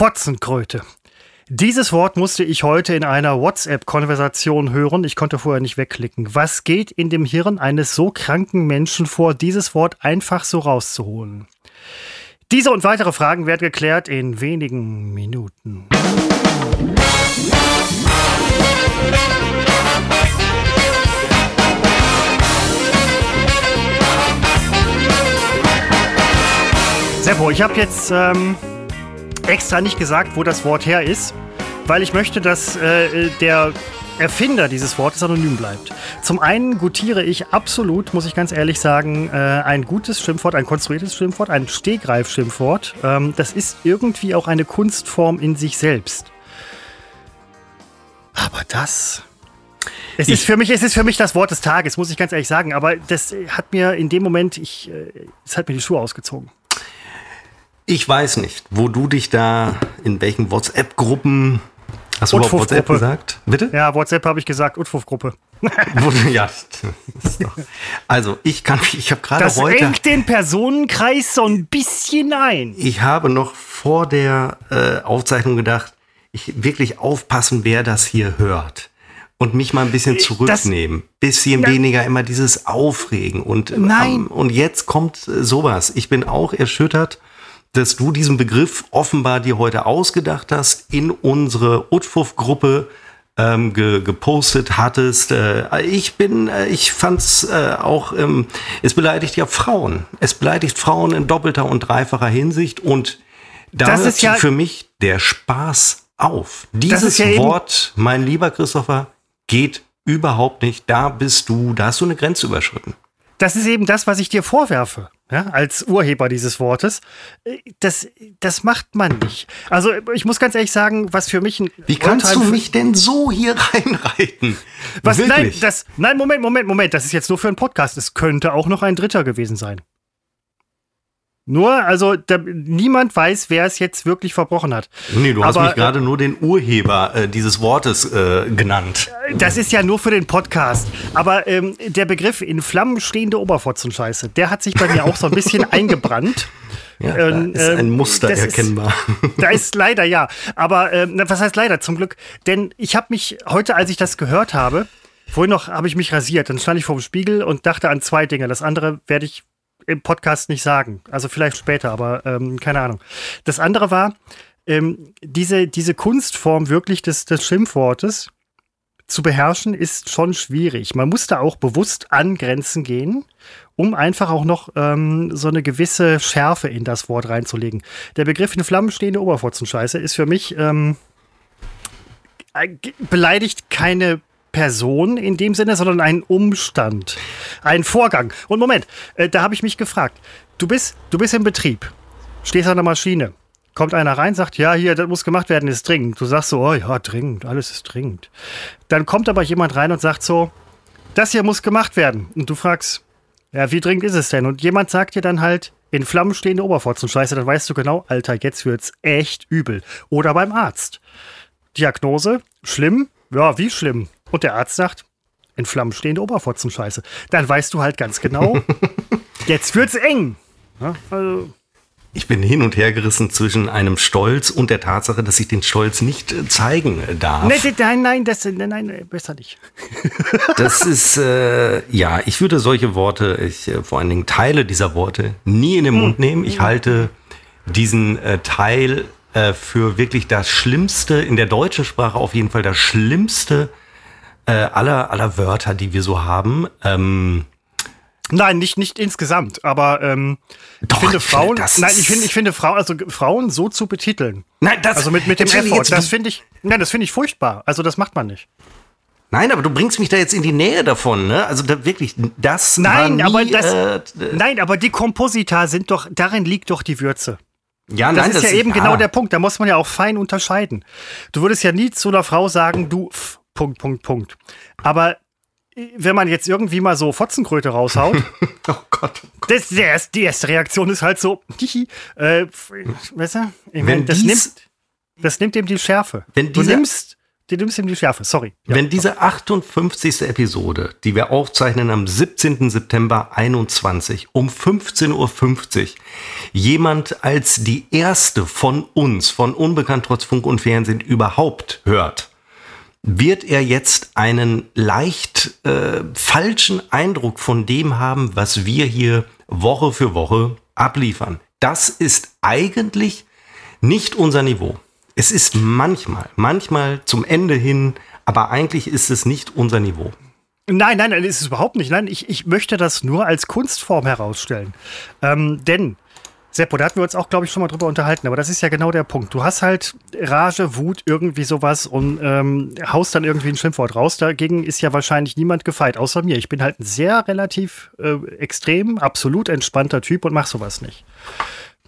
Fotzenkröte. Dieses Wort musste ich heute in einer WhatsApp-Konversation hören. Ich konnte vorher nicht wegklicken. Was geht in dem Hirn eines so kranken Menschen vor, dieses Wort einfach so rauszuholen? Diese und weitere Fragen werden geklärt in wenigen Minuten. Seppo, ich habe jetzt ähm, extra nicht gesagt, wo das Wort her ist, weil ich möchte, dass äh, der Erfinder dieses Wortes anonym bleibt. Zum einen gutiere ich absolut, muss ich ganz ehrlich sagen, äh, ein gutes Schimpfwort, ein konstruiertes Schimpfwort, ein Stegreif-Schimpfwort. Ähm, das ist irgendwie auch eine Kunstform in sich selbst. Aber das. Es ist, für mich, es ist für mich das Wort des Tages, muss ich ganz ehrlich sagen. Aber das hat mir in dem Moment, ich, äh, es hat mir die Schuhe ausgezogen. Ich weiß nicht, wo du dich da, in welchen WhatsApp-Gruppen Hast du überhaupt WhatsApp gesagt? Bitte? Ja, WhatsApp habe ich gesagt, Utfuff-Gruppe. ja, also ich kann ich habe gerade heute. Das engt den Personenkreis so ein bisschen ein. Ich habe noch vor der äh, Aufzeichnung gedacht, ich wirklich aufpassen, wer das hier hört. Und mich mal ein bisschen zurücknehmen. Das, bisschen na, weniger immer dieses Aufregen. Und, nein. Ähm, und jetzt kommt sowas. Ich bin auch erschüttert dass du diesen Begriff offenbar dir heute ausgedacht hast, in unsere Utfuff-Gruppe ähm, ge gepostet hattest. Äh, ich bin, äh, ich fand's äh, auch, ähm, es beleidigt ja Frauen. Es beleidigt Frauen in doppelter und dreifacher Hinsicht und da das hört ja für mich der Spaß auf. Dieses ja Wort, mein lieber Christopher, geht überhaupt nicht. Da bist du, da hast du eine Grenze überschritten. Das ist eben das, was ich dir vorwerfe ja, als Urheber dieses Wortes. Äh, das, das macht man nicht. Also ich muss ganz ehrlich sagen, was für mich ein Wie kannst du mich denn so hier reinreiten? Was, nein, das, nein, Moment, Moment, Moment. Das ist jetzt nur für einen Podcast. Es könnte auch noch ein Dritter gewesen sein. Nur, also da, niemand weiß, wer es jetzt wirklich verbrochen hat. Nee, du hast Aber, mich gerade äh, nur den Urheber äh, dieses Wortes äh, genannt. Das ist ja nur für den Podcast. Aber ähm, der Begriff in Flammen stehende Oberfotzenscheiße, der hat sich bei mir auch so ein bisschen eingebrannt. Ja, ähm, ist ein Muster erkennbar. Ist, da ist leider, ja. Aber ähm, was heißt leider? Zum Glück. Denn ich habe mich heute, als ich das gehört habe, vorhin noch habe ich mich rasiert. Dann stand ich vor dem Spiegel und dachte an zwei Dinge. Das andere werde ich im Podcast nicht sagen. Also vielleicht später, aber ähm, keine Ahnung. Das andere war, ähm, diese, diese Kunstform wirklich des, des Schimpfwortes zu beherrschen, ist schon schwierig. Man muss da auch bewusst an Grenzen gehen, um einfach auch noch ähm, so eine gewisse Schärfe in das Wort reinzulegen. Der Begriff in Flammen stehende Oberfotzenscheiße ist für mich ähm, äh, beleidigt keine Person in dem Sinne, sondern ein Umstand, ein Vorgang. Und Moment, äh, da habe ich mich gefragt. Du bist, du bist im Betrieb, stehst an der Maschine, kommt einer rein, sagt, ja, hier, das muss gemacht werden, ist dringend. Du sagst so, oh ja, dringend, alles ist dringend. Dann kommt aber jemand rein und sagt so, das hier muss gemacht werden. Und du fragst, ja, wie dringend ist es denn? Und jemand sagt dir dann halt, in Flammen stehende Oberfotzenscheiße, dann weißt du genau, Alter, jetzt wird's echt übel. Oder beim Arzt. Diagnose, schlimm, ja, wie schlimm? Und der Arzt sagt, in Flammen stehende Oberfotzenscheiße. Dann weißt du halt ganz genau, jetzt wird's eng. Ja, also ich bin hin und her gerissen zwischen einem Stolz und der Tatsache, dass ich den Stolz nicht äh, zeigen darf. Nein, nein, das, nein, besser nicht. das ist, äh, ja, ich würde solche Worte, ich äh, vor allen Dingen Teile dieser Worte nie in den Mund hm. nehmen. Ich halte diesen äh, Teil äh, für wirklich das Schlimmste, in der deutschen Sprache auf jeden Fall das Schlimmste äh, aller, aller Wörter, die wir so haben. Ähm, Nein, nicht, nicht insgesamt, aber ähm, Doch, ich finde Frauen, nein, ich finde, ich finde Frauen, also Frauen so zu betiteln. Nein, das, also mit, mit dem Effort, das finde ich, nein, das finde ich furchtbar. Also das macht man nicht. Nein, aber du bringst mich da jetzt in die Nähe davon, ne? Also da wirklich, das nein, nie, aber das, äh, nein, aber die Komposita sind doch, darin liegt doch die Würze. Ja, das nein, ist das ja eben genau der Punkt. Da muss man ja auch fein unterscheiden. Du würdest ja nie zu einer Frau sagen, du, pff, Punkt, Punkt, Punkt. Aber äh, wenn man jetzt irgendwie mal so Fotzenkröte raushaut, oh Gott, oh Gott. Das, der, die erste Reaktion ist halt so, hihi, äh, weißt du, ich mein, das, nimmt, das nimmt eben die Schärfe. Wenn du nimmst du nimmst ihm die Schärfe, sorry. Ja. Wenn diese 58. Episode, die wir aufzeichnen am 17. September 21 um 15.50 Uhr, jemand als die erste von uns, von Unbekannt trotz Funk und Fernsehen überhaupt hört, wird er jetzt einen leicht äh, falschen Eindruck von dem haben, was wir hier Woche für Woche abliefern. Das ist eigentlich nicht unser Niveau. Es ist manchmal, manchmal zum Ende hin, aber eigentlich ist es nicht unser Niveau. Nein, nein, nein, ist es überhaupt nicht. Nein, ich, ich möchte das nur als Kunstform herausstellen. Ähm, denn, Seppo, da hatten wir uns auch, glaube ich, schon mal drüber unterhalten, aber das ist ja genau der Punkt. Du hast halt Rage, Wut, irgendwie sowas und ähm, haust dann irgendwie ein Schimpfwort raus. Dagegen ist ja wahrscheinlich niemand gefeit, außer mir. Ich bin halt ein sehr relativ äh, extrem, absolut entspannter Typ und mach sowas nicht.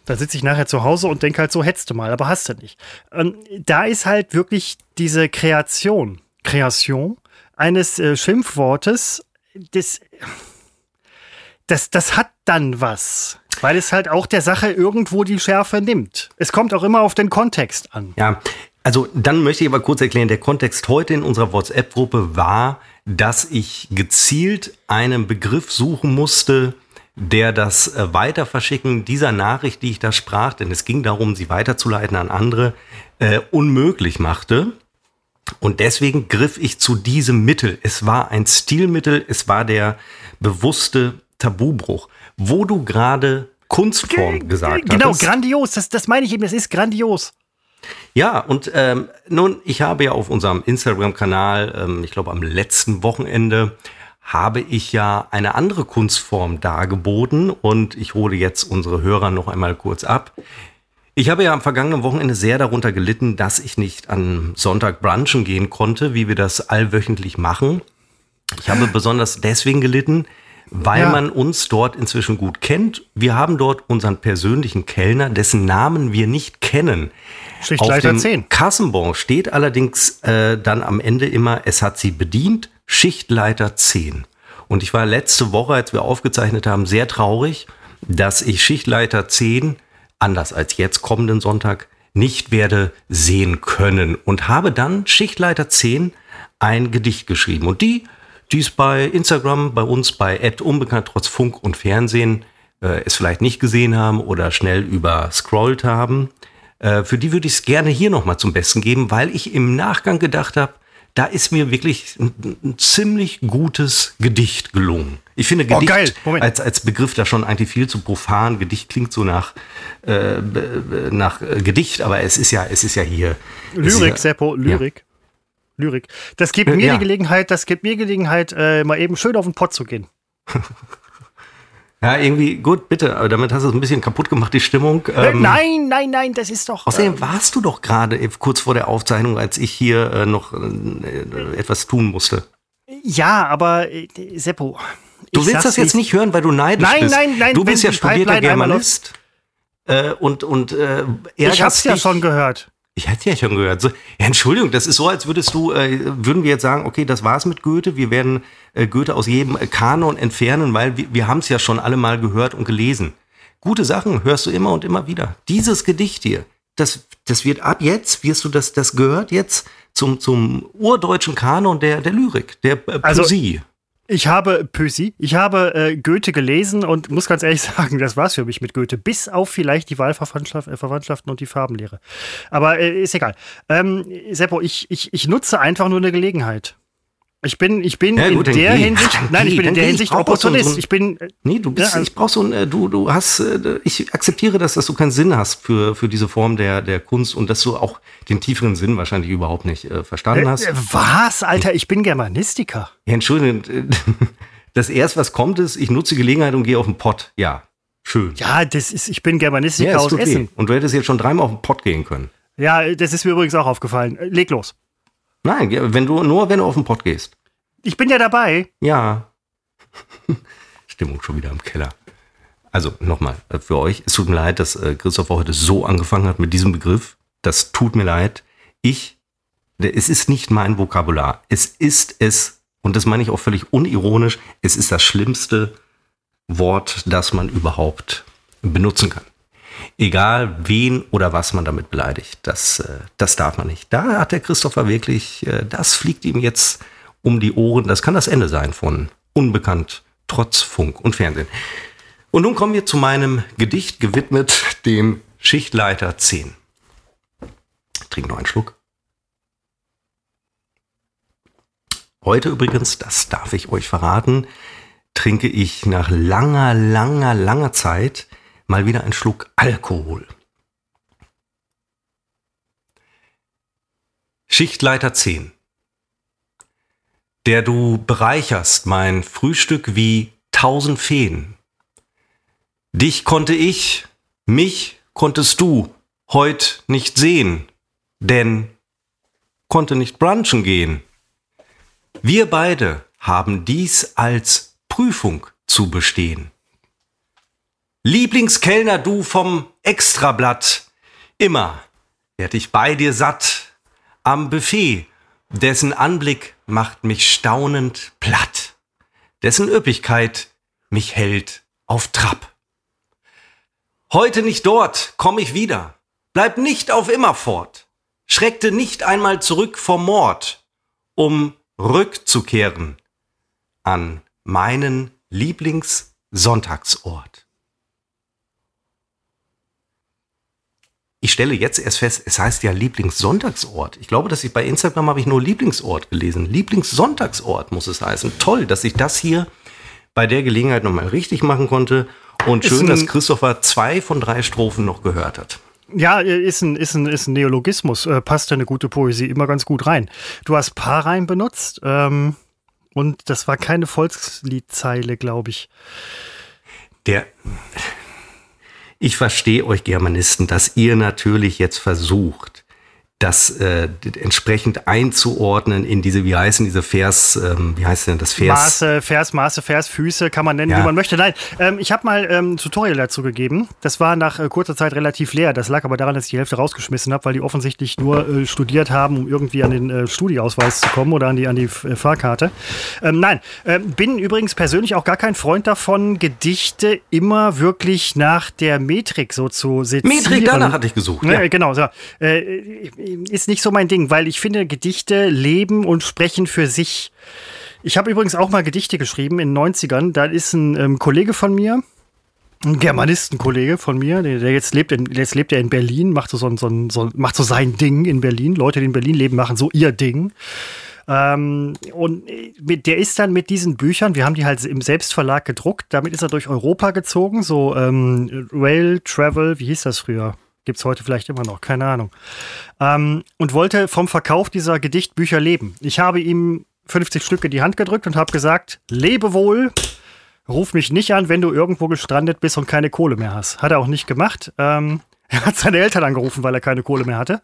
Da sitze ich nachher zu Hause und denke halt so, hättest du mal, aber hast du nicht. Und da ist halt wirklich diese Kreation, Kreation eines äh, Schimpfwortes, das, das, das hat dann was. Weil es halt auch der Sache irgendwo die Schärfe nimmt. Es kommt auch immer auf den Kontext an. Ja, also dann möchte ich aber kurz erklären, der Kontext heute in unserer WhatsApp-Gruppe war, dass ich gezielt einen Begriff suchen musste, der das äh, Weiterverschicken dieser Nachricht, die ich da sprach, denn es ging darum, sie weiterzuleiten an andere, äh, unmöglich machte. Und deswegen griff ich zu diesem Mittel. Es war ein Stilmittel, es war der bewusste Tabubruch. Wo du gerade Kunstform gesagt. Genau, hattest. grandios, das, das meine ich eben, es ist grandios. Ja, und ähm, nun, ich habe ja auf unserem Instagram-Kanal, ähm, ich glaube am letzten Wochenende, habe ich ja eine andere Kunstform dargeboten und ich hole jetzt unsere Hörer noch einmal kurz ab. Ich habe ja am vergangenen Wochenende sehr darunter gelitten, dass ich nicht an Sonntag brunchen gehen konnte, wie wir das allwöchentlich machen. Ich habe besonders deswegen gelitten, weil ja. man uns dort inzwischen gut kennt. Wir haben dort unseren persönlichen Kellner, dessen Namen wir nicht kennen. Schichtleiter Auf dem 10. Kassenbon steht allerdings äh, dann am Ende immer, es hat sie bedient, Schichtleiter 10. Und ich war letzte Woche, als wir aufgezeichnet haben, sehr traurig, dass ich Schichtleiter 10, anders als jetzt kommenden Sonntag, nicht werde sehen können. Und habe dann Schichtleiter 10 ein Gedicht geschrieben. Und die, die es bei Instagram, bei uns bei Ad Unbekannt trotz Funk und Fernsehen äh, es vielleicht nicht gesehen haben oder schnell überscrollt haben, äh, für die würde ich es gerne hier nochmal zum Besten geben, weil ich im Nachgang gedacht habe, da ist mir wirklich ein, ein ziemlich gutes Gedicht gelungen. Ich finde oh, Gedicht oh, als, als Begriff da schon eigentlich viel zu profan. Gedicht klingt so nach, äh, nach äh, Gedicht, aber es ist ja, es ist ja hier. Lyrik, ja, Seppo, Lyrik. Ja. Lyrik. Das gibt mir ja. die Gelegenheit, das gibt mir Gelegenheit, äh, mal eben schön auf den Pott zu gehen. Ja, irgendwie, gut, bitte, aber damit hast du es ein bisschen kaputt gemacht, die Stimmung. Äh, ähm, nein, nein, nein, das ist doch. Außerdem äh, warst du doch gerade kurz vor der Aufzeichnung, als ich hier äh, noch äh, etwas tun musste. Ja, aber äh, Seppo. Du willst das jetzt nicht hören, weil du neidisch nein, bist. Nein, nein, nein. Du bist ja studierter Germanist. Äh, und und äh, Ich hab's ja schon gehört. Ich hätte ja schon gehört. So, ja, Entschuldigung, das ist so, als würdest du, äh, würden wir jetzt sagen, okay, das war's mit Goethe. Wir werden äh, Goethe aus jedem Kanon entfernen, weil wir, wir haben es ja schon alle mal gehört und gelesen. Gute Sachen hörst du immer und immer wieder. Dieses Gedicht hier, das, das wird ab jetzt, wirst du das, das gehört jetzt zum, zum urdeutschen Kanon der, der Lyrik, der äh, also Poesie. Also, ich habe Pösi, ich habe äh, Goethe gelesen und muss ganz ehrlich sagen, das war's für mich mit Goethe, bis auf vielleicht die Wahlverwandtschaften und die Farbenlehre. Aber äh, ist egal. Ähm, Seppo, ich, ich, ich nutze einfach nur eine Gelegenheit. Ich bin, ich bin ja, gut, in der. Hinsicht, nein, ich bin in der Hinsicht Opportunist. Ich bin, nee, du bist, ja, also, ich brauch so ein, äh, du, du hast, äh, ich akzeptiere das, dass du keinen Sinn hast für, für diese Form der, der Kunst und dass du auch den tieferen Sinn wahrscheinlich überhaupt nicht äh, verstanden hast. Äh, was, Alter? Ich bin Germanistiker. Ja, Entschuldigung. Das erste, was kommt, ist, ich nutze Gelegenheit und gehe auf den Pott. Ja, schön. Ja, das ist, ich bin Germanistiker ja, aus okay. Essen. Und du hättest jetzt schon dreimal auf den Pott gehen können. Ja, das ist mir übrigens auch aufgefallen. Leg los. Nein, wenn du, nur wenn du auf den Pott gehst. Ich bin ja dabei. Ja. Stimmung schon wieder im Keller. Also nochmal, äh, für euch, es tut mir leid, dass äh, Christopher heute so angefangen hat mit diesem Begriff. Das tut mir leid. Ich, es ist nicht mein Vokabular. Es ist es, und das meine ich auch völlig unironisch, es ist das schlimmste Wort, das man überhaupt benutzen kann. Egal wen oder was man damit beleidigt, das, äh, das darf man nicht. Da hat der Christopher wirklich, äh, das fliegt ihm jetzt um die Ohren. Das kann das Ende sein von Unbekannt trotz Funk und Fernsehen. Und nun kommen wir zu meinem Gedicht gewidmet dem Schichtleiter 10. Trink noch einen Schluck. Heute übrigens, das darf ich euch verraten, trinke ich nach langer, langer, langer Zeit mal wieder einen Schluck Alkohol. Schichtleiter 10. Der du bereicherst mein Frühstück wie tausend Feen. Dich konnte ich, mich konntest du heut nicht sehen, denn konnte nicht brunchen gehen. Wir beide haben dies als Prüfung zu bestehen. Lieblingskellner du vom Extrablatt, immer werd ich bei dir satt, am Buffet, dessen Anblick macht mich staunend platt, dessen Üppigkeit mich hält auf Trab. Heute nicht dort, komm ich wieder, bleib nicht auf immer fort, schreckte nicht einmal zurück vom Mord, um rückzukehren an meinen Lieblingssonntagsort. Ich stelle jetzt erst fest, es heißt ja Lieblingssonntagsort. Ich glaube, dass ich bei Instagram habe ich nur Lieblingsort gelesen. Lieblingssonntagsort muss es heißen. Toll, dass ich das hier bei der Gelegenheit nochmal richtig machen konnte. Und schön, dass Christopher zwei von drei Strophen noch gehört hat. Ja, ist ein, ist ein, ist ein Neologismus. Äh, passt ja eine gute Poesie immer ganz gut rein. Du hast Paarreim benutzt ähm, und das war keine Volksliedzeile, glaube ich. Der, ich verstehe euch Germanisten, dass ihr natürlich jetzt versucht, das äh, entsprechend einzuordnen in diese, wie heißen diese Vers, ähm, wie heißt denn das Vers? Maße, Vers, Maße, Vers, Füße, kann man nennen, ja. wie man möchte. Nein, ähm, ich habe mal ähm, ein Tutorial dazu gegeben. Das war nach äh, kurzer Zeit relativ leer. Das lag aber daran, dass ich die Hälfte rausgeschmissen habe, weil die offensichtlich nur äh, studiert haben, um irgendwie an den äh, Studieausweis zu kommen oder an die, an die äh, Fahrkarte. Ähm, nein, ähm, bin übrigens persönlich auch gar kein Freund davon, Gedichte immer wirklich nach der Metrik so zu sezieren. Metrik, danach hatte ich gesucht. Ja. Genau, so. Ist nicht so mein Ding, weil ich finde, Gedichte leben und sprechen für sich. Ich habe übrigens auch mal Gedichte geschrieben in den 90ern. Da ist ein ähm, Kollege von mir, ein Germanistenkollege von mir, der, der, jetzt lebt, in, jetzt lebt er in Berlin, macht so, so, so, so, macht so sein Ding in Berlin. Leute, die in Berlin leben, machen so ihr Ding. Ähm, und mit, der ist dann mit diesen Büchern, wir haben die halt im Selbstverlag gedruckt, damit ist er durch Europa gezogen, so ähm, Rail Travel, wie hieß das früher? Gibt es heute vielleicht immer noch, keine Ahnung. Ähm, und wollte vom Verkauf dieser Gedichtbücher leben. Ich habe ihm 50 Stück in die Hand gedrückt und habe gesagt, lebe wohl, ruf mich nicht an, wenn du irgendwo gestrandet bist und keine Kohle mehr hast. Hat er auch nicht gemacht. Ähm, er hat seine Eltern angerufen, weil er keine Kohle mehr hatte.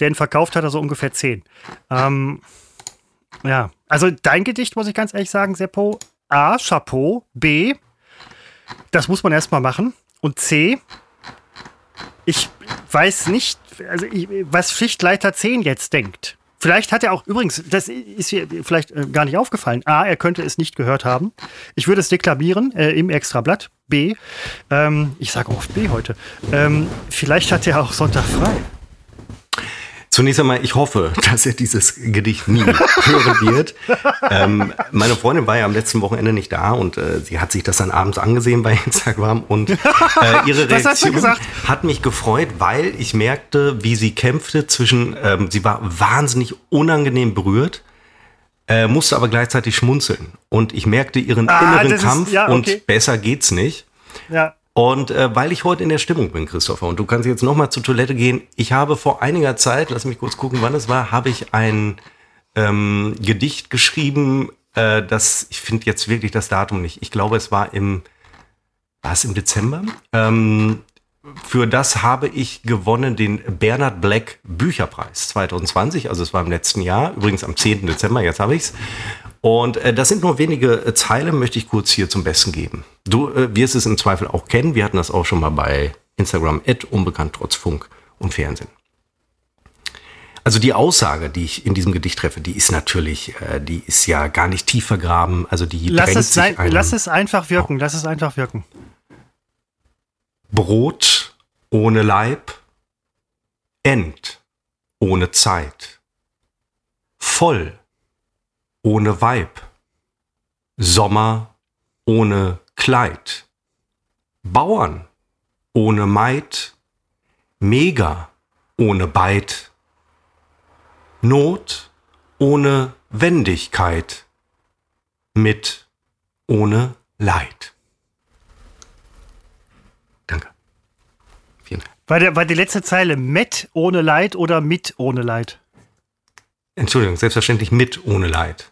Denn verkauft hat er so ungefähr 10. Ähm, ja, also dein Gedicht, muss ich ganz ehrlich sagen, Seppo. A, Chapeau. B, das muss man erstmal machen. Und C, ich weiß nicht, also ich, was Schichtleiter 10 jetzt denkt. Vielleicht hat er auch, übrigens, das ist mir vielleicht äh, gar nicht aufgefallen. A, er könnte es nicht gehört haben. Ich würde es deklamieren äh, im Extrablatt. B, ähm, ich sage oft B heute. Ähm, vielleicht hat er auch Sonntag frei. Zunächst einmal, ich hoffe, dass er dieses Gedicht nie hören wird. Ähm, meine Freundin war ja am letzten Wochenende nicht da und äh, sie hat sich das dann abends angesehen bei Instagram und äh, ihre Reaktion hat, hat, mich gefreut, weil ich merkte, wie sie kämpfte zwischen, ähm, sie war wahnsinnig unangenehm berührt. Äh, musste aber gleichzeitig schmunzeln. Und ich merkte ihren ah, inneren Kampf ist, ja, okay. und besser geht's nicht. Ja. Und äh, weil ich heute in der Stimmung bin, Christopher, und du kannst jetzt noch mal zur Toilette gehen. Ich habe vor einiger Zeit, lass mich kurz gucken, wann es war, habe ich ein ähm, Gedicht geschrieben, äh, das, ich finde jetzt wirklich das Datum nicht. Ich glaube, es war im, war es im Dezember? Ähm, für das habe ich gewonnen den Bernhard Black Bücherpreis 2020. Also es war im letzten Jahr, übrigens am 10. Dezember, jetzt habe ich es. Und äh, das sind nur wenige äh, Zeilen, möchte ich kurz hier zum Besten geben. Du äh, wirst es im Zweifel auch kennen. Wir hatten das auch schon mal bei Instagram, unbekannt trotz Funk und Fernsehen. Also die Aussage, die ich in diesem Gedicht treffe, die ist natürlich, äh, die ist ja gar nicht tief vergraben. Also die lass es, nein, lass es einfach wirken, lass es einfach wirken. Brot ohne Leib, End ohne Zeit, voll ohne Weib, Sommer ohne Kleid, Bauern ohne Maid, Mega ohne Beid, Not ohne Wendigkeit, mit ohne Leid. Danke. Vielen Dank. War, der, war die letzte Zeile mit ohne Leid oder mit ohne Leid? Entschuldigung, selbstverständlich mit ohne Leid.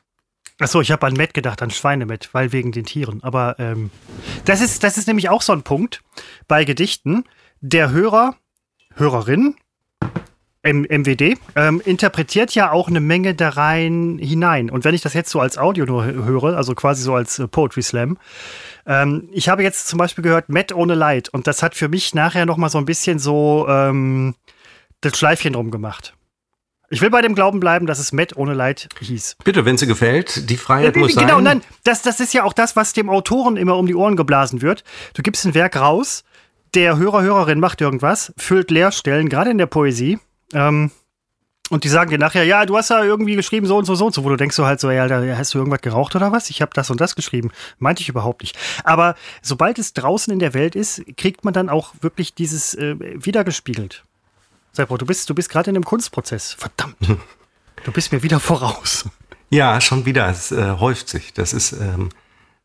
Achso, ich habe an Met gedacht, an Schweinemet, weil wegen den Tieren. Aber ähm, das, ist, das ist nämlich auch so ein Punkt bei Gedichten. Der Hörer, Hörerin, M MWD, ähm, interpretiert ja auch eine Menge da rein hinein. Und wenn ich das jetzt so als Audio nur höre, also quasi so als äh, Poetry Slam, ähm, ich habe jetzt zum Beispiel gehört Matt ohne Leid und das hat für mich nachher noch mal so ein bisschen so ähm, das Schleifchen drum gemacht. Ich will bei dem Glauben bleiben, dass es Matt ohne Leid hieß. Bitte, wenn sie gefällt, die Freiheit muss genau, sein. Genau, nein, das, das ist ja auch das, was dem Autoren immer um die Ohren geblasen wird. Du gibst ein Werk raus, der Hörer, Hörerin macht irgendwas, füllt Leerstellen, gerade in der Poesie. Ähm, und die sagen dir nachher, ja, du hast ja irgendwie geschrieben so und so so und so, wo du denkst so halt so, ja, da hast du irgendwas geraucht oder was? Ich habe das und das geschrieben. Meinte ich überhaupt nicht. Aber sobald es draußen in der Welt ist, kriegt man dann auch wirklich dieses äh, wiedergespiegelt. Seppo, du bist, du bist gerade in einem Kunstprozess. Verdammt. Du bist mir wieder voraus. Ja, schon wieder. Es äh, häuft sich. Das ist, ähm,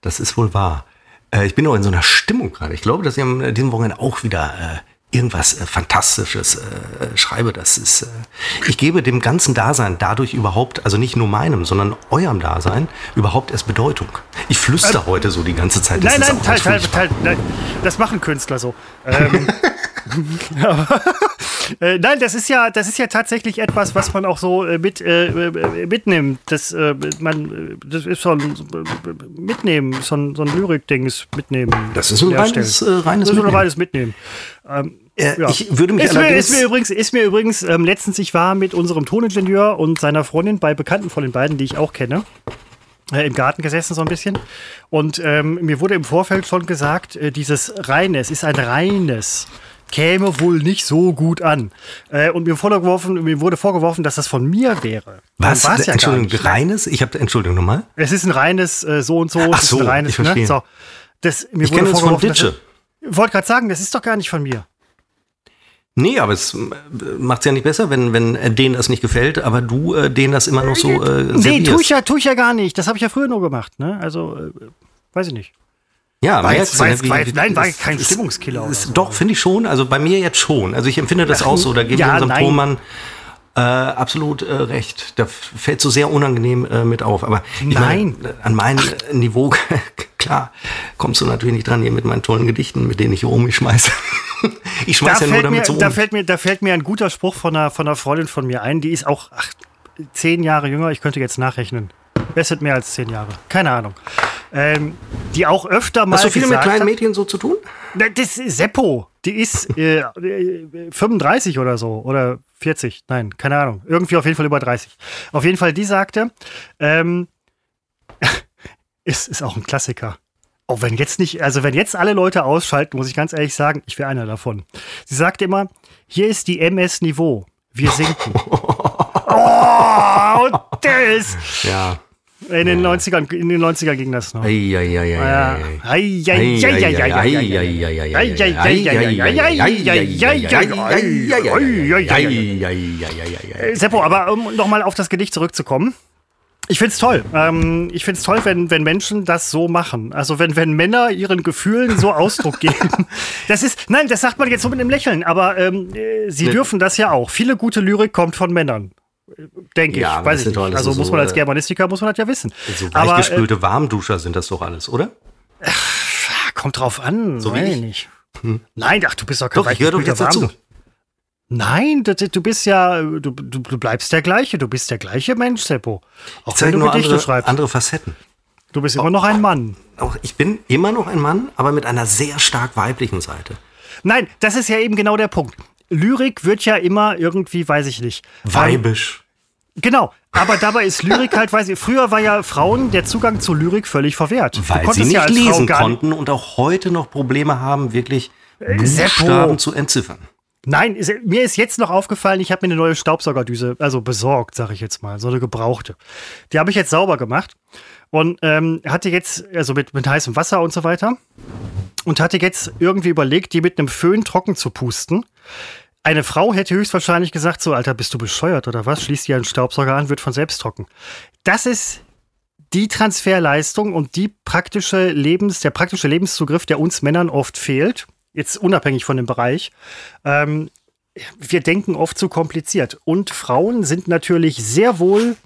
das ist wohl wahr. Äh, ich bin auch in so einer Stimmung gerade. Ich glaube, dass ich am äh, diesem Wochenende auch wieder äh, irgendwas äh, Fantastisches schreibe. Das ist, ich gebe dem ganzen Dasein dadurch überhaupt, also nicht nur meinem, sondern eurem Dasein, überhaupt erst Bedeutung. Ich flüster heute so die ganze Zeit. Das nein, nein, teil, teil, teil, nein, das machen Künstler so. Ähm, äh, nein, das ist ja, das ist ja tatsächlich etwas, was man auch so äh, mit äh, äh mitnimmt. Das, äh, man, das ist so ein Mitnehmen, so ein, so ein Lyrik-Ding ist Mitnehmen. Das ist ein reines, äh, reines das ist Mitnehmen. Ein reines Mitnehmen. Ähm, äh, ja. Ich würde mich ist mir, ist mir übrigens, ist mir übrigens ähm, letztens, ich war mit unserem Toningenieur und seiner Freundin bei Bekannten von den beiden, die ich auch kenne, äh, im Garten gesessen so ein bisschen. Und ähm, mir wurde im Vorfeld schon gesagt, äh, dieses reines ist ein reines käme wohl nicht so gut an. Äh, und mir, vorgeworfen, mir wurde vorgeworfen, dass das von mir wäre. Was? Ja Entschuldigung, reines? Ich habe Entschuldigung nochmal. Es ist ein reines äh, so und so. Ach so, reines, ich verstehe. Ne? So, das, mir ich kenne es von Ditsche. Ich wollte gerade sagen, das ist doch gar nicht von mir. Nee, aber es macht es ja nicht besser, wenn, wenn äh, denen das nicht gefällt, aber du äh, denen das immer noch so äh, Nee, tue ich, ja, tu ich ja gar nicht. Das habe ich ja früher nur gemacht. Ne? Also, äh, weiß ich nicht. Ja, war jetzt, war jetzt, war, nein, war kein ist, Stimmungskiller. Ist, so. Doch, finde ich schon. Also bei mir jetzt schon. Also ich empfinde das Ach, auch so. Da gebe ich unserem nein. Thomann äh, absolut äh, recht. Da fällt so sehr unangenehm äh, mit auf. Aber nein. Meine, an mein Ach. Niveau, klar, kommst du natürlich nicht dran hier mit meinen tollen Gedichten, mit denen ich hier um mich schmeiße. ich schmeiße ja nur damit mir, so um. Da fällt, mir, da fällt mir ein guter Spruch von einer, von einer Freundin von mir ein. Die ist auch ach, zehn Jahre jünger. Ich könnte jetzt nachrechnen. Wer sind mehr als zehn Jahre? Keine Ahnung ähm, die auch öfter mal. Hast du viel mit kleinen Mädchen so zu tun? Das ist Seppo. Die ist äh, 35 oder so. Oder 40. Nein, keine Ahnung. Irgendwie auf jeden Fall über 30. Auf jeden Fall, die sagte, ähm, ist, ist auch ein Klassiker. Auch wenn jetzt nicht, also wenn jetzt alle Leute ausschalten, muss ich ganz ehrlich sagen, ich wäre einer davon. Sie sagte immer, hier ist die MS-Niveau. Wir sinken. oh, und das. Ja. In den 90ern, in den 90ern ging das noch. Seppo, aber um nochmal auf das Gedicht zurückzukommen. Ich find's toll. Ähm, ich find's toll, wenn, wenn Menschen das so machen. Also wenn, wenn Männer ihren Gefühlen so Ausdruck geben. Das ist, nein, das sagt man jetzt so mit einem Lächeln, aber ähm, sie dürfen das ja auch. Viele gute Lyrik kommt von Männern. Denke ja, ich, weiß ich nicht. Also muss man als Germanistiker, muss man das ja wissen. So weichgespülte äh, Warmduscher sind das doch alles, oder? Ach, kommt drauf an, so weiß ich nicht. Hm. Nein, ach, du bist doch kein doch, jetzt dazu. Nein, du, du bist ja, du, du, du, bleibst der gleiche, du bist der gleiche Mensch, Seppo. Auch ich wenn du nur Gedichte andere, schreibst. andere Facetten. Du bist immer noch ein Mann. Auch ich bin immer noch ein Mann, aber mit einer sehr stark weiblichen Seite. Nein, das ist ja eben genau der Punkt. Lyrik wird ja immer irgendwie, weiß ich nicht. Weibisch. Genau, aber dabei ist Lyrik halt, weiß ich, früher war ja Frauen der Zugang zu Lyrik völlig verwehrt. Weil sie nicht ja lesen konnten und auch heute noch Probleme haben, wirklich Buchstaben zu entziffern. Nein, ist, mir ist jetzt noch aufgefallen, ich habe mir eine neue Staubsaugerdüse, also besorgt, sage ich jetzt mal, so eine gebrauchte. Die habe ich jetzt sauber gemacht und ähm, hatte jetzt, also mit, mit heißem Wasser und so weiter, und hatte jetzt irgendwie überlegt, die mit einem Föhn trocken zu pusten. Eine Frau hätte höchstwahrscheinlich gesagt, so, Alter, bist du bescheuert oder was? Schließt dir einen Staubsauger an, wird von selbst trocken. Das ist die Transferleistung und die praktische Lebens, der praktische Lebenszugriff, der uns Männern oft fehlt jetzt unabhängig von dem Bereich, ähm, wir denken oft zu kompliziert. Und Frauen sind natürlich sehr wohl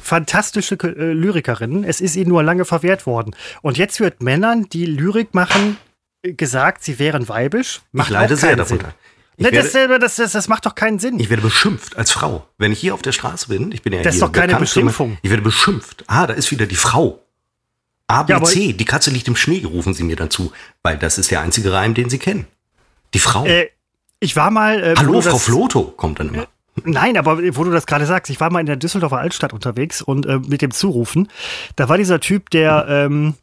fantastische äh, Lyrikerinnen. Es ist ihnen nur lange verwehrt worden. Und jetzt wird Männern, die Lyrik machen, gesagt, sie wären weibisch. Macht ich leide sehr darunter. Ne, das, das, das, das, macht doch keinen Sinn. Ich werde beschimpft als Frau. Wenn ich hier auf der Straße bin, ich bin ja Das ist doch keine Beschimpfung. Ich werde beschimpft. Ah, da ist wieder die Frau. A, B, ja, C, die Katze liegt im Schnee, rufen sie mir dann zu, weil das ist der einzige Reim, den sie kennen. Die Frau. Äh, ich war mal. Äh, Hallo, Frau Floto, kommt dann immer. Äh, nein, aber wo du das gerade sagst, ich war mal in der Düsseldorfer Altstadt unterwegs und äh, mit dem Zurufen, da war dieser Typ, der, ähm,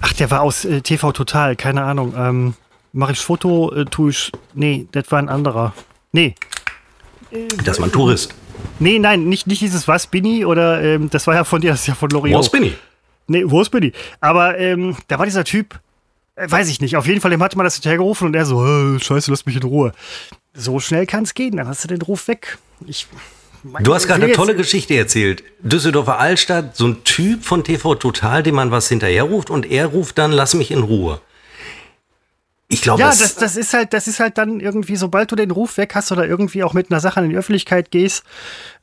ach, der war aus äh, TV Total, keine Ahnung. Ähm, Mach ich Foto, äh, tue ich. Nee, das war ein anderer. Nee. Das war ein Tourist. Nee, nein, nicht, nicht dieses Was Bini oder ähm, das war ja von dir, das ist ja von L'Oreal. Was Bini? Nee, wo ist Billy? Aber ähm, da war dieser Typ, äh, weiß ich nicht, auf jeden Fall, dem hatte man das hinterhergerufen und er so, äh, scheiße, lass mich in Ruhe. So schnell kann es gehen, dann hast du den Ruf weg. Ich, du hast gerade eine tolle Geschichte erzählt. Düsseldorfer Altstadt, so ein Typ von TV Total, dem man was hinterherruft und er ruft dann, lass mich in Ruhe. Ich glaube, ja, das, das ist halt, das ist halt dann irgendwie, sobald du den Ruf weg hast oder irgendwie auch mit einer Sache in die Öffentlichkeit gehst,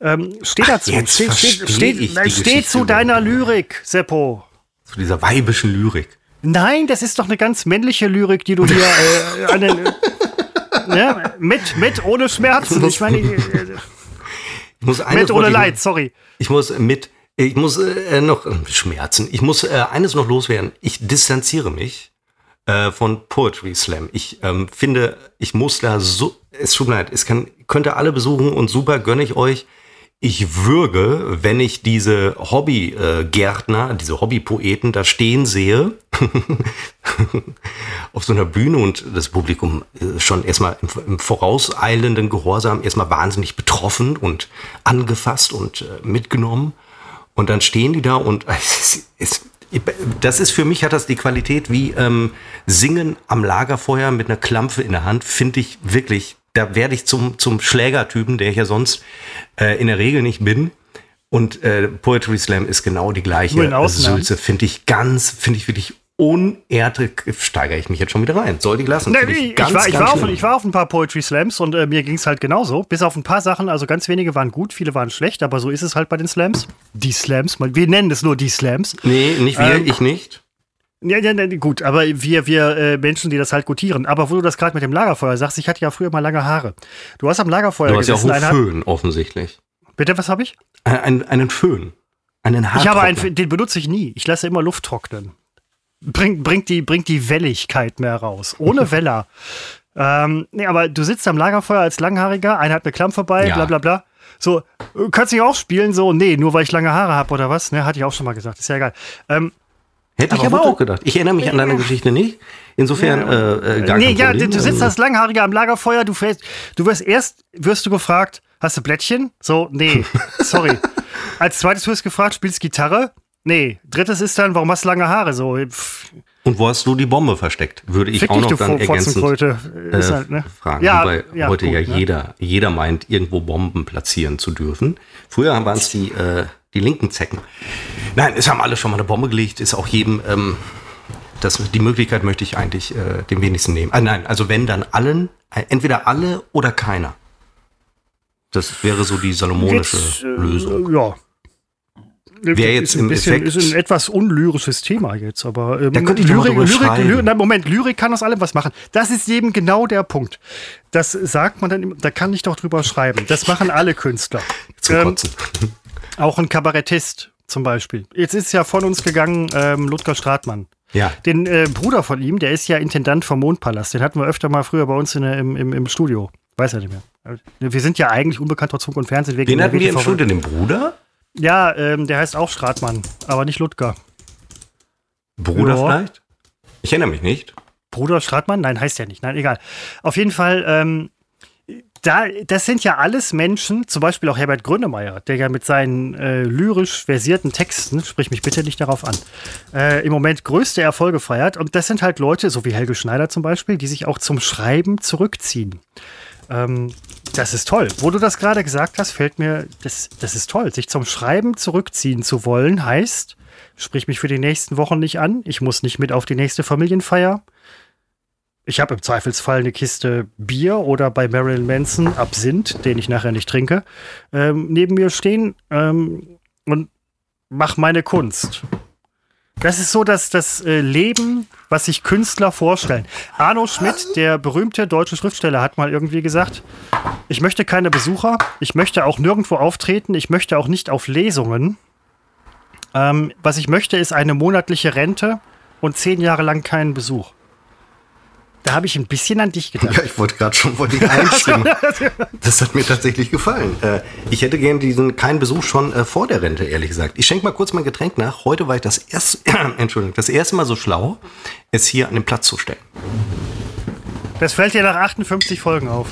ähm, steh dazu. Jetzt steh, steh, steh, nein, steh zu deiner Lyrik, Seppo. Zu dieser weibischen Lyrik. Nein, das ist doch eine ganz männliche Lyrik, die du hier äh, an den, ne, mit, mit, ohne Schmerzen. Ich meine, äh, muss mit ohne Leid, sorry. Ich muss mit, ich muss äh, noch Schmerzen. Ich muss äh, eines noch loswerden. Ich distanziere mich äh, von Poetry Slam. Ich ähm, finde, ich muss da so, es tut mir leid, es kann, könnt ihr alle besuchen und super gönne ich euch. Ich würge, wenn ich diese Hobbygärtner, äh, diese Hobbypoeten da stehen sehe, auf so einer Bühne und das Publikum schon erstmal im, im vorauseilenden Gehorsam erstmal wahnsinnig betroffen und angefasst und äh, mitgenommen. Und dann stehen die da und es, es, das ist für mich hat das die Qualität wie ähm, Singen am Lagerfeuer mit einer Klampfe in der Hand, finde ich wirklich, da werde ich zum, zum Schlägertypen, der ich ja sonst äh, in der Regel nicht bin. Und äh, Poetry Slam ist genau die gleiche Sülze, finde ich ganz, finde ich wirklich unerte steigere ich mich jetzt schon wieder rein. Soll die lassen. Nee, ich, ganz, ich, war, ich, war auf, ich, war, auf, ein paar Poetry Slams und äh, mir ging es halt genauso. Bis auf ein paar Sachen, also ganz wenige waren gut, viele waren schlecht, aber so ist es halt bei den Slams. Die Slams, wir nennen es nur die Slams. Nee, nicht wir, ähm, ich nicht. Ja, ja, ja, gut, aber wir, wir äh, Menschen, die das halt gutieren. Aber wo du das gerade mit dem Lagerfeuer sagst, ich hatte ja früher mal lange Haare. Du hast am Lagerfeuer du hast gesessen. ja auch einen Föhn, offensichtlich. Bitte, was habe ich? Ein, einen Föhn. Einen Ich habe einen, den benutze ich nie. Ich lasse immer Luft trocknen bringt, bringt, die, bringt die Welligkeit mehr raus. Ohne Weller. ähm, nee, aber du sitzt am Lagerfeuer als Langhaariger, einer hat eine Klamm vorbei, ja. bla bla bla. So, kannst du nicht auch spielen? So, nee, nur weil ich lange Haare habe oder was? Ne, hatte ich auch schon mal gesagt. Ist ja egal. Ähm, Hätte aber ich aber auch gedacht. Ich erinnere mich an deine Geschichte nicht. Insofern ja, äh, äh, gar Nee, ja, du sitzt als Langhaariger am Lagerfeuer, du fällst, du wirst erst, wirst du gefragt, hast du Blättchen? So, nee, sorry. als zweites wirst du gefragt, spielst Gitarre? Nee, drittes ist dann, warum hast du lange Haare so? Pff. Und wo hast du die Bombe versteckt? Würde ich Fick auch noch dann ergänzend äh, halt, ne? fragen. Ja, Wobei ja, heute gut, ja ne? jeder, jeder meint, irgendwo Bomben platzieren zu dürfen. Früher waren es die, äh, die linken Zecken. Nein, es haben alle schon mal eine Bombe gelegt, ist auch jedem, ähm, das, die Möglichkeit möchte ich eigentlich äh, dem wenigsten nehmen. Ah, nein, also wenn dann allen, äh, entweder alle oder keiner. Das wäre so die salomonische Jetzt, äh, Lösung. Ja, Wäre jetzt ist ein, bisschen, ist ein etwas unlyrisches Thema jetzt, aber ähm, da könnte ich Lyrik, Lyrik, Lyrik, nein, Moment, Lyrik kann aus allem was machen. Das ist eben genau der Punkt. Das sagt man dann, da kann ich doch drüber schreiben. Das machen alle Künstler. Zum ähm, auch ein Kabarettist zum Beispiel. Jetzt ist ja von uns gegangen ähm, Ludger Stratmann. Ja. Den äh, Bruder von ihm, der ist ja Intendant vom Mondpalast. Den hatten wir öfter mal früher bei uns in, im, im, im Studio. Weiß er nicht mehr. Wir sind ja eigentlich unbekannt trotz Funk und Fernsehen. Den hatten wir im Studio, den Bruder? Ja, ähm, der heißt auch Stratmann, aber nicht Ludger. Bruder ja. vielleicht? Ich erinnere mich nicht. Bruder Stratmann? Nein, heißt ja nicht. Nein, egal. Auf jeden Fall, ähm, da, das sind ja alles Menschen, zum Beispiel auch Herbert Grönemeyer, der ja mit seinen äh, lyrisch versierten Texten, sprich mich bitte nicht darauf an, äh, im Moment größte Erfolge feiert. Und das sind halt Leute, so wie Helge Schneider zum Beispiel, die sich auch zum Schreiben zurückziehen. Ähm, das ist toll. Wo du das gerade gesagt hast, fällt mir, das, das ist toll. Sich zum Schreiben zurückziehen zu wollen, heißt, sprich mich für die nächsten Wochen nicht an, ich muss nicht mit auf die nächste Familienfeier ich habe im Zweifelsfall eine Kiste Bier oder bei Marilyn Manson Absinth, den ich nachher nicht trinke, ähm, neben mir stehen ähm, und mach meine Kunst. Das ist so dass das äh, Leben, was sich Künstler vorstellen. Arno Schmidt, der berühmte deutsche Schriftsteller, hat mal irgendwie gesagt, ich möchte keine Besucher, ich möchte auch nirgendwo auftreten, ich möchte auch nicht auf Lesungen. Ähm, was ich möchte, ist eine monatliche Rente und zehn Jahre lang keinen Besuch. Da habe ich ein bisschen an dich gedacht. Ja, ich wollte gerade schon vor dich einstimmen. das hat mir tatsächlich gefallen. Äh, ich hätte gerne diesen keinen Besuch schon äh, vor der Rente, ehrlich gesagt. Ich schenke mal kurz mein Getränk nach. Heute war ich das erste, Entschuldigung, das erste Mal so schlau, es hier an den Platz zu stellen. Das fällt dir nach 58 Folgen auf.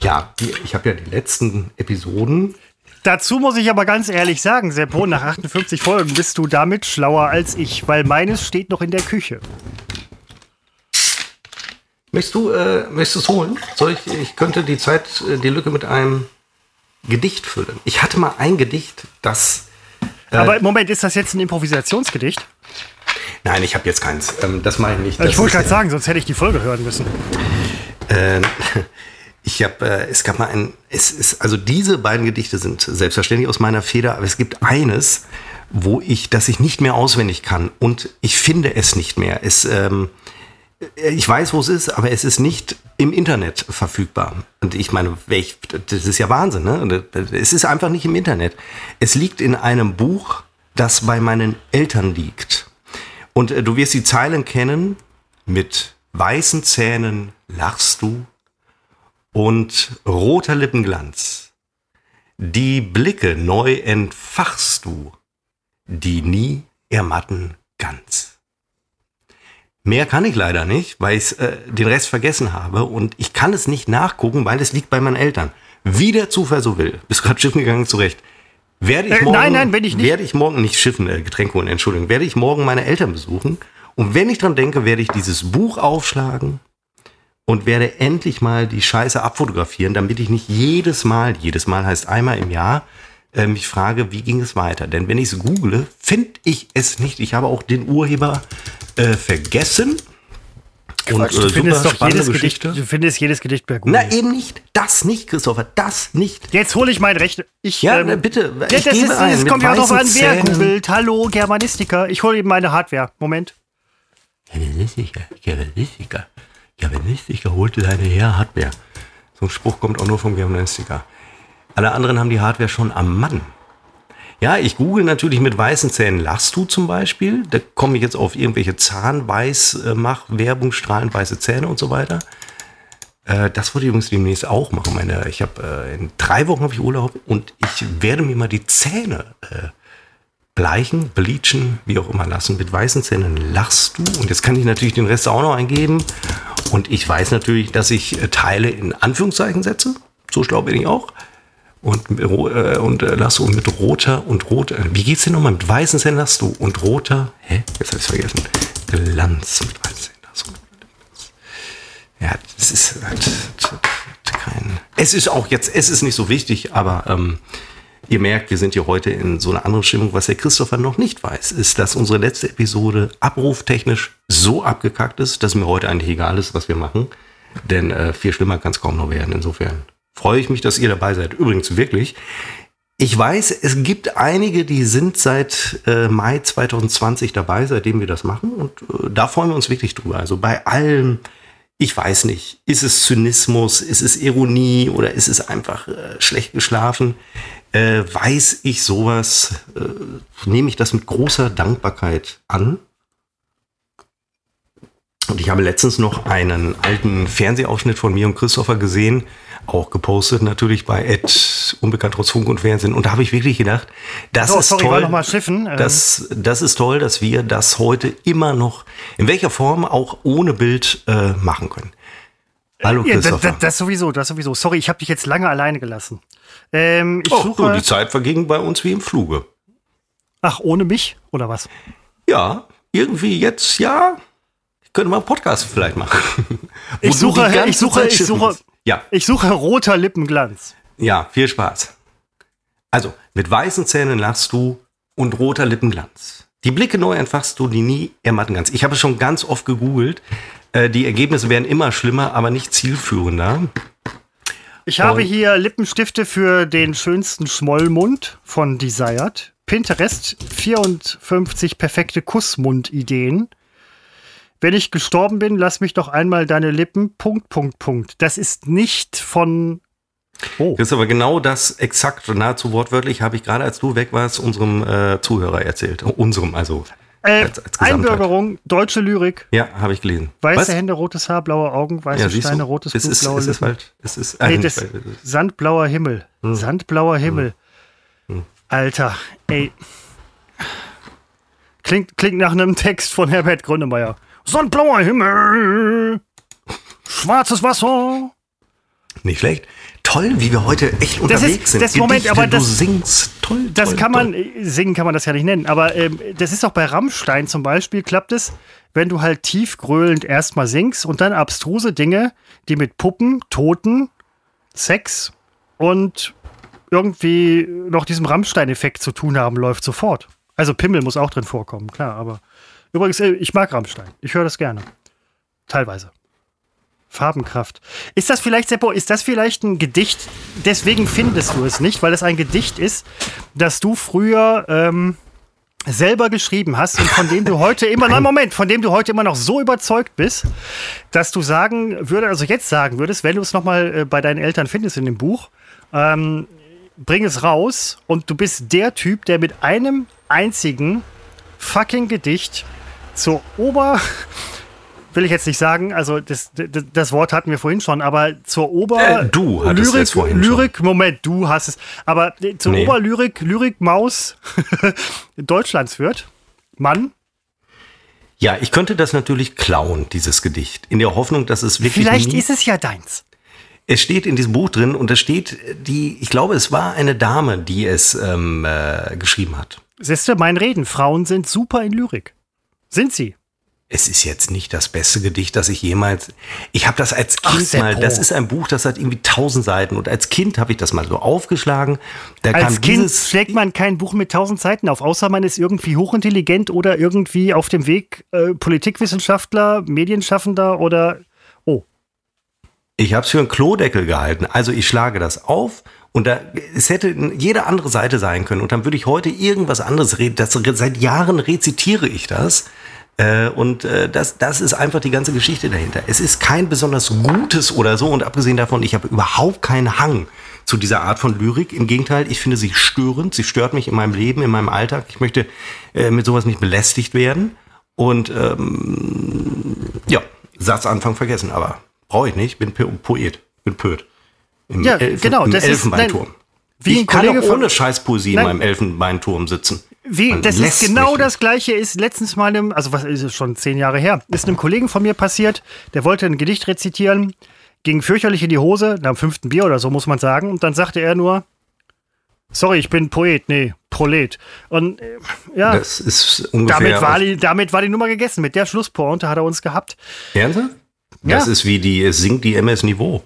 Ja, ich habe ja die letzten Episoden Dazu muss ich aber ganz ehrlich sagen, Seppo, nach 58 Folgen bist du damit schlauer als ich, weil meines steht noch in der Küche. Möchtest du, äh, möchtest du es holen? Soll ich, ich könnte die Zeit, äh, die Lücke mit einem Gedicht füllen. Ich hatte mal ein Gedicht, das. Äh, Aber Moment, ist das jetzt ein Improvisationsgedicht? Nein, ich habe jetzt keins. Ähm, das meine ich nicht. ich wollte gerade sagen, sonst hätte ich die Folge hören müssen. Ähm, ich habe, äh, es gab mal ein, es ist, also diese beiden Gedichte sind selbstverständlich aus meiner Feder, aber es gibt eines, wo ich, das ich nicht mehr auswendig kann und ich finde es nicht mehr. Es, ähm, ich weiß, wo es ist, aber es ist nicht im Internet verfügbar. Und ich meine, das ist ja Wahnsinn, ne? Es ist einfach nicht im Internet. Es liegt in einem Buch, das bei meinen Eltern liegt. Und äh, du wirst die Zeilen kennen. Mit weißen Zähnen lachst du und roter Lippenglanz. Die Blicke neu entfachst du, die nie ermatten ganz. Mehr kann ich leider nicht, weil ich äh, den Rest vergessen habe und ich kann es nicht nachgucken, weil es liegt bei meinen Eltern. Wie der Zufall so will. Bist gerade schiffen gegangen, zurecht. Werde ich morgen, äh, nein, nein, wenn ich nicht. Werde ich morgen nicht schiffen, äh, Getränke holen, Entschuldigung. Werde ich morgen meine Eltern besuchen und wenn ich dran denke, werde ich dieses Buch aufschlagen und werde endlich mal die Scheiße abfotografieren, damit ich nicht jedes Mal, jedes Mal heißt einmal im Jahr, äh, mich frage, wie ging es weiter? Denn wenn ich es google, finde ich es nicht. Ich habe auch den Urheber äh, vergessen. Und, du äh, findest doch jedes Gedicht, du findest jedes Gedicht per Google. Na eben nicht, das nicht, Christopher, das nicht. Jetzt hole ich mein Recht. Ich, ja, ähm, bitte. Ja, das ist, es kommt ja auch noch an, wer googelt. Hallo, Germanistiker. Ich hole eben meine Hardware. Moment. Germanistiker, Germanistiker. Germanistiker holte deine her Hardware. So ein Spruch kommt auch nur vom Germanistiker. Alle anderen haben die Hardware schon am Mann. Ja, ich google natürlich mit weißen Zähnen lachst du zum Beispiel. Da komme ich jetzt auf irgendwelche Zahnweiß-Mach-Werbung, strahlend weiße Zähne und so weiter. Äh, das wollte ich übrigens demnächst auch machen. Meine, ich habe äh, in drei Wochen habe ich Urlaub und ich werde mir mal die Zähne äh, bleichen, bleachen, wie auch immer lassen. Mit weißen Zähnen lachst du. Und jetzt kann ich natürlich den Rest auch noch eingeben. Und ich weiß natürlich, dass ich äh, Teile in Anführungszeichen setze. So schlau bin ich auch und, äh, und äh, Lasso mit roter und roter. Wie geht's denn nochmal? Mit weißen Zähnen Lasso und roter. Hä? Jetzt habe ich vergessen. Glanz mit weißen Zähnen Lasso. Ja, das ist halt kein. Es ist auch jetzt, es ist nicht so wichtig, aber ähm, ihr merkt, wir sind hier heute in so einer anderen Stimmung. Was der Christopher noch nicht weiß, ist, dass unsere letzte Episode abruftechnisch so abgekackt ist, dass mir heute eigentlich egal ist, was wir machen. Denn äh, viel schlimmer kann es kaum noch werden. Insofern freue ich mich, dass ihr dabei seid. Übrigens wirklich. Ich weiß, es gibt einige, die sind seit äh, Mai 2020 dabei, seitdem wir das machen. Und äh, da freuen wir uns wirklich drüber. Also bei allem, ich weiß nicht, ist es Zynismus, ist es Ironie oder ist es einfach äh, schlecht geschlafen? Äh, weiß ich sowas, äh, nehme ich das mit großer Dankbarkeit an. Und ich habe letztens noch einen alten Fernsehausschnitt von mir und Christopher gesehen, auch gepostet natürlich bei Ed Unbekannt trotz Funk und Fernsehen. Und da habe ich wirklich gedacht, das Oh, ist sorry, toll. noch mal schiffen. Ähm, Das, das ist toll, dass wir das heute immer noch, in welcher Form auch ohne Bild äh, machen können. Hallo Ja, das, Christopher. das, das sowieso, das sowieso. Sorry, ich habe dich jetzt lange alleine gelassen. Ähm, ich oh, suche. du, die Zeit verging bei uns wie im Fluge. ach, ohne mich? Oder was? Ja, irgendwie jetzt, ja, könnte mal einen Podcast vielleicht machen. Ich suche- ich suche- Zeit ich suche- musst. Ja, Ich suche roter Lippenglanz. ja, viel Spaß. Also, mit weißen Zähnen lachst du und roter Lippenglanz. Die Blicke neu entfachst du, die nie ermatten kannst. Ich habe es schon ganz oft gegoogelt. Äh, die Ergebnisse werden immer schlimmer, aber nicht zielführender. Ich habe hier Lippenstifte für den schönsten Schmollmund von Desired. Pinterest 54 perfekte Kussmund-Ideen. Wenn ich gestorben bin, lass mich doch einmal deine Lippen. Punkt, Punkt, Punkt. Das ist nicht von. Oh. Das ist aber genau das exakt, nahezu wortwörtlich, habe ich gerade als du weg warst, unserem äh, Zuhörer erzählt. Unserem, also. Äh, als- als. Einbürgerung, deutsche Lyrik. Ja, habe ich gelesen. Weiße Was? Hände, rotes Haar, blaue Augen, weiße Ja, Steine, rotes es Blut, ist, blaue es ist halt, es ist, äh, Nee, nicht, das, ist- sandblauer Himmel. Hm. Sandblauer Himmel. Alter, ey. Klingt, klingt nach einem Text von Herbert Grönemeyer. Sandblauer Himmel. Schwarzes Wasser. nicht schlecht. Toll, wie wir heute echt Das unterwegs ist- sind. das Moment, Gedichte, aber das- du singst. Toll, Das toll, kann man, toll. singen kann man das ja nicht nennen, aber ähm, das ist auch bei Rammstein zum Beispiel, klappt es, wenn du halt tiefgröhlend erstmal singst und dann abstruse Dinge, die mit Puppen, Toten, Sex und irgendwie noch diesem Rammstein-Effekt zu tun haben, läuft sofort. Also Pimmel muss auch drin vorkommen, klar, aber übrigens, ich mag Rammstein. Ich höre das gerne. Teilweise. Farbenkraft. Ist das vielleicht, Seppo, ist das vielleicht ein Gedicht? Deswegen findest du es nicht, weil es ein Gedicht ist, das du früher ähm, selber geschrieben hast und von dem du heute immer, nein, Moment, von dem du heute immer noch so überzeugt bist, dass du sagen würdest, also jetzt sagen würdest, wenn du es nochmal äh, bei deinen Eltern findest in dem Buch, ähm, bring es raus und du bist der Typ, der mit einem einzigen fucking Gedicht zur Ober will ich jetzt nicht sagen, also das, das, das Wort hatten wir vorhin schon, aber zur Ober Äh, du hattest Lyrik, es vorhin schon. Lyrik, Moment, du hast es, aber zur Nee. Oberlyrik, Lyrik Maus Deutschlands wird. Mann, Ja, ich könnte das natürlich klauen, dieses Gedicht, in der Hoffnung, dass es wirklich. vielleicht ist es ja deins. Es steht in diesem Buch drin und da steht die, ich glaube, es war eine Dame, die es ähm, äh, geschrieben hat. Siehst du, mein Reden, Frauen sind super in Lyrik. Sind sie? Es ist jetzt nicht das beste Gedicht, das ich jemals. Ich habe das als Ach, Kind mal. Seppo. Das ist ein Buch, das hat irgendwie tausend Seiten und als Kind habe ich das mal so aufgeschlagen. Da Als Kind schlägt man kein Buch mit tausend Seiten auf, außer man ist irgendwie hochintelligent oder irgendwie auf dem Weg äh, Politikwissenschaftler, Medienschaffender oder oh. Ich habe es für einen Klodeckel gehalten. Also ich schlage das auf und da es hätte jede andere Seite sein können und dann würde ich heute irgendwas anderes reden. Das, seit Jahren rezitiere ich das. Äh, und äh, das, das ist einfach die ganze Geschichte dahinter. Es ist kein besonders gutes oder so und abgesehen davon, ich habe überhaupt keinen Hang zu dieser Art von Lyrik. Im Gegenteil, ich finde sie störend. Sie stört mich in meinem Leben, in meinem Alltag. Ich möchte äh, mit sowas nicht belästigt werden. Und ähm, ja, Satzanfang vergessen, aber brauche ich nicht. Bin Po- Poet, bin Poet. Im, Ja, genau, im das ist- Elfenbeinturm. nein, wie ich kann auch von- ohne Scheißpoesie in Nein. meinem Elfenbeinturm sitzen. Wie, Man das ist genau mich das gleiche ist letztens mal einem, also was ist es schon zehn Jahre her, ist einem Kollegen von mir passiert, der wollte ein Gedicht rezitieren, ging fürchterlich in die Hose, nach dem fünften Bier oder so muss man sagen, und dann sagte er nur, sorry, ich bin Poet, nee, Prolet. Und äh, ja, Das ist ungefähr. damit war, die, damit war die Nummer gegessen. Mit der Schlusspointe hat er uns gehabt. Ernsthaft? Ja. Das ist wie die, es sinkt die MS Niveau.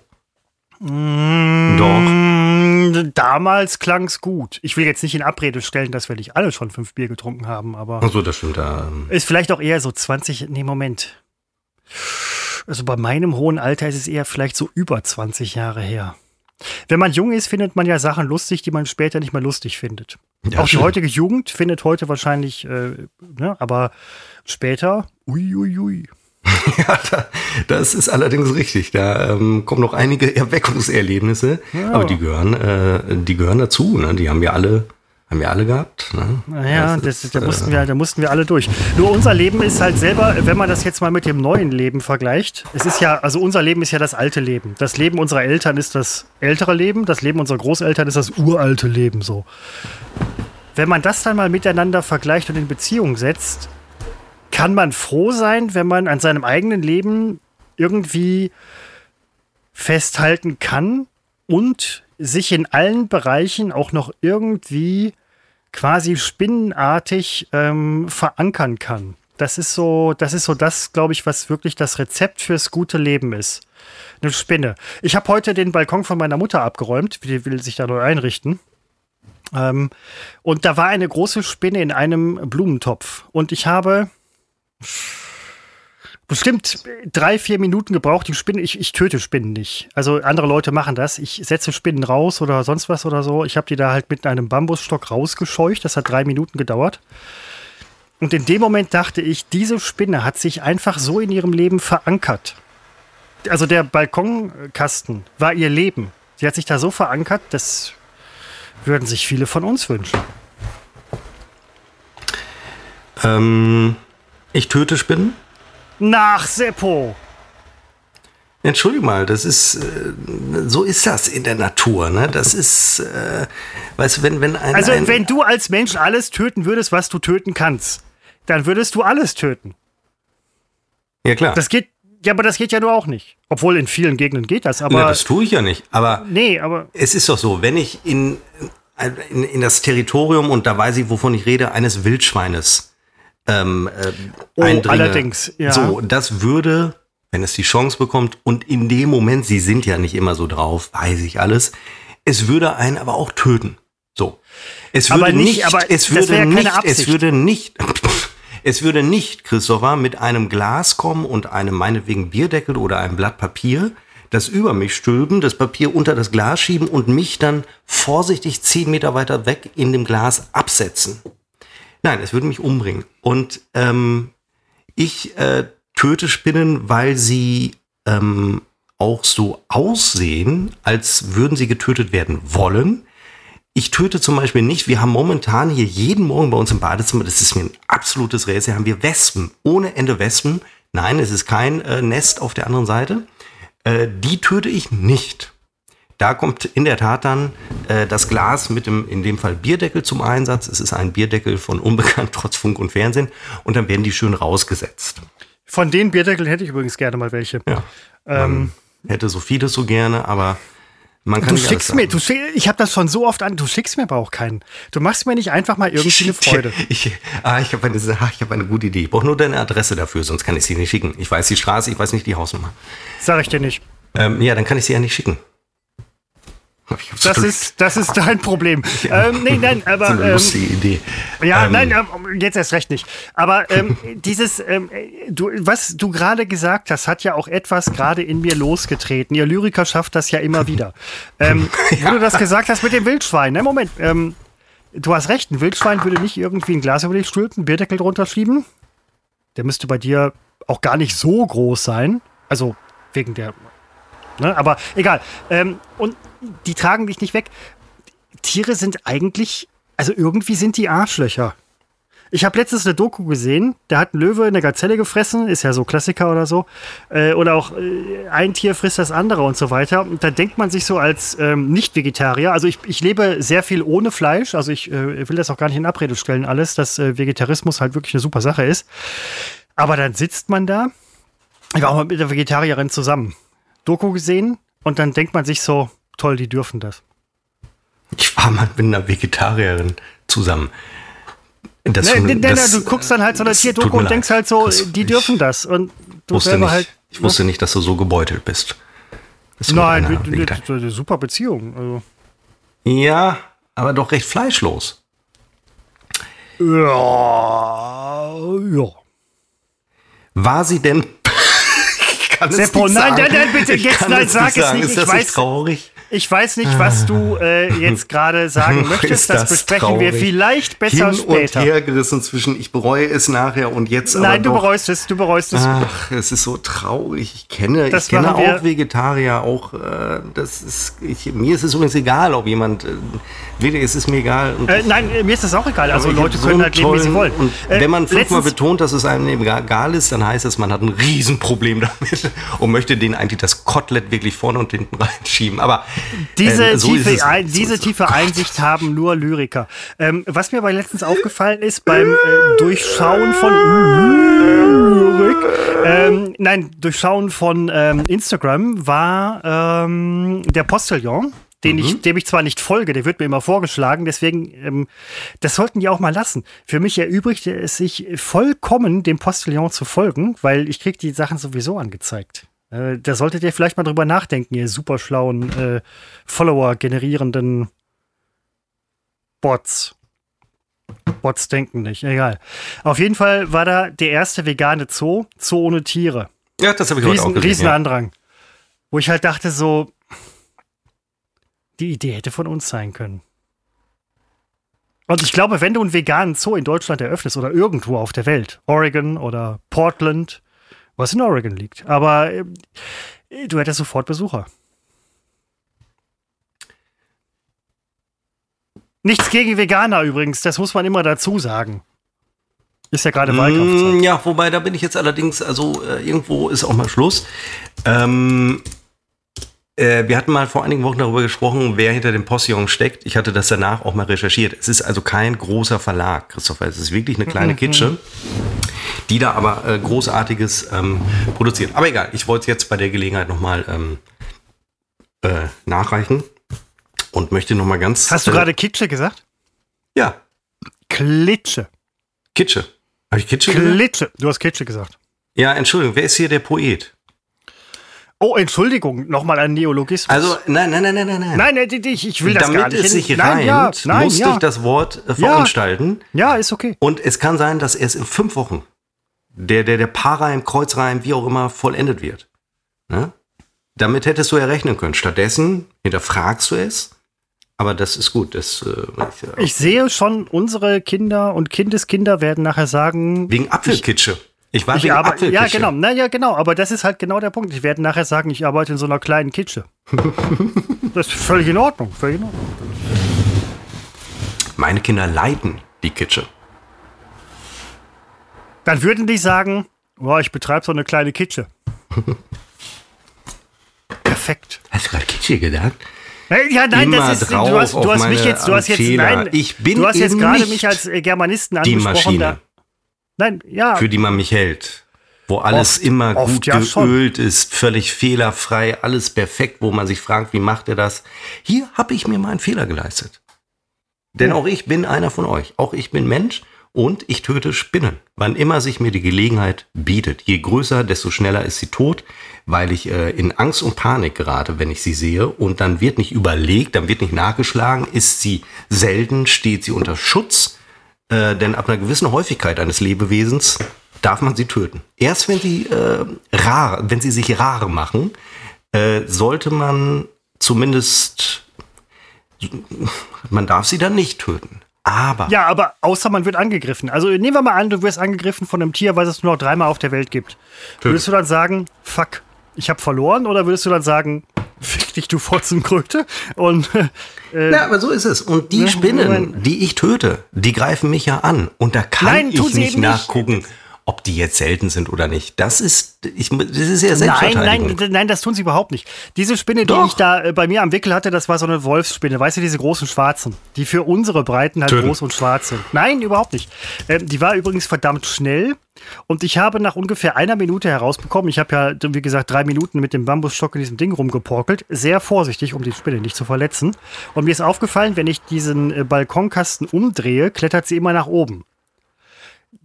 Doch. Mm, Damals klang es gut. Ich will jetzt nicht in Abrede stellen, dass wir nicht alle schon fünf Bier getrunken haben, aber Achso, das stimmt. Ähm, ist vielleicht auch eher so 20, nee, Moment. Also bei meinem hohen Alter ist es eher vielleicht so über 20 Jahre her. Wenn man jung ist, findet man ja Sachen lustig, die man später nicht mehr lustig findet. Ja, auch die stimmt. heutige Jugend findet heute wahrscheinlich, äh, ne, aber später, uiuiui. Ui, ui. ja, da, das ist allerdings richtig. Da ähm, kommen noch einige Erweckungserlebnisse, Ja. aber die gehören, äh, die gehören dazu. Ne? Die haben wir alle, Haben wir alle gehabt. Ne? Naja, das, das, da, mussten wir, da mussten wir alle durch. Nur unser Leben ist halt selber, wenn man das jetzt mal mit dem neuen Leben vergleicht, es ist ja, also unser Leben ist ja das alte Leben. Das Leben unserer Eltern ist das ältere Leben, das Leben unserer Großeltern ist das uralte Leben so. Wenn man das dann mal miteinander vergleicht und in Beziehung setzt, kann man froh sein, wenn man an seinem eigenen Leben irgendwie festhalten kann und sich in allen Bereichen auch noch irgendwie quasi spinnenartig ähm, verankern kann. Das ist so, das ist so das, glaube ich, was wirklich das Rezept fürs gute Leben ist. Eine Spinne. Ich habe heute den Balkon von meiner Mutter abgeräumt, die will sich da neu einrichten. Ähm, und da war eine große Spinne in einem Blumentopf. Und ich habe bestimmt drei, vier Minuten gebraucht. Die Spinnen, ich, ich töte Spinnen nicht. Also andere Leute machen das. Ich setze Spinnen raus oder sonst was oder so. Ich habe die da halt mit einem Bambusstock rausgescheucht. Das hat drei Minuten gedauert. Und in dem Moment dachte ich, diese Spinne hat sich einfach so in ihrem Leben verankert. Also der Balkonkasten war ihr Leben. Sie hat sich da so verankert, das würden sich viele von uns wünschen. Ähm, ich töte Spinnen nach Seppo. Entschuldige mal, das ist, äh, so ist das in der Natur, ne? Das ist, äh, weißt du, wenn, wenn ein. Also, ein, wenn du als Mensch alles töten würdest, was du töten kannst, dann würdest du alles töten. Ja, klar. Das geht, ja, aber das geht ja nur auch nicht. Obwohl in vielen Gegenden geht das, aber. Ja, das tue ich ja nicht. Aber. Nee, aber. Es ist doch so, wenn ich in, in, in das Territorium, und da weiß ich, wovon ich rede, eines Wildschweines ähm, äh, oh, eindringe. Allerdings, ja. So, das würde, wenn es die Chance bekommt, und in dem Moment, sie sind ja nicht immer so drauf, weiß ich alles, es würde einen aber auch töten. So. Es würde aber nicht, nicht aber es würde ja nicht, es würde nicht, es würde nicht, Christopher, mit einem Glas kommen und einem meinetwegen Bierdeckel oder einem Blatt Papier, das über mich stülpen, das Papier unter das Glas schieben und mich dann vorsichtig zehn Meter weiter weg in dem Glas absetzen. Nein, es würde mich umbringen. Und ähm, ich äh, töte Spinnen, weil sie ähm, auch so aussehen, als würden sie getötet werden wollen. Ich töte zum Beispiel nicht, wir haben momentan hier jeden Morgen bei uns im Badezimmer, das ist mir ein absolutes Rätsel, haben wir Wespen, ohne Ende Wespen. Nein, es ist kein äh, Nest auf der anderen Seite. Äh, die töte ich nicht. Da kommt in der Tat dann äh, das Glas mit dem, in dem Fall Bierdeckel zum Einsatz. Es ist ein Bierdeckel von Unbekannt trotz Funk und Fernsehen. Und dann werden die schön rausgesetzt. Von den Bierdeckeln hätte ich übrigens gerne mal welche. Ja. Ähm, hätte so vieles so gerne, aber man kann du schickst mir, du schick, ich habe das schon so oft an, du schickst mir aber auch keinen. Du machst mir nicht einfach mal irgendwie eine Freude. Ich, ah, ich habe eine, hab eine gute Idee. Ich brauche nur deine Adresse dafür, sonst kann ich sie nicht schicken. Ich weiß die Straße, ich weiß nicht die Hausnummer. Sag ich dir nicht. Ähm, ja, dann kann ich sie ja nicht schicken. Das ist, das ist dein Problem. Ja. Ähm, nee, nein, aber. So eine ähm, lustige Idee. Ja, ähm, nein, ähm, jetzt erst recht nicht. Aber ähm, dieses, ähm, du, was du gerade gesagt hast, hat ja auch etwas gerade in mir losgetreten. Ihr Lyriker schafft das ja immer wieder. Ähm, ja. Wo du das gesagt hast mit dem Wildschwein, ne? Moment. Ähm, du hast recht, ein Wildschwein würde nicht irgendwie ein Glas über dich stülpen, Bierdeckel drunter schieben. Der müsste bei dir auch gar nicht so groß sein. Also wegen der Ne? Aber egal. Ähm, und die tragen dich nicht weg. Tiere sind eigentlich, also irgendwie sind die Arschlöcher. Ich habe letztens eine Doku gesehen, da hat ein Löwe eine Gazelle gefressen, ist ja so Klassiker oder so. Äh, oder auch äh, ein Tier frisst das andere und so weiter. Und da denkt man sich so als ähm, Nicht-Vegetarier, also ich, ich lebe sehr viel ohne Fleisch, also ich äh, will das auch gar nicht in Abrede stellen, alles, dass äh, Vegetarismus halt wirklich eine super Sache ist. Aber dann sitzt man da, ich war auch mal mit der Vegetarierin zusammen. Doku gesehen und dann denkt man sich so, toll, die dürfen das. Ich war mal mit einer Vegetarierin zusammen. Das, nee, nee, das, du guckst dann halt so eine Tierdoku und denkst halt so, das, die dürfen das. Und du wusste selber nicht, halt. Ich wusste nicht, dass du so gebeutelt bist. Nein, eine super Beziehung. Also. Ja, aber doch recht fleischlos. Ja, ja. War sie denn kann Seppo, nein, nein, nein, bitte, jetzt, nein, sag es nicht. Ist das ich weiß, nicht traurig? Ich weiß nicht, was du äh, jetzt gerade sagen möchtest. Das, das, besprechen traurig. wir vielleicht besser Hin später. und her gerissen zwischen ich bereue es nachher und jetzt Nein, du bereust es, du bereust es. Ach, es ist so traurig. Ich kenne, das ich kenne auch Vegetarier, auch äh, das ist, ich, mir ist es übrigens egal, ob jemand, äh, es ist mir egal. Äh, nein, mir ist das auch egal. Also Leute können so halt leben, wie sie wollen. Und wenn man fünfmal betont, dass es einem egal ist, dann heißt das, man hat ein Riesenproblem damit und möchte den eigentlich das Kotelett wirklich vorne und hinten reinschieben. Aber diese, äh, so tiefe, ein, diese so tiefe Einsicht haben nur Lyriker. Ähm, was mir aber letztens aufgefallen ist beim äh, Durchschauen von Lyrik, ähm, nein, Durchschauen von ähm, Instagram war ähm, der Postillon den mhm. ich, dem ich zwar nicht folge, der wird mir immer vorgeschlagen, deswegen, ähm, das sollten die auch mal lassen. Für mich erübrigte es sich vollkommen, dem Postillon zu folgen, weil ich krieg die Sachen sowieso angezeigt. Äh, da solltet ihr vielleicht mal drüber nachdenken, ihr super schlauen äh, Follower generierenden Bots. Bots denken nicht, egal. Auf jeden Fall war da der erste vegane Zoo, Zoo ohne Tiere. Ja, das habe ich Riesen, heute auch gesehen. Riesenandrang. Ja. Wo ich halt dachte so, die Idee hätte von uns sein können. Und ich glaube, wenn du einen veganen Zoo in Deutschland eröffnest oder irgendwo auf der Welt, Oregon oder Portland, was in Oregon liegt, aber äh, du hättest sofort Besucher. Nichts gegen Veganer übrigens, das muss man immer dazu sagen. Ist ja gerade Wahlkampfzeit. Mm, ja, wobei, da bin ich jetzt allerdings, also äh, irgendwo ist auch mal Schluss. Ähm, äh, wir hatten mal vor einigen Wochen darüber gesprochen, wer hinter dem Postillon steckt. Ich hatte das danach auch mal recherchiert. Es ist also kein großer Verlag, Christopher. Es ist wirklich eine kleine mhm. Kitsche, die da aber äh, Großartiges ähm, produziert. Aber egal, ich wollte es jetzt bei der Gelegenheit nochmal ähm, äh, nachreichen und möchte nochmal ganz. Hast du äh, gerade Kitsche gesagt? Ja. Klitsche. Kitsche. Habe ich Kitsche Klitsche. Du hast Kitsche gesagt. Ja, Entschuldigung, wer ist hier der Poet? Oh, Entschuldigung, nochmal ein Neologismus. Also, nein, nein, nein, nein, nein. Nein, ich, ich will das Damit gar nicht. Damit es sich nein, reimt, ja, nein, musste ja. ich das Wort äh, verunstalten. Ja. ja, ist okay. Und es kann sein, dass erst in fünf Wochen der, der, der Paarreim, Kreuzreim, wie auch immer, vollendet wird. Ne? Damit hättest du errechnen können. Stattdessen hinterfragst du es. Aber das ist gut. Das, äh, ich, ich sehe schon, unsere Kinder und Kindeskinder werden nachher sagen. Wegen Apfelkitsche. Ich, ich war ich arbeite, Ja, genau. Naja, genau. Aber das ist halt genau der Punkt. Ich werde nachher sagen, ich arbeite in so einer kleinen Kitsche. das ist völlig in Ordnung. Völlig in Ordnung. Meine Kinder leiden die Kitsche. Dann würden die sagen, oh, ich betreibe so eine kleine Kitsche. Perfekt. Hast du gerade Kitsche gedacht? Ja, nein, Immer das ist, du hast, du hast mich jetzt, du hast jetzt, nein, ich bin du hast jetzt gerade mich als Germanisten angesprochen. Die Maschine. Da, Nein, ja. Für die man mich hält. Wo alles oft, immer oft gut ja geölt schon. ist, völlig fehlerfrei, alles perfekt, wo man sich fragt, wie macht er das? Hier habe ich mir mal einen Fehler geleistet. Denn ja. auch ich bin einer von euch. Auch ich bin Mensch und ich töte Spinnen, wann immer sich mir die Gelegenheit bietet. Je größer, desto schneller ist sie tot, weil ich äh, in Angst und Panik gerate, wenn ich sie sehe. Und dann wird nicht überlegt, dann wird nicht nachgeschlagen, ist sie selten, steht sie unter Schutz äh, denn ab einer gewissen Häufigkeit eines Lebewesens darf man sie töten. Erst wenn sie äh, rar, wenn sie sich rar machen, äh, sollte man zumindest, man darf sie dann nicht töten. Aber. Ja, aber außer man wird angegriffen. Also nehmen wir mal an, du wirst angegriffen von einem Tier, was es nur noch dreimal auf der Welt gibt. Töten. Würdest du dann sagen, fuck, ich habe verloren? Oder würdest du dann sagen, fick dich, du Fotzenkröte? Und äh, ja, aber so ist es. Und die Spinnen, die ich töte, die greifen mich ja an. Und da kann Nein, ich nicht nachgucken. Nicht ob die jetzt selten sind oder nicht. Das ist, ich, das ist ja Selbstverteidigung. Nein, nein, nein, das tun sie überhaupt nicht. Diese Spinne, Doch. die ich da äh, bei mir am Wickel hatte, das war so eine Wolfsspinne. Weißt du, diese großen schwarzen, die für unsere Breiten halt Töten. groß und schwarz sind. Nein, überhaupt nicht. Ähm, die war übrigens verdammt schnell. Und ich habe nach ungefähr einer Minute herausbekommen, ich habe ja, wie gesagt, drei Minuten mit dem Bambusstock in diesem Ding rumgeporkelt, sehr vorsichtig, um die Spinne nicht zu verletzen. Und mir ist aufgefallen, wenn ich diesen äh, Balkonkasten umdrehe, klettert sie immer nach oben.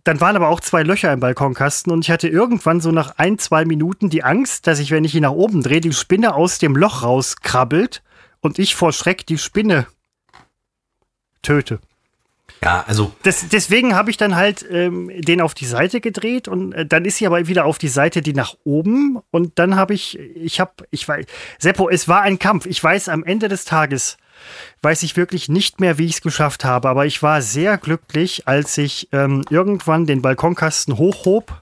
Dann waren aber auch zwei Löcher im Balkonkasten und ich hatte irgendwann so nach ein, zwei Minuten die Angst, dass ich, wenn ich ihn nach oben drehe, die Spinne aus dem Loch rauskrabbelt und ich vor Schreck die Spinne töte. Ja, also. Das, deswegen habe ich dann halt ähm, den auf die Seite gedreht und äh, dann ist sie aber wieder auf die Seite, die nach oben. Und dann habe ich, ich habe, ich weiß, Seppo, es war ein Kampf. Ich weiß, am Ende des Tages weiß ich wirklich nicht mehr, wie ich es geschafft habe. Aber ich war sehr glücklich, als ich ähm, irgendwann den Balkonkasten hochhob,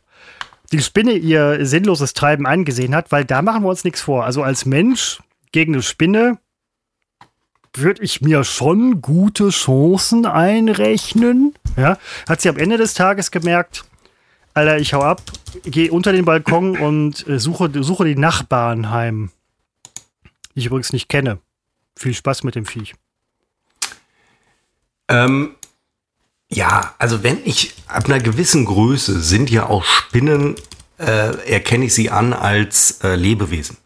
die Spinne ihr sinnloses Treiben angesehen hat, weil da machen wir uns nichts vor. Also als Mensch gegen eine Spinne würde ich mir schon gute Chancen einrechnen. Ja, hat sie am Ende des Tages gemerkt, Alter, ich hau ab, gehe unter den Balkon und äh, suche, suche die Nachbarn heim. Die ich übrigens nicht kenne. Viel Spaß mit dem Viech. Ähm, ja, also wenn ich ab einer gewissen Größe sind ja auch Spinnen, äh, erkenne ich sie an als äh, Lebewesen.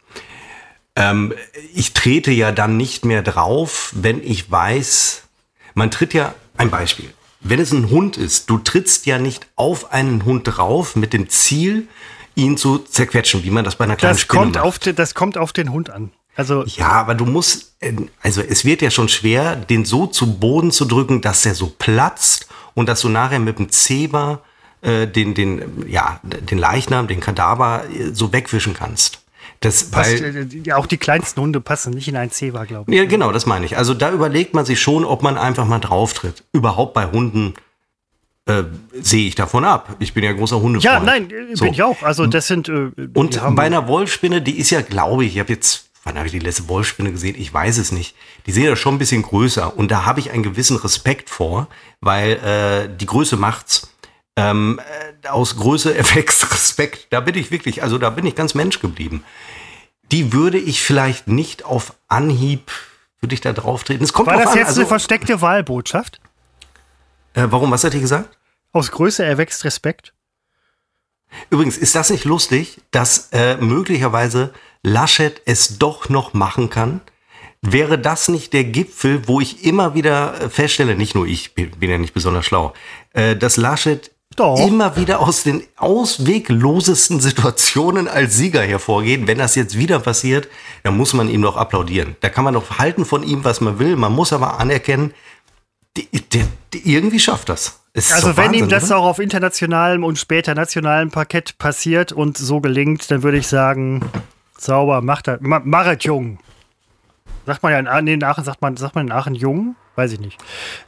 Ähm, ich trete ja dann nicht mehr drauf, wenn ich weiß, man tritt ja, ein Beispiel, wenn es ein Hund ist, du trittst ja nicht auf einen Hund drauf mit dem Ziel, ihn zu zerquetschen, wie man das bei einer kleinen das Spinne kommt macht. Auf, das kommt auf den Hund an. Also, Ja, aber du musst, äh, also es wird ja schon schwer, den so zu Boden zu drücken, dass er so platzt und dass du nachher mit dem Zebra äh, den, den, ja, den Leichnam, den Kadaver äh, so wegwischen kannst. Das, passt, weil, äh, die- auch die kleinsten Hunde passen nicht in ein Zewa, glaube ich. ja, genau, das meine ich. Also da überlegt man sich schon, ob man einfach mal drauf tritt. Überhaupt bei Hunden äh, sehe ich davon ab. Ich bin ja großer Hundefreund. Ja, nein, äh, So. bin ich auch. Also, das sind. Äh, Und bei einer Wollspinne, die ist ja, glaube ich, ich habe jetzt, wann habe ich die letzte Wollspinne gesehen? Ich weiß es nicht. Die sind ja schon ein bisschen größer und da habe ich einen gewissen Respekt vor, weil äh, die Größe macht's. Ähm, äh, aus Größe erwächst Respekt. Da bin ich wirklich, also da bin ich ganz Mensch geblieben. Die würde ich vielleicht nicht auf Anhieb, würde ich da drauf treten. Es kommt War das an. jetzt Also, eine versteckte Wahlbotschaft? äh, warum, was hat die gesagt? Aus Größe erwächst Respekt? Übrigens, ist das nicht lustig, dass äh, möglicherweise Laschet es doch noch machen kann? Wäre das nicht der Gipfel, wo ich immer wieder äh, feststelle, nicht nur ich bin, ja nicht besonders schlau, äh, dass Laschet Doch. immer wieder aus den ausweglosesten Situationen als Sieger hervorgeht. Wenn das jetzt wieder passiert, dann muss man ihm doch applaudieren. Da kann man doch halten von ihm, was man will. Man muss aber anerkennen, die, die, die, irgendwie schafft das. Ist Also wenn Wahnsinn, ihm das oder? auch auf internationalem und später nationalem Parkett passiert und so gelingt, dann würde ich sagen, sauber, macht er, ma, mach es jung. Sagt man ja in, Aachen- nee, in Aachen, sagt man, sagt man in Aachen jung? Weiß ich nicht.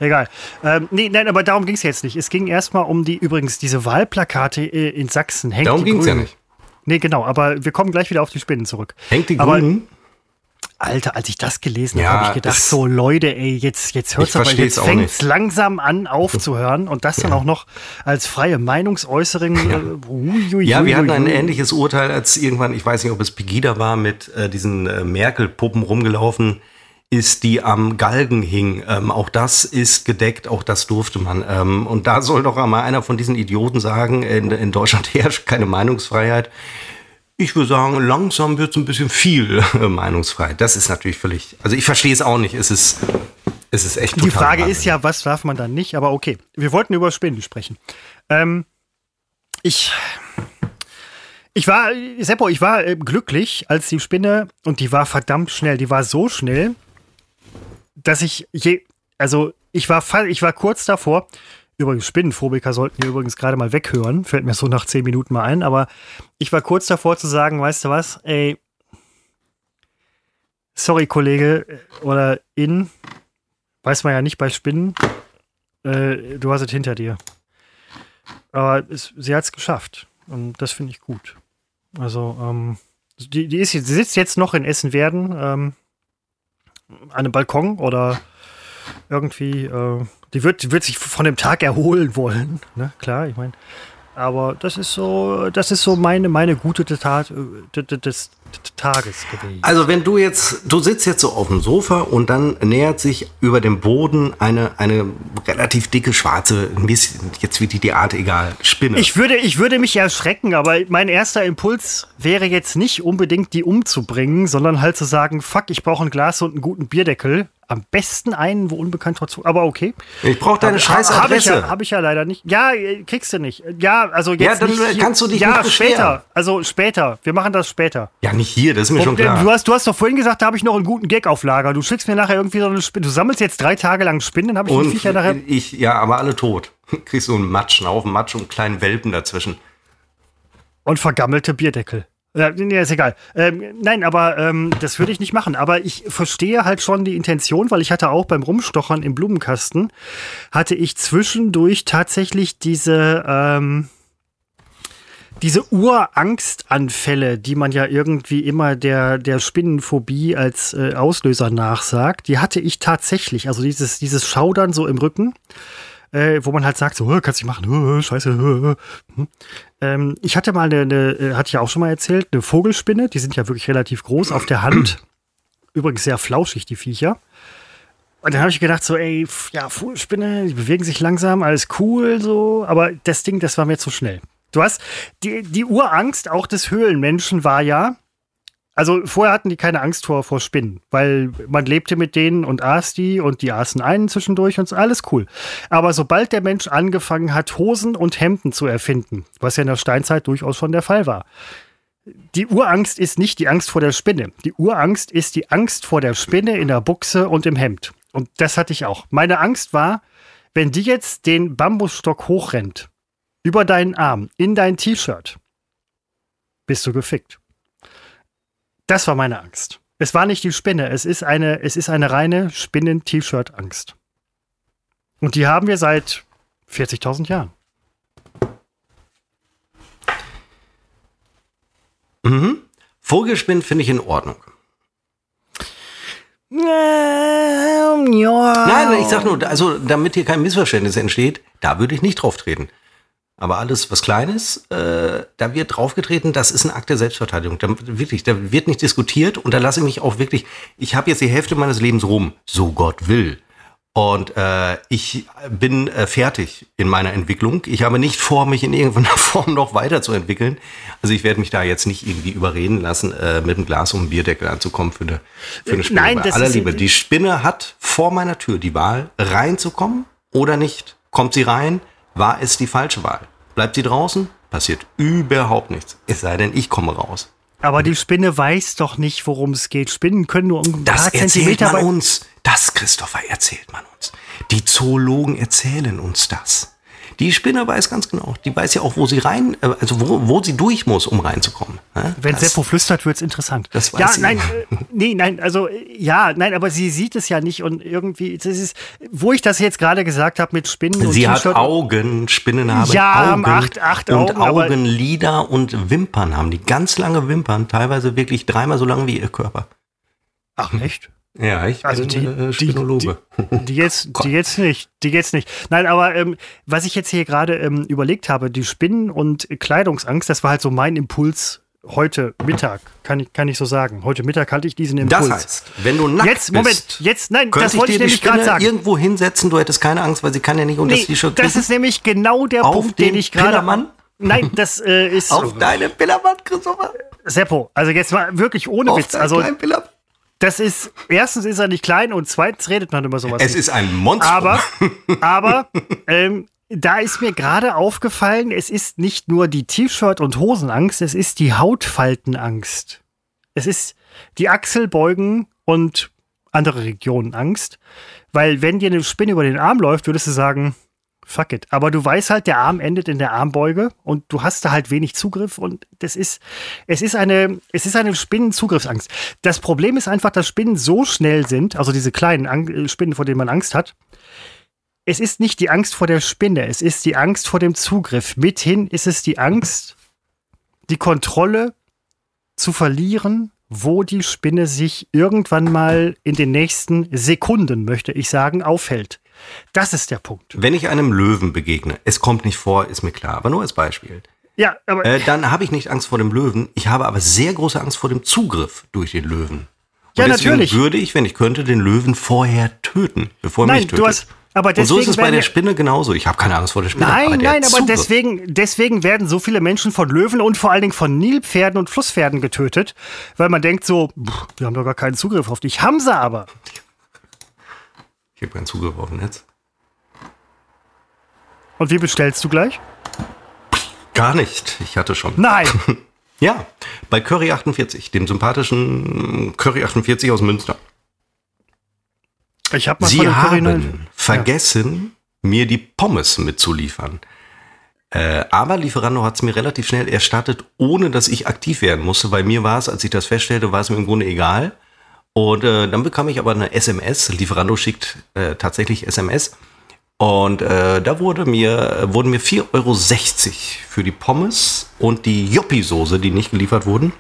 Egal. Ähm, nee, nein, aber darum ging es jetzt nicht. Es ging erstmal um die, übrigens, diese Wahlplakate äh, in Sachsen. Hängt Darum ging es ja nicht. Nee, genau, aber wir kommen gleich wieder auf die Spinnen zurück. Hängt die Aber- Grünen? Alter, als ich das gelesen Ja, habe, habe ich gedacht, es- so Leute, ey, jetzt, jetzt hört's Ich aber, jetzt fängt's nicht. langsam an aufzuhören und das dann auch noch als freie Meinungsäußerung. äh, ui, ui, Ja, ui, wir hatten ein ähnliches Urteil, als irgendwann, ich weiß nicht, ob es Pegida war, mit äh, diesen äh, Merkel-Puppen rumgelaufen ist, die am Galgen hing. Ähm, auch das ist gedeckt, auch das durfte man. Ähm, und da soll doch einmal einer von diesen Idioten sagen, in, in Deutschland herrscht keine Meinungsfreiheit. Ich würde sagen, langsam wird es ein bisschen viel äh, Meinungsfreiheit. Das ist natürlich völlig, also ich verstehe es auch nicht. Es ist, es ist echt Die Frage ist ja, was darf man dann nicht? Aber okay, wir wollten über Spinnen sprechen. Ähm, ich, ich war, Seppo, ich war äh, glücklich, als die Spinne, und die war verdammt schnell, die war so schnell, dass ich je, also ich war, ich war kurz davor, übrigens Spinnenphobiker sollten wir übrigens gerade mal weghören, fällt mir so nach zehn Minuten mal ein, aber ich war kurz davor zu sagen, weißt du was, ey, sorry Kollege äh, oder in, weiß man ja nicht bei Spinnen, äh, du hast es hinter dir. Aber es, sie hat es geschafft und das finde ich gut. Also, ähm, die, die, ist, sie sitzt jetzt noch in Essen-Werden ähm, an einem Balkon oder irgendwie, äh, die wird, wird sich von dem Tag erholen wollen, ne? Klar, ich meine. Aber das ist so, das ist so meine, meine gute Tat äh, des, Tages gewesen. Also wenn du jetzt, du sitzt jetzt so auf dem Sofa und dann nähert sich über dem Boden eine, eine relativ dicke schwarze, jetzt wird die die Art egal, Spinne. Ich würde, ich würde mich erschrecken, aber mein erster Impuls wäre jetzt nicht unbedingt die umzubringen, sondern halt zu sagen, fuck, ich brauche ein Glas und einen guten Bierdeckel. Am besten einen, wo unbekannt trotzdem. Aber okay. Ich brauche deine scheiß Habe ich, Adresse. ja, hab ich ja leider nicht. Ja, äh, kriegst du nicht. Ja, also jetzt Ja, dann nicht kannst du dich Ja, nicht beschweren. später. Also später. Wir machen das später. Ja, nicht hier, das ist mir schon Und, äh, klar. Du hast, du hast doch vorhin gesagt, da habe ich noch einen guten Gag auf Lager. Du schickst mir nachher irgendwie so eine Spinne. Du sammelst jetzt drei Tage lang Spinnen, dann habe ich die Und Viecher nachher. ich, ja, aber alle tot. Kriegst so einen Matsch, einen Haufen Matsch und einen kleinen Welpen dazwischen. Und vergammelte Bierdeckel. Ja, nee, ist egal. Ähm, nein, aber ähm, das würde ich nicht machen. Aber ich verstehe halt schon die Intention, weil ich hatte auch beim Rumstochern im Blumenkasten, hatte ich zwischendurch tatsächlich diese, ähm, diese Urangstanfälle, die man ja irgendwie immer der, der Spinnenphobie als äh, Auslöser nachsagt. Die hatte ich tatsächlich. Also dieses, dieses Schaudern so im Rücken. Äh, wo man halt sagt, so, "Äh, kannst du nicht machen, scheiße. äh." Ähm, ich hatte mal eine, eine, äh, hatte ich ja auch schon mal erzählt, eine Vogelspinne, die sind ja wirklich relativ groß auf der Hand. Übrigens sehr flauschig, die Viecher. Und dann habe ich gedacht, so, ey, ja, Vogelspinne, die bewegen sich langsam, alles cool, so. Aber das Ding, das war mir zu schnell. Du hast, die, die Urangst auch des Höhlenmenschen war ja, also vorher hatten die keine Angst vor, vor Spinnen, weil man lebte mit denen und aß die und die aßen einen zwischendurch und alles cool. Aber sobald der Mensch angefangen hat, Hosen und Hemden zu erfinden, was ja in der Steinzeit durchaus schon der Fall war, die Urangst ist nicht die Angst vor der Spinne. Die Urangst ist die Angst vor der Spinne in der Buchse und im Hemd. Und das hatte ich auch. Meine Angst war, wenn die jetzt den Bambusstock hochrennt, über deinen Arm, in dein T-Shirt, bist du gefickt. Das war meine Angst. Es war nicht die Spinne, es ist eine, es ist eine reine Spinnen-T-Shirt-Angst. Und die haben wir seit 40.000 Jahren. Vogelspinnen finde ich in Ordnung. Nein, ich sag nur, also damit hier kein Missverständnis entsteht, da würde ich nicht drauf treten. Aber alles, was klein ist, äh, da wird draufgetreten, das ist ein Akt der Selbstverteidigung. Da, wirklich, da wird nicht diskutiert und da lasse ich mich auch wirklich, ich habe jetzt die Hälfte meines Lebens rum, so Gott will. Und äh, ich bin äh, fertig in meiner Entwicklung. Ich habe nicht vor, mich in irgendeiner Form noch weiterzuentwickeln. Also ich werde mich da jetzt nicht irgendwie überreden lassen, äh, mit einem Glas um einen Bierdeckel anzukommen für eine, für eine Spinne. Nein, Bei das aller ist- Liebe, die Spinne hat vor meiner Tür die Wahl, reinzukommen oder nicht. Kommt sie rein, war es die falsche Wahl. Bleibt sie draußen, passiert überhaupt nichts. Es sei denn, ich komme raus. Aber die Spinne weiß doch nicht, worum es geht. Spinnen können nur um ein Das paar erzählt Zentimeter man bei- uns. Das, Christopher, erzählt man uns. Die Zoologen erzählen uns das. Die Spinne weiß ganz genau. Die weiß ja auch, wo sie rein, äh, also wo, wo sie durch muss, um reinzukommen. ne? Wenn Das- Seppo flüstert, wird's interessant. Das weiß ja, nein, äh, nee, nein, also äh, ja, nein, aber sie sieht es ja nicht und irgendwie, das ist, wo ich das jetzt gerade gesagt habe mit Spinnen und Sie hat Augen, Spinnen haben Ja, Augen acht- acht und Augen, Augenlider und Wimpern haben die ganz lange Wimpern, teilweise wirklich dreimal so lang wie ihr Körper. Ach echt? Ja, ich Also bin die- äh, die- Spinologe. Die jetzt, die jetzt nicht, die jetzt nicht. Nein, aber ähm, was ich jetzt hier gerade ähm, überlegt habe, die Spinnen- und Kleidungsangst, das war halt so mein Impuls heute Mittag, kann ich, kann ich so sagen. Heute Mittag hatte ich diesen Impuls. das heißt, wenn du nackt Jetzt, Moment, bist, jetzt, nein, das wollte ich dir die nämlich gerade sagen. irgendwo hinsetzen, du hättest keine Angst, weil sie kann ja nicht unter Nee, das T-Shirt das ist nämlich genau der Auf Punkt, den den ich gerade. Pillermann? Nein, das äh, ist Auf deine Pillerwand, Christopher. Seppo. Also jetzt mal wirklich ohne Auf Witz. Also Pillermann. Das ist erstens ist er nicht klein und zweitens redet man über sowas. Es nicht. ist ein Monster. aber aber ähm, da ist mir gerade aufgefallen, es ist nicht nur die T-Shirt und Hosenangst, es ist die Hautfaltenangst. Es ist die Achselbeugen und andere Regionen Angst, weil wenn dir eine Spinne über den Arm läuft, würdest du sagen, fuck it. Aber du weißt halt, der Arm endet in der Armbeuge und du hast da halt wenig Zugriff und das ist, es ist eine, es ist eine Spinnenzugriffsangst. Das Problem ist einfach, dass Spinnen so schnell sind, also diese kleinen Ang äh, Spinnen, vor denen man Angst hat. Es ist nicht die Angst vor der Spinne, es ist die Angst vor dem Zugriff. Mithin ist es die Angst, die Kontrolle zu verlieren, wo die Spinne sich irgendwann mal in den nächsten Sekunden, möchte ich sagen, aufhält. Das ist der Punkt. Wenn ich einem Löwen begegne, es kommt nicht vor, ist mir klar, aber nur als Beispiel, Ja, aber äh, dann habe ich nicht Angst vor dem Löwen, ich habe aber sehr große Angst vor dem Zugriff durch den Löwen. Und Ja, deswegen natürlich. würde ich, wenn ich könnte, den Löwen vorher töten, bevor er Nein, mich tötet. du hast- aber Und so ist deswegen es bei der Spinne genauso. Ich habe keine Angst vor der Spinne. Nein, aber der nein, aber Zugriff- deswegen, deswegen werden so viele Menschen von Löwen und vor allen Dingen von Nilpferden und Flusspferden getötet, weil man denkt so, pff, die haben doch gar keinen Zugriff auf dich. Haben sie aber. Ich habe keinen Zugriff auf Netz. Und wie bestellst du gleich? Gar nicht. Ich hatte schon. Nein! ja, bei Curry 48, dem sympathischen Curry 48 aus Münster. Ich habe mal Sie haben vergessen, mir die Pommes mitzuliefern. Äh, aber Lieferando hat es mir relativ schnell erstattet, ohne dass ich aktiv werden musste. Bei mir war es, als ich das feststellte, war es mir im Grunde egal. Und äh, dann bekam ich aber eine SMS. Lieferando schickt äh, tatsächlich SMS. Und äh, da wurde mir, wurden mir 4,60 Euro für die Pommes und die Joppi-Soße, die nicht geliefert wurden,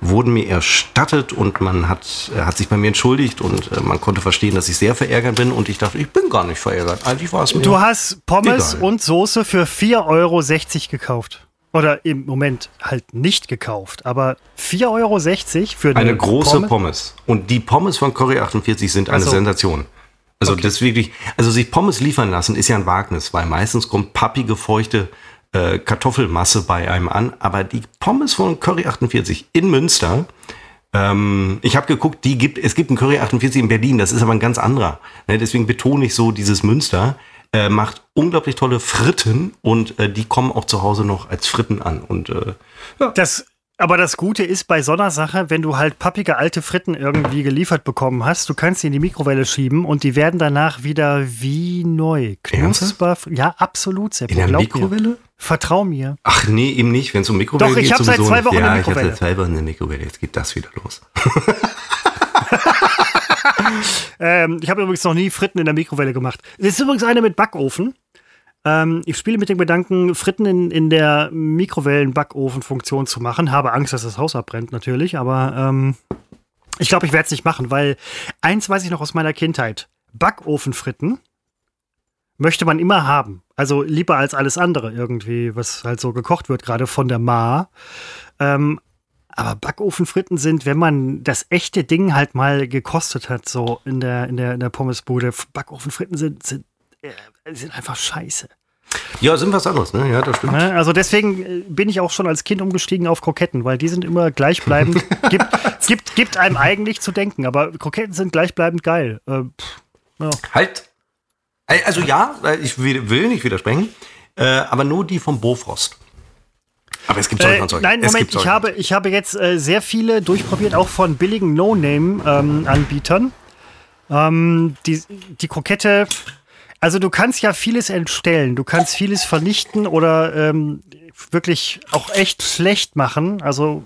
wurden mir erstattet und man hat, äh, hat sich bei mir entschuldigt und äh, man konnte verstehen, dass ich sehr verärgert bin und ich dachte, ich bin gar nicht verärgert. Eigentlich war es mir. Du hast Pommes Egal. und Soße für 4,60 Euro gekauft. Oder im Moment halt nicht gekauft. Aber 4,60 Euro für eine, eine große Pommes? Pommes. Und die Pommes von Curry 48 sind eine so. Sensation. Also das wirklich, also sich Pommes liefern lassen ist ja ein Wagnis, weil meistens kommt pappige, feuchte äh, Kartoffelmasse bei einem an. Aber die Pommes von Curry 48 in Münster, ähm, ich habe geguckt, die gibt, es gibt einen Curry 48 in Berlin, das ist aber ein ganz anderer. Ne, deswegen betone ich so dieses Münster. Äh, macht unglaublich tolle Fritten und äh, die kommen auch zu Hause noch als Fritten an. Und äh, Das, aber das Gute ist bei so einer Sache, wenn du halt pappige alte Fritten irgendwie geliefert bekommen hast, du kannst sie in die Mikrowelle schieben und die werden danach wieder wie neu. Knusper. Ja, absolut, Seppo. in der Mikrowelle? Mir. Vertrau mir. Ach nee, eben nicht, wenn es um Mikrowelle Doch, geht. ich hab seit zwei nicht. Wochen ja, eine ich habe Mikrowelle. seit zwei Wochen eine Mikrowelle. Jetzt geht das wieder los. Ähm, ich habe übrigens noch nie Fritten in der Mikrowelle gemacht. Es ist übrigens eine mit Backofen. Ähm, ich spiele mit dem Gedanken, Fritten in, in der Mikrowellen-Backofen-Funktion zu machen. Habe Angst, dass das Haus abbrennt, natürlich. Aber ähm, ich glaube, ich werde es nicht machen, weil eins weiß ich noch aus meiner Kindheit. Backofenfritten möchte man immer haben. Also lieber als alles andere irgendwie, was halt so gekocht wird, gerade von der Ma. Ähm, aber Backofenfritten sind, wenn man das echte Ding halt mal gekostet hat, so in der, in der, in der Pommesbude, Backofenfritten sind, sind, äh, sind einfach scheiße. Ja, sind was anderes, ne? Ja, das stimmt. Ne? Also deswegen äh, bin ich auch schon als Kind umgestiegen auf Kroketten, weil die sind immer gleichbleibend. gibt, es gibt, gibt einem eigentlich zu denken, aber Kroketten sind gleichbleibend geil. Äh, pff, ja. Halt. Äh, Also ja, ich will will nicht widersprechen, äh, aber nur die vom Bofrost. Aber es gibt solche Äh, und solche. nein, es Moment, ich habe, ich habe jetzt äh, sehr viele durchprobiert, auch von billigen No-Name-Anbietern. Ähm, die, die Krokette, also du kannst ja vieles entstellen, du kannst vieles vernichten oder ähm, wirklich auch echt schlecht machen. Also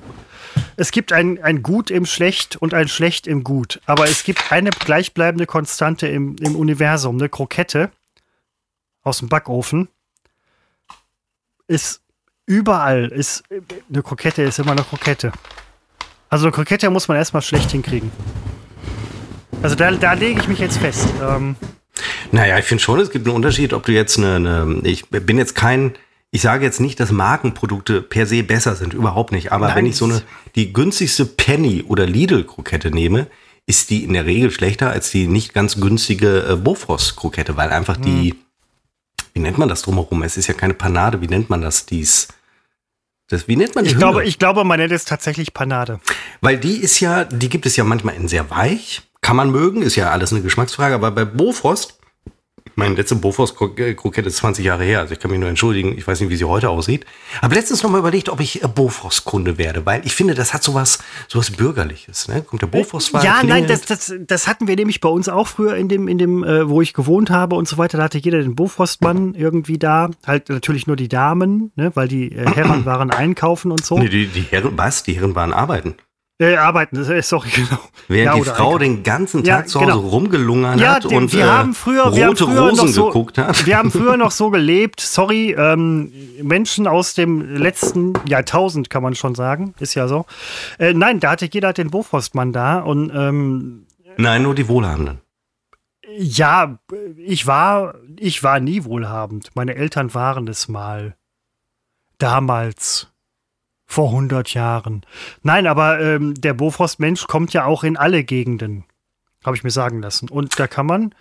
es gibt ein, ein Gut im Schlecht und ein Schlecht im Gut. Aber es gibt eine gleichbleibende Konstante im, im Universum, eine Krokette aus dem Backofen. Ist überall, ist eine Krokette ist immer eine Krokette. Also eine Krokette muss man erstmal schlecht hinkriegen. Also da, da lege ich mich jetzt fest. Ähm, Naja, ich finde schon, es gibt einen Unterschied, ob du jetzt eine, eine, ich bin jetzt kein, ich sage jetzt nicht, dass Markenprodukte per se besser sind, überhaupt nicht. Aber Nein, wenn ich so eine, die günstigste Penny oder Lidl-Krokette nehme, ist die in der Regel schlechter als die nicht ganz günstige äh, Bofrost-Krokette, weil einfach die, wie nennt man das drumherum? Es ist ja keine Panade, wie nennt man das? Dies, das, wie nennt man die ich, glaube, ich glaube, man nennt es tatsächlich Panade. Weil die ist ja, die gibt es ja manchmal in sehr weich. Kann man mögen, ist ja alles eine Geschmacksfrage. Aber bei Bofrost, meine letzte Bofrost-Krokette ist 20 Jahre her. Also ich kann mich nur entschuldigen. Ich weiß nicht, wie sie heute aussieht. Aber letztens noch mal überlegt, ob ich äh, Bofrost-Kunde werde. Weil ich finde, das hat sowas, sowas Bürgerliches. Ne? Kommt der Bofrost Ja, nein, das, das, das hatten wir nämlich bei uns auch früher in dem, in dem äh, wo ich gewohnt habe und so weiter. Da hatte jeder den Bofrostmann irgendwie da. Halt natürlich nur die Damen, ne, weil die äh, Herren waren einkaufen und so. Nee, die, die Herren, was? Die Herren waren arbeiten. Äh, arbeiten, sorry, genau. Während Ja, die Frau einkaufen. den ganzen Ja, Tag zu Hause genau. rumgelungern Ja, hat und wir äh, haben früher, wir haben rote früher Rosen noch so, geguckt hat. Wir haben früher noch so gelebt. Sorry, ähm, Menschen aus dem letzten Jahrtausend kann man schon sagen, ist ja so. Äh, nein, da hatte jeder den Bofrostmann da und ähm, Nein, nur die Wohlhabenden. ja, ich war, ich war nie wohlhabend. Meine Eltern waren es mal. Damals. Vor 100 Jahren. Nein, aber ähm, der Bofrost-Mensch kommt ja auch in alle Gegenden. Habe ich mir sagen lassen. Und da kann man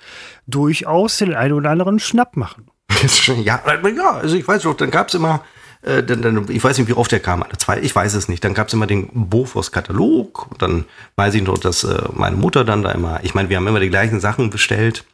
durchaus den einen oder anderen Schnapp machen. ja, ja, also ich weiß doch, dann gab es immer, äh, dann, dann, ich weiß nicht, wie oft der kam, alle zwei, ich weiß es nicht. Dann gab es immer den Bofors-Katalog. Dann weiß ich noch, dass äh, meine Mutter dann da immer, ich meine, wir haben immer die gleichen Sachen bestellt.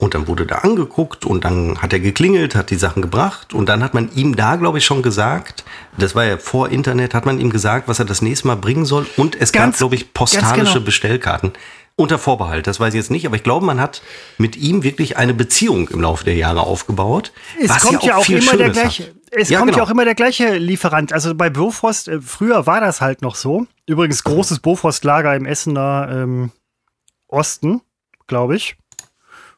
Und dann wurde da angeguckt und dann hat er geklingelt, hat die Sachen gebracht und dann hat man ihm da, glaube ich, schon gesagt, das war ja vor Internet, hat man ihm gesagt, was er das nächste Mal bringen soll und es Ganz- gab, glaube ich, postalische genau. Bestellkarten. Unter Vorbehalt, das weiß ich jetzt nicht, aber ich glaube, man hat mit ihm wirklich eine Beziehung im Laufe der Jahre aufgebaut. Es kommt ja auch, viel immer der gleiche. hat. Es Ja, kommt ja genau. auch immer der gleiche Lieferant. Also bei Bofrost, äh, früher war das halt noch so. Übrigens großes Bofrost-Lager im Essener ähm, Osten, glaube ich.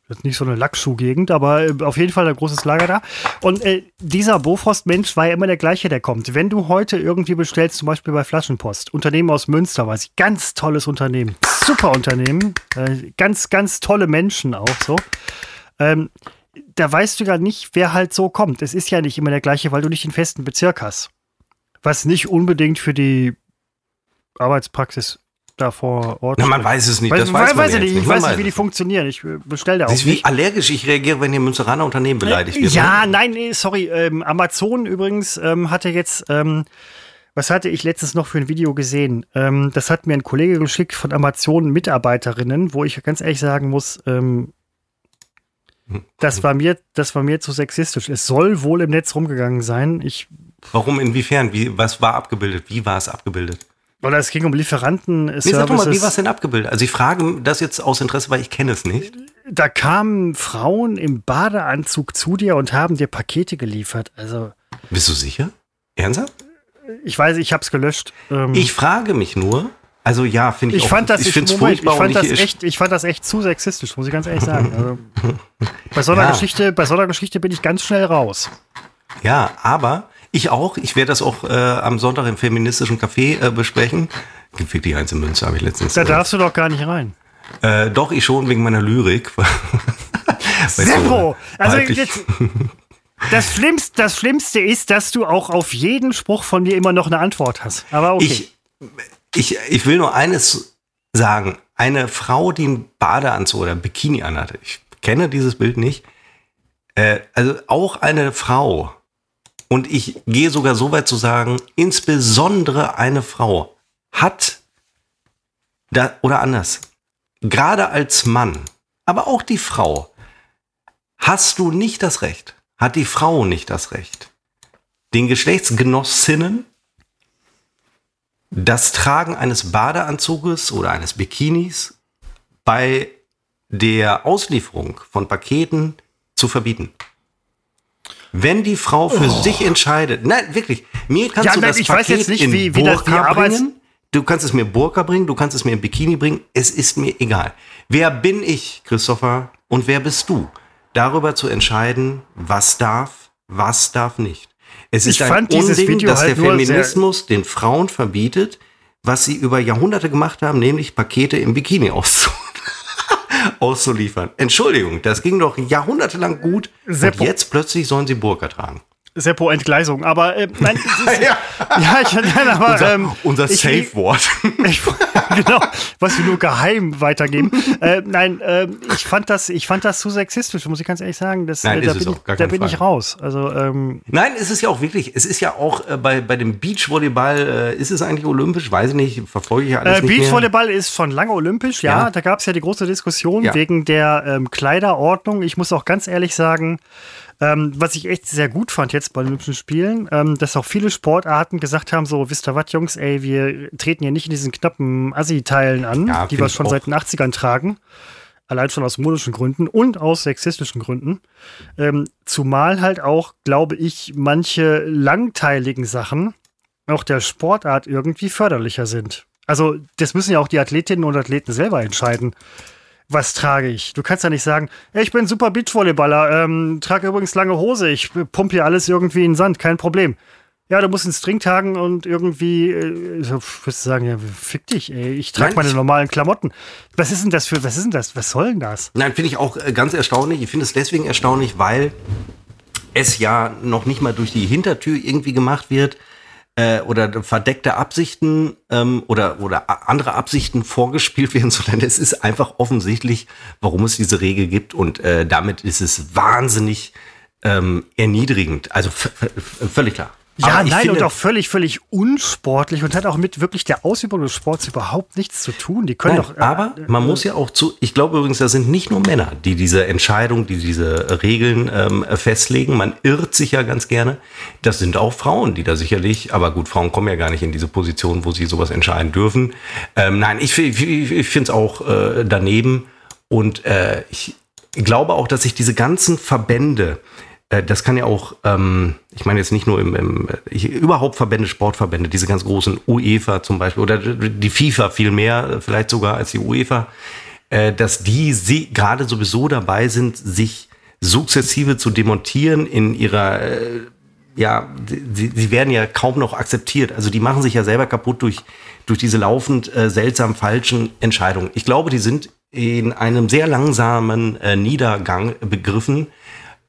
Das ist nicht so eine Lackschuhgegend, aber äh, auf jeden Fall ein großes Lager da. Und äh, dieser Bofrost-Mensch war ja immer der gleiche, der kommt. Wenn du heute irgendwie bestellst, zum Beispiel bei Flaschenpost, Unternehmen aus Münster, weiß ich, ganz tolles Unternehmen, super Unternehmen, äh, ganz, ganz tolle Menschen auch so. Ähm, da weißt du ja nicht, wer halt so kommt. Es ist ja nicht immer der gleiche, weil du nicht den festen Bezirk hast. Was nicht unbedingt für die Arbeitspraxis da vor Ort Na, man weiß es nicht, Weiß, das weiß, man weiß jetzt nicht. Ich Man weiß nicht, wie die funktionieren. Ich äh, bestelle da auch ist wie allergisch ich reagiere, wenn hier Münsteraner Unternehmen beleidigt wird. Ja, ne? nein, nee, sorry. Ähm, Amazon übrigens ähm, hatte jetzt, ähm, was hatte ich letztens noch für ein Video gesehen? Ähm, das hat mir ein Kollege geschickt von Amazon-Mitarbeiterinnen, wo ich ganz ehrlich sagen muss, ähm, das war mir, das war mir zu sexistisch. Es soll wohl im Netz rumgegangen sein. Ich, Warum, inwiefern? Wie, was war abgebildet? Wie war es abgebildet? Oder es ging um Lieferanten. Nee, sag doch mal, wie war es denn abgebildet? Also ich frage das jetzt aus Interesse, weil ich kenne es nicht. Da kamen Frauen im Badeanzug zu dir und haben dir Pakete geliefert. Also, Bist du sicher? Ernsthaft? ich weiß, ich habe es gelöscht. Ähm, Ich frage mich nur, also ja, finde ich, Ich auch, fand das, ich ich, Moment, fand das ich, echt, ich fand das echt zu sexistisch, muss ich ganz ehrlich sagen. Also, bei, so einer Ja. Geschichte, bei so einer Geschichte bin ich ganz schnell raus. Ja, aber ich auch. Ich werde das auch äh, am Sonntag im feministischen Café äh, besprechen. Gibt wirklich eins in Münster, habe ich letztens. Da äh, darfst du doch gar nicht rein. äh, doch, ich schon wegen meiner Lyrik. Seppo! Also weiblich- jetzt, das, Schlimmste, das Schlimmste ist, dass du auch auf jeden Spruch von mir immer noch eine Antwort hast. Aber okay. Ich, ich, ich will nur eines sagen. Eine Frau, die einen Badeanzug oder Bikini anhatte, ich kenne dieses Bild nicht, äh, also auch eine Frau, und ich gehe sogar so weit zu sagen, insbesondere eine Frau hat, da, oder anders, gerade als Mann, aber auch die Frau, hast du nicht das Recht, hat die Frau nicht das Recht, den Geschlechtsgenossinnen das Tragen eines Badeanzuges oder eines Bikinis bei der Auslieferung von Paketen zu verbieten. Wenn die Frau für sich entscheidet, nein, wirklich, mir kannst Oh. Ja, du nein, das ich Paket weiß jetzt nicht, in wie- wie das- Burka Arbeits- bringen, du kannst es mir Burka bringen, du kannst es mir in Bikini bringen, es ist mir egal. Wer bin ich, Christopher, und wer bist du? Darüber zu entscheiden, was darf, was darf nicht. Es ist Ich ein fand dieses Unding, Video dass halt der Feminismus den Frauen verbietet, was sie über Jahrhunderte gemacht haben, nämlich Pakete im Bikini auszu auszuliefern. Entschuldigung, das ging doch jahrhundertelang gut Seppo. und jetzt plötzlich sollen sie Burka tragen. Seppo Entgleisung. Aber äh, nein, ist, Ja. ja, ich, nein, aber Unser, ähm, unser ich- Safe-Wort. Ich, genau, was wir nur geheim weitergeben. äh, nein, äh, ich fand das, ich fand das zu sexistisch, muss ich ganz ehrlich sagen. Das, Nein, äh, da bin, auch, ich, da bin ich raus. Also ähm, Nein, es ist ja auch wirklich, es ist ja auch äh, bei, bei dem Beachvolleyball, äh, ist es eigentlich olympisch? Weiß ich nicht, verfolge ich ja alles äh, nicht mehr. Beachvolleyball ist schon lange olympisch, ja. Ja. Da gab es ja die große Diskussion Ja. wegen der ähm, Kleiderordnung. Ich muss auch ganz ehrlich sagen, ähm, was ich echt sehr gut fand jetzt bei den Olympischen Spielen, ähm, dass auch viele Sportarten gesagt haben: so, wisst ihr was, Jungs, ey, wir treten hier nicht in diesen knappen Assi-Teilen an, Ja, die wir schon auch. seit den 80ern tragen. Allein schon aus modischen Gründen und aus sexistischen Gründen. Ähm, zumal halt auch, glaube ich, manche langteiligen Sachen auch der Sportart irgendwie förderlicher sind. Also, das müssen ja auch die Athletinnen und Athleten selber entscheiden. Was trage ich? Du kannst ja nicht sagen, "Ey, ich bin super Beachvolleyballer, ähm, trage übrigens lange Hose, ich pumpe hier alles irgendwie in den Sand, kein Problem. Ja, du musst einen String tragen und irgendwie, äh, so, du sagen, ja, fick dich, ey, ich trage meine normalen Klamotten. Was ist denn das für, was ist denn das, was soll denn das? Nein, finde ich auch äh, ganz erstaunlich. Ich finde es deswegen erstaunlich, weil es ja noch nicht mal durch die Hintertür irgendwie gemacht wird äh, oder verdeckte Absichten ähm, oder, oder andere Absichten vorgespielt werden, sondern es ist einfach offensichtlich, warum es diese Regel gibt und äh, damit ist es wahnsinnig ähm, erniedrigend. Also völlig klar. Ja, nein, finde, und auch völlig, völlig unsportlich und hat auch mit wirklich der Ausübung des Sports überhaupt nichts zu tun. Die können nein, doch. Äh, aber man äh, muss ja auch zu, ich glaube übrigens, da sind nicht nur Männer, die diese Entscheidung, die diese Regeln ähm, festlegen. Man irrt sich ja ganz gerne. Das sind auch Frauen, die da sicherlich, aber gut, Frauen kommen ja gar nicht in diese Position, wo sie sowas entscheiden dürfen. Ähm, nein, ich, ich, ich finde es auch äh, daneben. Und äh, ich glaube auch, dass sich diese ganzen Verbände, äh, das kann ja auch, ähm, ich meine jetzt nicht nur im, im überhaupt Verbände, Sportverbände, diese ganz großen UEFA zum Beispiel oder die FIFA viel mehr, vielleicht sogar als die UEFA, äh, dass die gerade sowieso dabei sind, sich sukzessive zu demontieren in ihrer äh, ja, sie, sie werden ja kaum noch akzeptiert. Also die machen sich ja selber kaputt durch, durch diese laufend äh, seltsam falschen Entscheidungen. Ich glaube, die sind in einem sehr langsamen äh, Niedergang begriffen,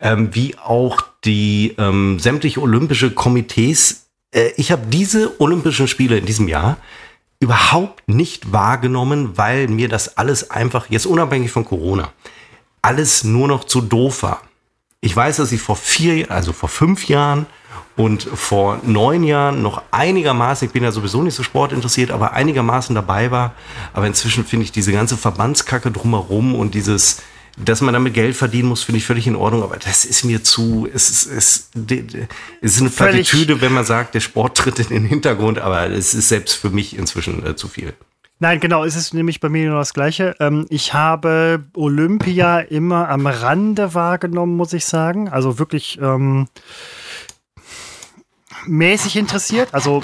ähm, wie auch die ähm, sämtliche olympische Komitees. Äh, ich habe diese Olympischen Spiele in diesem Jahr überhaupt nicht wahrgenommen, weil mir das alles einfach, jetzt unabhängig von Corona, alles nur noch zu doof war. Ich weiß, dass ich vor vier, also vor fünf Jahren und vor neun Jahren noch einigermaßen, ich bin ja sowieso nicht so sportinteressiert, aber einigermaßen dabei war. Aber inzwischen finde ich diese ganze Verbandskacke drumherum und dieses, dass man damit Geld verdienen muss, finde ich völlig in Ordnung, aber das ist mir zu, es ist, es, es ist eine Plattitüde, wenn man sagt, der Sport tritt in den Hintergrund, aber es ist selbst für mich inzwischen äh, zu viel. Nein, genau, es ist nämlich bei mir nur das Gleiche. Ähm, ich habe Olympia immer am Rande wahrgenommen, muss ich sagen. Also wirklich ähm, mäßig interessiert. Also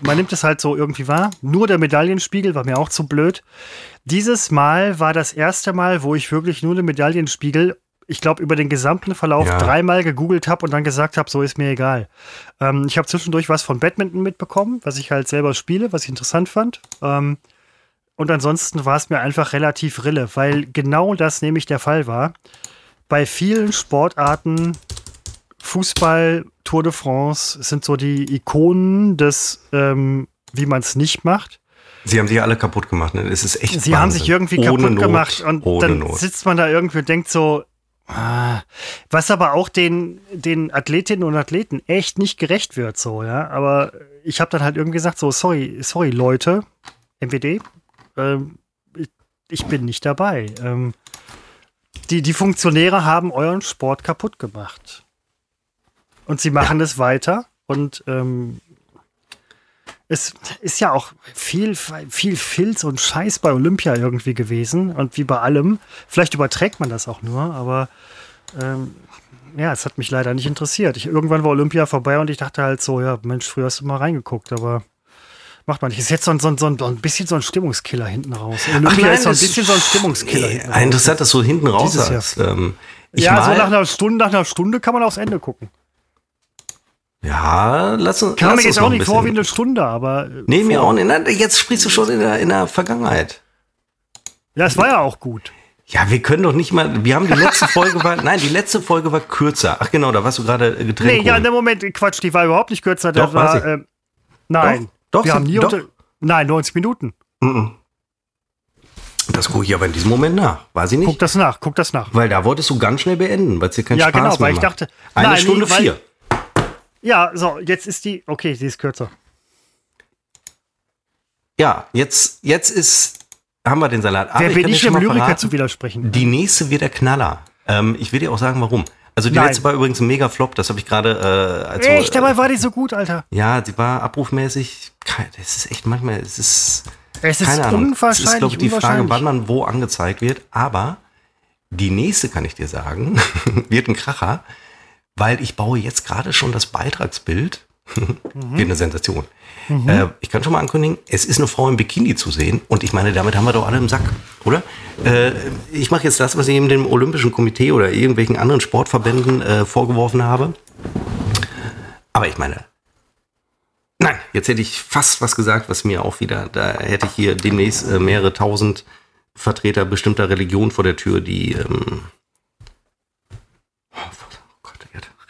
man nimmt es halt so irgendwie wahr. Nur der Medaillenspiegel war mir auch zu blöd. Dieses Mal war das erste Mal, wo ich wirklich nur den Medaillenspiegel, ich glaube, über den gesamten Verlauf ja. dreimal gegoogelt habe und dann gesagt habe, so ist mir egal. Ähm, ich habe zwischendurch was von Badminton mitbekommen, was ich halt selber spiele, was ich interessant fand. Ähm, und ansonsten war es mir einfach relativ rille, weil genau das nämlich der Fall war. Bei vielen Sportarten Fußball, Tour de France sind so die Ikonen des, ähm, wie man es nicht macht. Sie haben sich alle kaputt gemacht. Ne? Es ist echt. Sie Wahnsinn. haben sich irgendwie ohne kaputt Not, gemacht und dann Not. sitzt man da irgendwie und denkt so, ah, was aber auch den, den Athletinnen und Athleten echt nicht gerecht wird, so, ja. Aber ich habe dann halt irgendwie gesagt, so, sorry, sorry, Leute, MWD, ähm, ich, ich, bin nicht dabei. Ähm, die, die Funktionäre haben euren Sport kaputt gemacht. Und sie machen ja. es weiter. Und ähm, es ist ja auch viel, viel Filz und Scheiß bei Olympia irgendwie gewesen. Und wie bei allem. Vielleicht überträgt man das auch nur, aber ähm, ja, es hat mich leider nicht interessiert. Ich, irgendwann war Olympia vorbei und ich dachte halt so, ja, Mensch, früher hast du mal reingeguckt, aber macht man nicht. Ist jetzt so ein, so ein, so ein bisschen so ein Stimmungskiller hinten raus. Olympia nein, ist so ein bisschen so ein Stimmungskiller. hinten raus. Interessant, dass du hinten raus hast. Ähm, ja, so nach einer Stunde, nach einer Stunde kann man aufs Ende gucken. Ja, lass uns. Kann lass mir jetzt auch nicht vor wie eine Stunde, aber. Äh, nee, mir auch nicht. Jetzt sprichst du schon in der, in der Vergangenheit. Ja, es war ja auch gut. Ja, wir können doch nicht mal. Wir haben die letzte Folge war. Nein, die letzte Folge war kürzer. Ach genau, da warst du gerade getrennt. Nee, ja, in dem Moment, Quatsch, die war überhaupt nicht kürzer. Doch, war, äh, nein. Doch, doch wir haben nie doch. Unter, nein, 90 Minuten. Das gucke ich aber in diesem Moment nach. War sie nicht? Guck das nach, guck das nach. Weil da wolltest du ganz schnell beenden, weil es dir keinen ja, Spaß genau, weil ich dachte. Eine nein, Stunde nee, vier. Ja, so, jetzt ist die. Okay, sie ist kürzer. Ja, jetzt, jetzt ist. Haben wir den Salat. Aber Wer bin ich, ich dem Lyriker verraten, zu widersprechen? Die nächste wird der Knaller. Ähm, ich will dir auch sagen, warum. Also die Nein. letzte war übrigens ein mega Flop, das habe ich gerade. Äh, echt, dabei äh, war die so gut, Alter. Ja, sie war abrufmäßig. Das ist echt manchmal, es ist. Es ist keine Ahnung. unwahrscheinlich. Es ist, glaube ich, die Frage, wann man wo angezeigt wird. Aber die nächste, kann ich dir sagen, wird ein Kracher weil ich baue jetzt gerade schon das Beitragsbild. mhm. Eine Sensation. Mhm. Äh, ich kann schon mal ankündigen, es ist eine Frau im Bikini zu sehen und ich meine, damit haben wir doch alle im Sack, oder? Äh, ich mache jetzt das, was ich eben dem Olympischen Komitee oder irgendwelchen anderen Sportverbänden äh, vorgeworfen habe. Aber ich meine, nein, jetzt hätte ich fast was gesagt, was mir auch wieder, da hätte ich hier demnächst äh, mehrere tausend Vertreter bestimmter Religion vor der Tür, die ähm,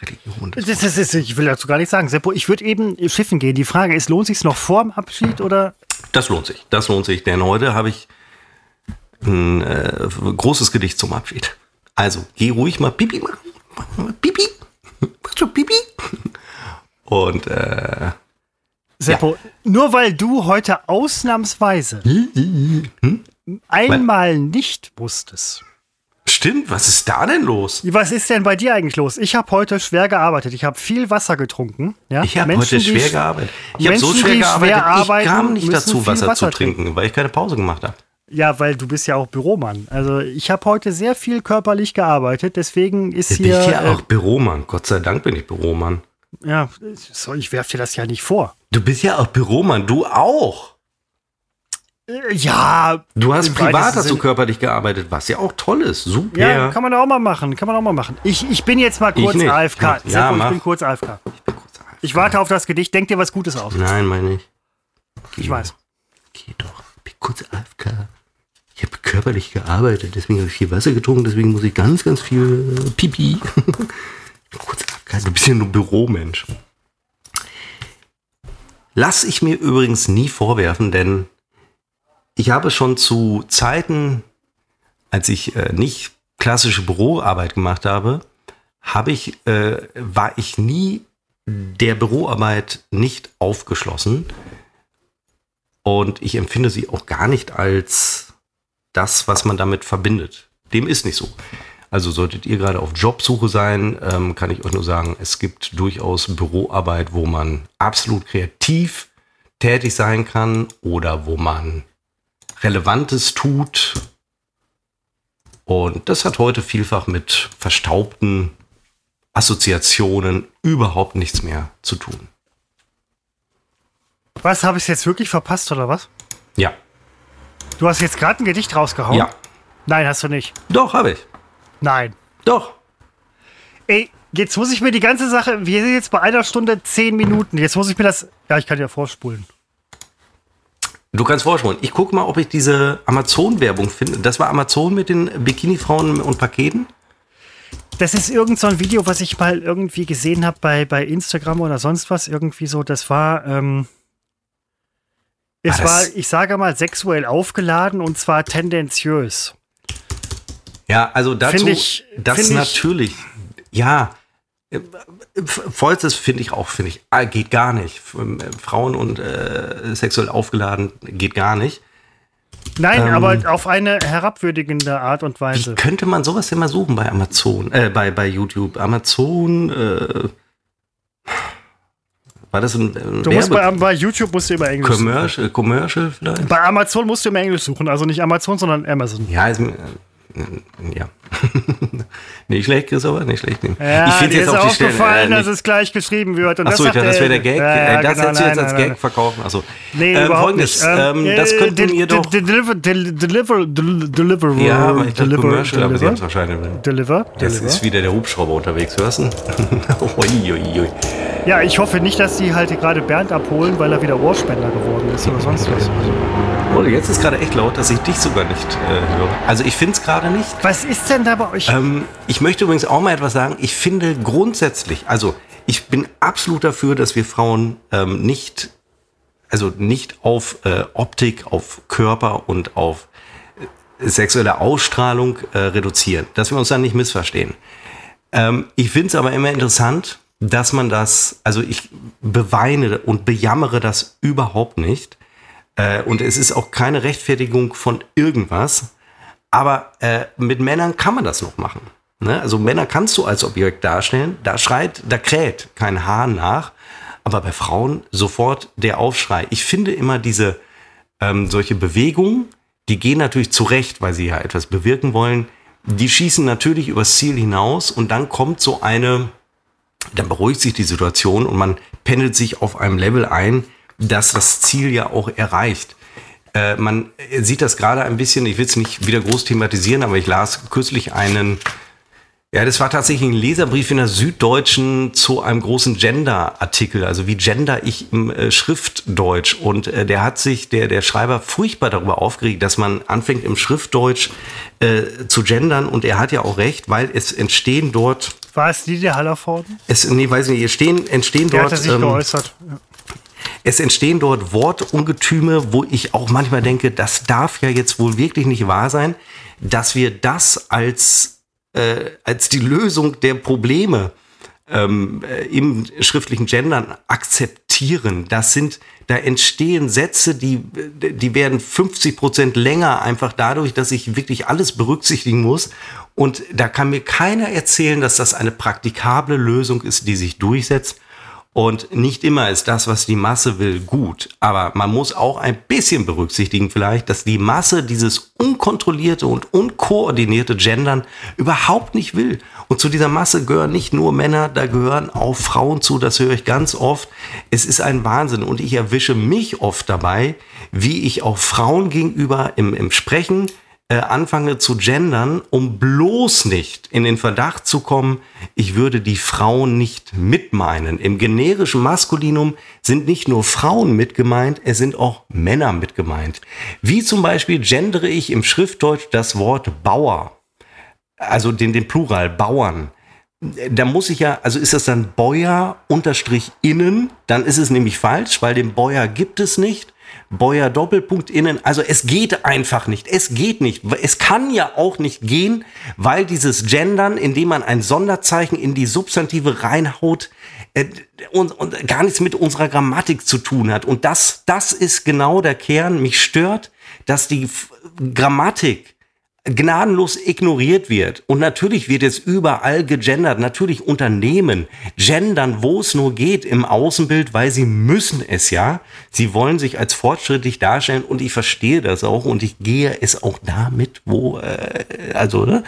Religion. Das das ist, ich will dazu gar nichts sagen. Seppo, ich würde eben schiffen gehen. Die Frage ist, lohnt sich noch vor dem Abschied oder? Das lohnt sich. Das lohnt sich. Denn heute habe ich ein äh, großes Gedicht zum Abschied. Also, geh ruhig mal Pipi machen. Pipi. Mach schon Pipi. Und äh, Seppo, nur weil du heute ausnahmsweise hm? einmal nicht wusstest. Stimmt, was ist da denn los? Was ist denn bei dir eigentlich los? Ich habe heute schwer gearbeitet. Ich habe viel Wasser getrunken. Ja? Ich habe heute schwer sch- gearbeitet. Ich habe so schwer gearbeitet, schwer arbeiten, ich kam nicht dazu, Wasser, Wasser zu trinken, weil ich keine Pause gemacht habe. Ja, weil du bist ja auch Büromann. Also ich habe heute sehr viel körperlich gearbeitet. Deswegen ist Bin hier. ich ja äh, auch Büromann. Gott sei Dank bin ich Büromann. ja, ich werf dir das ja nicht vor. Du bist ja auch Büromann, du auch. Ja, Du hast privat weitesten hast du Sinne. körperlich gearbeitet, was ja auch toll ist. Super. ja, kann man auch mal machen. Kann man auch mal machen. Ich, ich bin jetzt mal kurz nicht. AFK. Ja, Seppo, ich bin kurz AFK. Ich bin kurz AFK. Ich warte auf das Gedicht. Denk dir was Gutes aus. Nein, meine ich. Ich weiß. Geh doch. Ich bin kurz AFK. Ich habe körperlich gearbeitet, deswegen habe ich viel Wasser getrunken, deswegen muss ich ganz, ganz viel äh, Pipi. ich kurz AFK. Du bist ja nur Büromensch. Lass ich mir übrigens nie vorwerfen, denn ich habe schon zu Zeiten, als ich äh, nicht klassische Büroarbeit gemacht habe, habe ich, äh, war ich nie der Büroarbeit nicht aufgeschlossen. Und ich empfinde sie auch gar nicht als das, was man damit verbindet. Dem ist nicht so. Also solltet ihr gerade auf Jobsuche sein, ähm, kann ich euch nur sagen, es gibt durchaus Büroarbeit, wo man absolut kreativ tätig sein kann oder wo man Relevantes tut. Und das hat heute vielfach mit verstaubten Assoziationen überhaupt nichts mehr zu tun. Was, habe ich jetzt wirklich verpasst oder was? Ja, Du hast jetzt gerade ein Gedicht rausgehauen? ja, Nein, hast du nicht. doch, habe ich. Nein. Doch. Ey, jetzt muss ich mir die ganze Sache, wir sind jetzt bei einer Stunde zehn Minuten. Jetzt muss ich mir das, ja, ich kann ja vorspulen. Du kannst vorspulen. Ich gucke mal, ob ich diese Amazon-Werbung finde. Das war Amazon mit den Bikini-Frauen und Paketen? Das ist irgend so ein Video, was ich mal irgendwie gesehen habe bei, bei Instagram oder sonst was. Irgendwie so, das war, ähm, es Ah, war, ich sage mal, sexuell aufgeladen und zwar tendenziös. Ja, also dazu, ich- das find ich- natürlich, ja, vollstes finde ich auch, finde ich, ah, geht gar nicht. F- äh, Frauen und äh, sexuell aufgeladen geht gar nicht. Nein, Ähm, aber auf eine herabwürdigende Art und Wie Weise. könnte man sowas denn mal suchen bei Amazon, äh, bei, bei YouTube? Amazon, äh, war das ein, ein Du musst bei, bei YouTube musst du immer Englisch suchen. Commercial, Commercial vielleicht? Bei Amazon musst du immer Englisch suchen. Also nicht Amazon, sondern Amazon. Ja, ist, mir- äh, ja. nicht schlecht, Christopher, nicht schlecht. Ja, ich finde jetzt ist auf die Stelle. aufgefallen, Äh, dass es gleich geschrieben wird. Und achso, sagt dachte, das wäre der Gag. Ja, ja, äh, das genau, hättest du jetzt nein, als nein, Gag verkaufen. Also, Nee, ähm, überhaupt folgendes, nicht. Ähm, Ähm, das äh, könnten de- doch. Deliver, del- deliver, del- deliver, ja, aber ich deliver, Commercial, aber sie haben es deliver, wahrscheinlich. deliver, Jetzt deliver. ist wieder der Hubschrauber unterwegs, hörst du? Ja, ich hoffe nicht, dass die halt gerade Bernd abholen, weil er wieder Ohrspender geworden ist oder sonst was. Oh, jetzt ist gerade echt laut, dass ich dich sogar nicht äh, höre. Also ich finde es gerade nicht. Was ist denn da bei euch? Ähm, ich möchte übrigens auch mal etwas sagen. Ich finde grundsätzlich, also ich bin absolut dafür, dass wir Frauen ähm, nicht, also nicht auf äh, Optik, auf Körper und auf äh, sexuelle Ausstrahlung äh, reduzieren. Dass wir uns dann nicht missverstehen. Ähm, ich finde es aber immer interessant, dass man das, also ich beweine und bejammere das überhaupt nicht. Äh, und es ist auch keine Rechtfertigung von irgendwas. Aber äh, mit Männern kann man das noch machen. Ne? Also Männer kannst du als Objekt darstellen. Da schreit, da kräht kein Hahn nach. Aber bei Frauen sofort der Aufschrei. Ich finde immer diese ähm, solche Bewegungen, die gehen natürlich zurecht, weil sie ja etwas bewirken wollen. Die schießen natürlich übers Ziel hinaus und dann kommt so eine, dann beruhigt sich die Situation und man pendelt sich auf einem Level ein, dass das Ziel ja auch erreicht. Äh, man sieht das gerade ein bisschen, ich will es nicht wieder groß thematisieren, aber ich las kürzlich einen, ja, das war tatsächlich ein Leserbrief in der Süddeutschen zu einem großen Gender-Artikel, also wie gender ich im äh, Schriftdeutsch. Und äh, der hat sich, der, der Schreiber, furchtbar darüber aufgeregt, dass man anfängt im Schriftdeutsch äh, zu gendern. Und er hat ja auch recht, weil es entstehen dort, War es die der Hallervorden? es, nee, weiß nicht, es stehen, entstehen Der dort. hatte sich ähm, geäußert. Ja. Es entstehen dort Wortungetüme, wo ich auch manchmal denke, das darf ja jetzt wohl wirklich nicht wahr sein, dass wir das als, äh, als die Lösung der Probleme ähm, äh, im schriftlichen Gendern akzeptieren. Das sind, da entstehen Sätze, die, die werden 50 Prozent länger einfach dadurch, dass ich wirklich alles berücksichtigen muss. Und da kann mir keiner erzählen, dass das eine praktikable Lösung ist, die sich durchsetzt. Und nicht immer ist das, was die Masse will, gut. Aber man muss auch ein bisschen berücksichtigen vielleicht, dass die Masse dieses unkontrollierte und unkoordinierte Gendern überhaupt nicht will. Und zu dieser Masse gehören nicht nur Männer, da gehören auch Frauen zu. Das höre ich ganz oft. Es ist ein Wahnsinn. Und ich erwische mich oft dabei, wie ich auch Frauen gegenüber im, im Sprechen äh, anfange zu gendern, um bloß nicht in den Verdacht zu kommen, ich würde die Frauen nicht mitmeinen. Im generischen Maskulinum sind nicht nur Frauen mitgemeint, es sind auch Männer mitgemeint. Wie zum Beispiel gendere ich im Schriftdeutsch das Wort Bauer, also den, den Plural Bauern da muss ich ja, also ist das dann Bäuer unterstrich innen, dann ist es nämlich falsch, weil den Bäuer gibt es nicht. Bäuer Doppelpunkt innen. Also es geht einfach nicht. Es geht nicht. Es kann ja auch nicht gehen, weil dieses Gendern, indem man ein Sonderzeichen in die Substantive reinhaut, äh, und, und gar nichts mit unserer Grammatik zu tun hat. Und das, das ist genau der Kern. Mich stört, dass die Grammatik gnadenlos ignoriert wird. Und natürlich wird es überall gegendert. Natürlich Unternehmen gendern, wo es nur geht im Außenbild, weil sie müssen es ja. Sie wollen sich als fortschrittlich darstellen und ich verstehe das auch und ich gehe es auch damit, wo, äh, also, ne?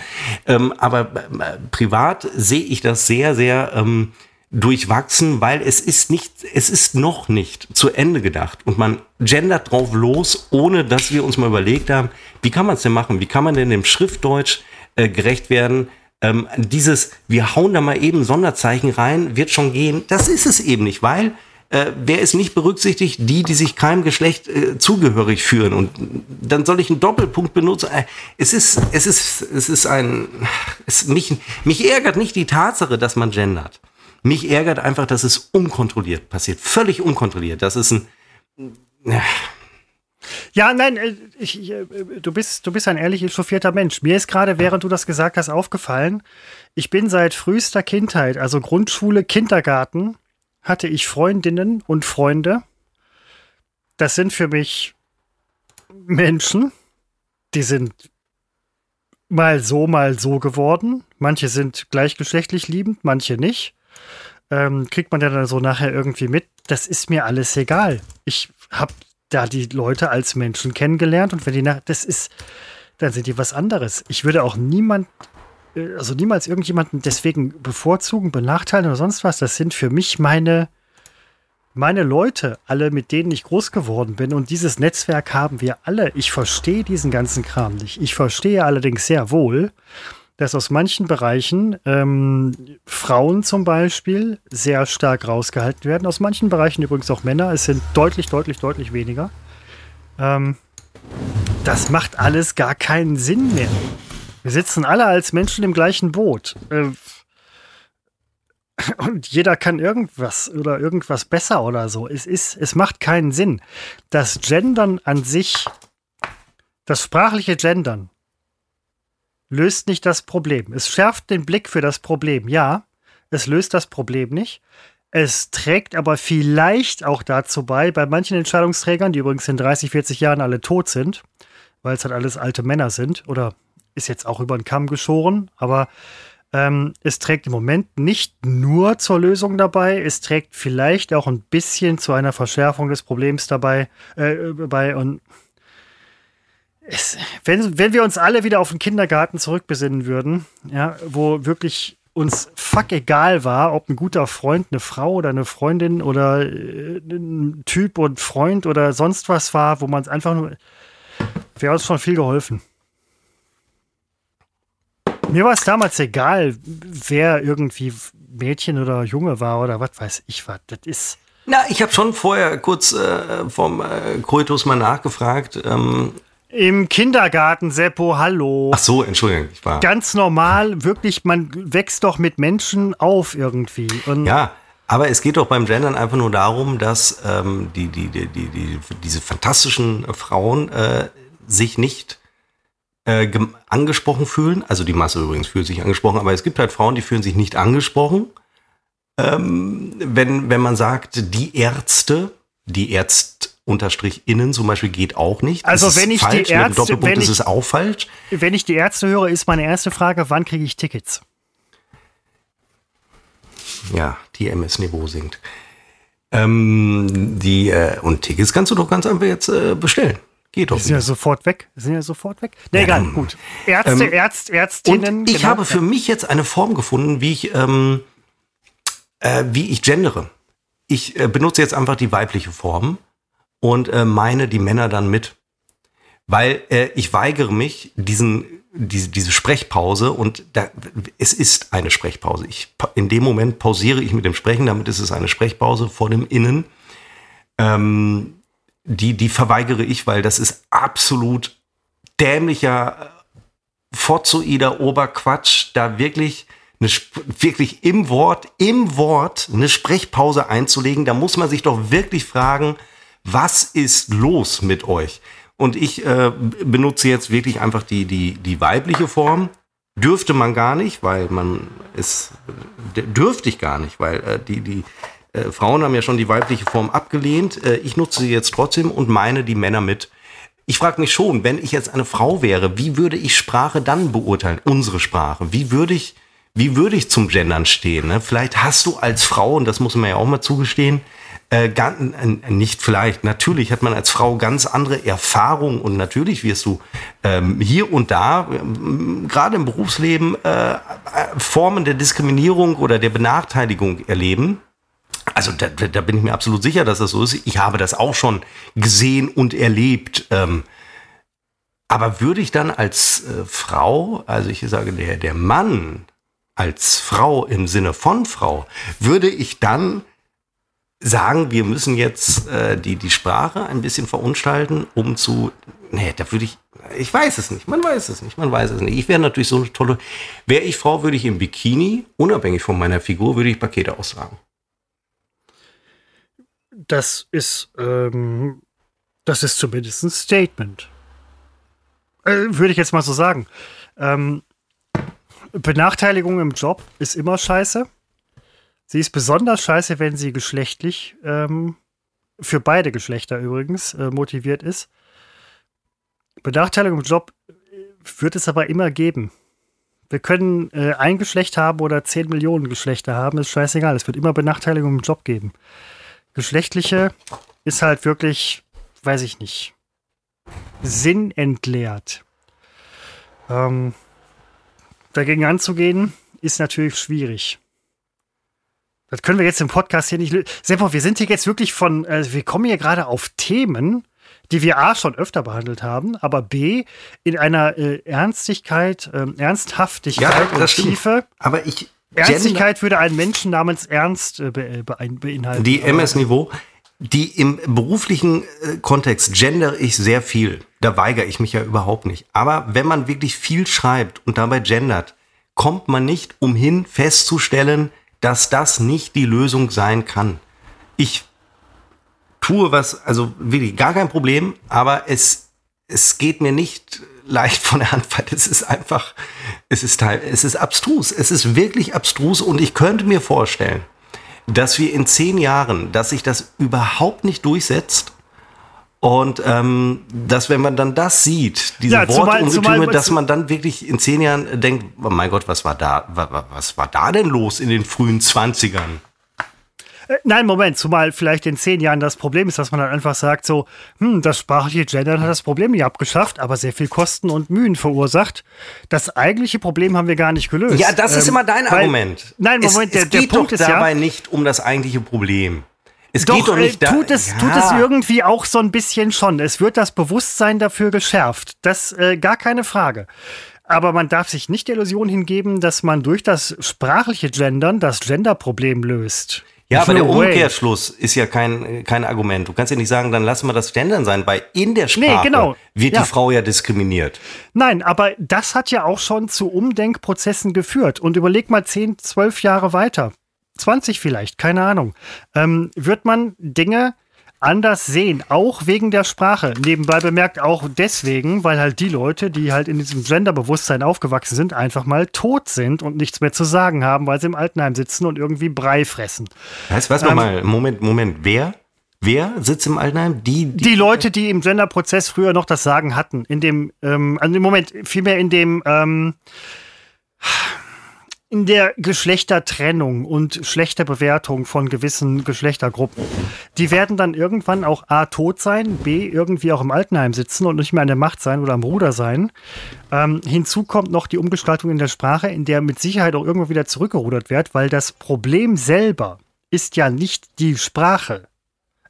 Ähm, aber äh, privat sehe ich das sehr, sehr ähm, durchwachsen, weil es ist nicht, es ist noch nicht zu Ende gedacht und man gendert drauf los, ohne dass wir uns mal überlegt haben, wie kann man es denn machen? Wie kann man denn dem Schriftdeutsch äh, gerecht werden? Ähm, dieses, wir hauen da mal eben Sonderzeichen rein, wird schon gehen. Das ist es eben nicht, weil äh, wer ist nicht berücksichtigt? Die, die sich keinem Geschlecht äh, zugehörig führen. Und dann soll ich einen Doppelpunkt benutzen. Äh, es ist, es ist, es ist ein, es, mich, mich ärgert nicht die Tatsache, dass man gendert. Mich ärgert einfach, dass es unkontrolliert passiert. Völlig unkontrolliert. Das ist ein. Ja. Ja, nein, äh, ich, äh, du, bist, du bist ein ehrlich echauffierter Mensch. Mir ist gerade, während du das gesagt hast, aufgefallen, ich bin seit frühester Kindheit, also Grundschule, Kindergarten, hatte ich Freundinnen und Freunde. Das sind für mich Menschen, die sind mal so, mal so geworden. Manche sind gleichgeschlechtlich liebend, manche nicht ähm, kriegt man ja dann so nachher irgendwie mit. Das ist mir alles egal. Ich habe da die Leute als Menschen kennengelernt und wenn die nach, das ist, dann sind die was anderes. Ich würde auch niemand, äh, also niemals irgendjemanden deswegen bevorzugen, benachteiligen oder sonst was. Das sind für mich meine, meine Leute, alle, mit denen ich groß geworden bin. Und dieses Netzwerk haben wir alle. Ich verstehe diesen ganzen Kram nicht. Ich verstehe allerdings sehr wohl, dass aus manchen Bereichen ähm, Frauen zum Beispiel sehr stark rausgehalten werden. Aus manchen Bereichen übrigens auch Männer. Es sind deutlich, deutlich, deutlich weniger. Ähm, das macht alles gar keinen Sinn mehr. Wir sitzen alle als Menschen im gleichen Boot. Äh, und jeder kann irgendwas oder irgendwas besser oder so. Es ist, es macht keinen Sinn. Das Gendern an sich, das sprachliche Gendern, löst nicht das Problem. Es schärft den Blick für das Problem, ja. Es löst das Problem nicht. Es trägt aber vielleicht auch dazu bei, bei manchen Entscheidungsträgern, die übrigens in 30, 40 Jahren alle tot sind, weil es halt alles alte Männer sind, oder ist jetzt auch über den Kamm geschoren, aber ähm, es trägt im Moment nicht nur zur Lösung dabei, es trägt vielleicht auch ein bisschen zu einer Verschärfung des Problems dabei äh, bei und es, wenn, wenn wir uns alle wieder auf den Kindergarten zurückbesinnen würden, ja, wo wirklich uns fuck egal war, ob ein guter Freund eine Frau oder eine Freundin oder äh, ein Typ und Freund oder sonst was war, wo man es einfach nur, wäre uns schon viel geholfen. Mir war es damals egal, wer irgendwie Mädchen oder Junge war oder was weiß ich was. Das ist. Na, ich habe schon vorher kurz äh, vom äh, Koitus mal nachgefragt. Ähm, im Kindergarten, Seppo, hallo. Ach so, Entschuldigung, ich war. Ganz normal, wirklich, man wächst doch mit Menschen auf irgendwie. Und ja, aber es geht doch beim Gendern einfach nur darum, dass ähm, die, die, die, die, diese fantastischen Frauen äh, sich nicht äh, angesprochen fühlen. Also die Masse übrigens fühlt sich angesprochen, aber es gibt halt Frauen, die fühlen sich nicht angesprochen ähm, wenn, wenn man sagt, die Ärzte, die Ärzt unterstrich innen zum Beispiel geht auch nicht. Also Das ist wenn ich falsch. die Mit Ärzte- Doppelpunkt wenn ist ich- es auch falsch. Wenn ich die Ärzte höre, ist meine erste Frage, wann kriege ich Tickets? Ja, die MS-Niveau sinkt. Ähm, die, äh, und Tickets kannst du doch ganz einfach jetzt äh, bestellen. Geht doch. Die sind ja sofort weg. Die sind ja sofort weg. Nee, egal, gut. Ärzte, Ärzt, Ärztinnen. Und ich genau. habe für mich jetzt eine Form gefunden, wie ich, ähm, äh, wie ich gendere. Ich äh, benutze jetzt einfach die weibliche Form und äh, meine die Männer dann mit. Weil äh, ich weigere mich, diesen, diese, diese Sprechpause und da, es ist eine Sprechpause. Ich, in dem Moment pausiere ich mit dem Sprechen, damit ist es eine Sprechpause vor dem Innen. Ähm, die, die verweigere ich, weil das ist absolut dämlicher forzoider Oberquatsch, da wirklich eine, wirklich im Wort, im Wort eine Sprechpause einzulegen, da muss man sich doch wirklich fragen, was ist los mit euch? Und ich äh, benutze jetzt wirklich einfach die, die, die weibliche Form. Dürfte man gar nicht, weil man es dürfte ich gar nicht, weil äh, die, die äh, Frauen haben ja schon die weibliche Form abgelehnt. Äh, ich nutze sie jetzt trotzdem und meine die Männer mit. Ich frage mich schon, wenn ich jetzt eine Frau wäre, wie würde ich Sprache dann beurteilen? Unsere Sprache. Wie würde ich, wie würde ich zum Gendern stehen? Ne? Vielleicht hast du als Frau, und das muss man ja auch mal zugestehen, äh, ganz, äh, nicht vielleicht, natürlich hat man als Frau ganz andere Erfahrungen und natürlich wirst du ähm, hier und da, ähm, gerade im Berufsleben, äh, äh, Formen der Diskriminierung oder der Benachteiligung erleben. Also da, da da bin ich mir absolut sicher, dass das so ist. Ich habe das auch schon gesehen und erlebt. Ähm, aber würde ich dann als äh, Frau, also ich sage der, der Mann als Frau im Sinne von Frau, würde ich dann sagen, wir müssen jetzt äh, die, die Sprache ein bisschen verunstalten, um zu. Nee, da würde ich. Ich weiß es nicht. Man weiß es nicht. Man weiß es nicht. Ich wäre natürlich so eine tolle. Wäre ich Frau, würde ich im Bikini, unabhängig von meiner Figur, würde ich Pakete austragen. Das ist, ähm, das ist zumindest ein Statement. Äh, würde ich jetzt mal so sagen. Ähm, Benachteiligung im Job ist immer scheiße. Sie ist besonders scheiße, wenn sie geschlechtlich, ähm, für beide Geschlechter übrigens, äh, motiviert ist. Benachteiligung im Job äh, wird es aber immer geben. Wir können äh, ein Geschlecht haben oder 10 Millionen Geschlechter haben, ist scheißegal. Es wird immer Benachteiligung im Job geben. Geschlechtliche ist halt wirklich, weiß ich nicht, sinnentleert. Ähm, dagegen anzugehen, ist natürlich schwierig. Das können wir jetzt im Podcast hier nicht lösen. Seppo, wir sind hier jetzt wirklich von, äh, wir kommen hier gerade auf Themen, die wir A schon öfter behandelt haben, aber B in einer äh, Ernstigkeit, ähm, Ernsthaftigkeit und Tiefe. Aber ich. Ernstigkeit würde einen Menschen namens Ernst äh, be be beinhalten. Die MS-Niveau, die im beruflichen äh, Kontext gender ich sehr viel. Da weigere ich mich ja überhaupt nicht. Aber wenn man wirklich viel schreibt und dabei gendert, kommt man nicht umhin festzustellen, dass das nicht die Lösung sein kann. Ich tue was, also wirklich gar kein Problem, aber es, es geht mir nicht leicht von der Hand, weil es ist einfach, es ist teil, es ist abstrus, es ist wirklich abstrus und ich könnte mir vorstellen, dass wir in zehn Jahren, dass sich das überhaupt nicht durchsetzt und ähm, dass wenn man dann das sieht, diese Ja, Wortungetüme, dass man dann wirklich in zehn Jahren denkt, oh mein Gott, was war da, wa- wa- was war da denn los in den frühen Zwanzigern? Äh, Nein, Moment, zumal vielleicht in zehn Jahren das Problem ist, dass man dann einfach sagt, so, hm, das sprachliche Gendern hat das Problem nicht abgeschafft, aber sehr viel Kosten und Mühen verursacht. Das eigentliche Problem haben wir gar nicht gelöst. Ja, das ist Ähm, immer dein weil- Argument. Nein, Moment, es, der, es der geht Punkt doch ist ja, dabei nicht um das eigentliche Problem. Es doch, geht doch nicht äh, tut, es, Ja. tut es irgendwie auch so ein bisschen schon. Es wird das Bewusstsein dafür geschärft. Das äh, gar keine Frage. Aber man darf sich nicht der Illusion hingeben, dass man durch das sprachliche Gendern das Genderproblem löst. Ja, aber der way. Umkehrschluss ist ja kein, kein Argument. Du kannst ja nicht sagen, dann lassen wir das Gendern sein, weil in der Sprache genau. wird Ja. die Frau ja diskriminiert. Nein, aber das hat ja auch schon zu Umdenkprozessen geführt. Und überleg mal 10, 12 Jahre weiter, 20 vielleicht, keine Ahnung, ähm, wird man Dinge anders sehen, auch wegen der Sprache. Nebenbei bemerkt auch deswegen, weil halt die Leute, die halt in diesem Genderbewusstsein aufgewachsen sind, einfach mal tot sind und nichts mehr zu sagen haben, weil sie im Altenheim sitzen und irgendwie Brei fressen. Heißt, was ähm, mal, Moment, Moment, wer? Wer sitzt im Altenheim? Die, die, die Leute, die im Genderprozess früher noch das Sagen hatten. In dem, ähm, also im Moment, vielmehr in dem, ähm, in der Geschlechtertrennung und schlechter Bewertung von gewissen Geschlechtergruppen. Die werden dann irgendwann auch A tot sein, B irgendwie auch im Altenheim sitzen und nicht mehr an der Macht sein oder am Ruder sein. Ähm, hinzu kommt noch die Umgestaltung in der Sprache, in der mit Sicherheit auch irgendwo wieder zurückgerudert wird, weil das Problem selber ist ja nicht die Sprache.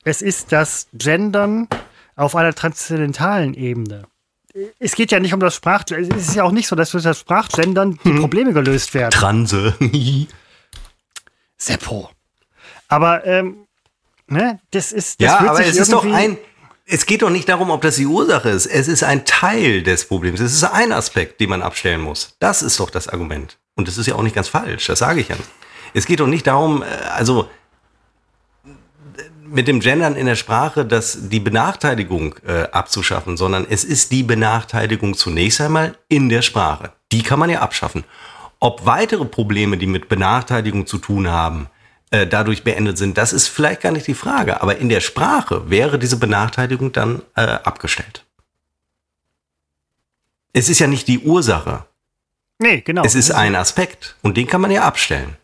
Es ist das Gendern auf einer transzendentalen Ebene es geht ja nicht um das Sprachgendern. Es ist ja auch nicht so, dass durch das Sprachgendern die hm. Probleme gelöst werden. Transe. Seppo. Aber, ähm, ne, das ist. Das ja, aber es ist doch ein. Es geht doch nicht darum, ob das die Ursache ist. Es ist ein Teil des Problems. Es ist ein Aspekt, den man abstellen muss. Das ist doch das Argument. Und das ist ja auch nicht ganz falsch. Das sage ich ja. Es geht doch nicht darum, äh, also mit dem Gendern in der Sprache, dass die Benachteiligung äh, abzuschaffen, sondern es ist die Benachteiligung zunächst einmal in der Sprache. Die kann man ja abschaffen. Ob weitere Probleme, die mit Benachteiligung zu tun haben, äh, dadurch beendet sind, das ist vielleicht gar nicht die Frage. Aber in der Sprache wäre diese Benachteiligung dann äh, abgestellt. Es ist ja nicht die Ursache. Nee, genau. Es ist ein Aspekt und den kann man ja abstellen.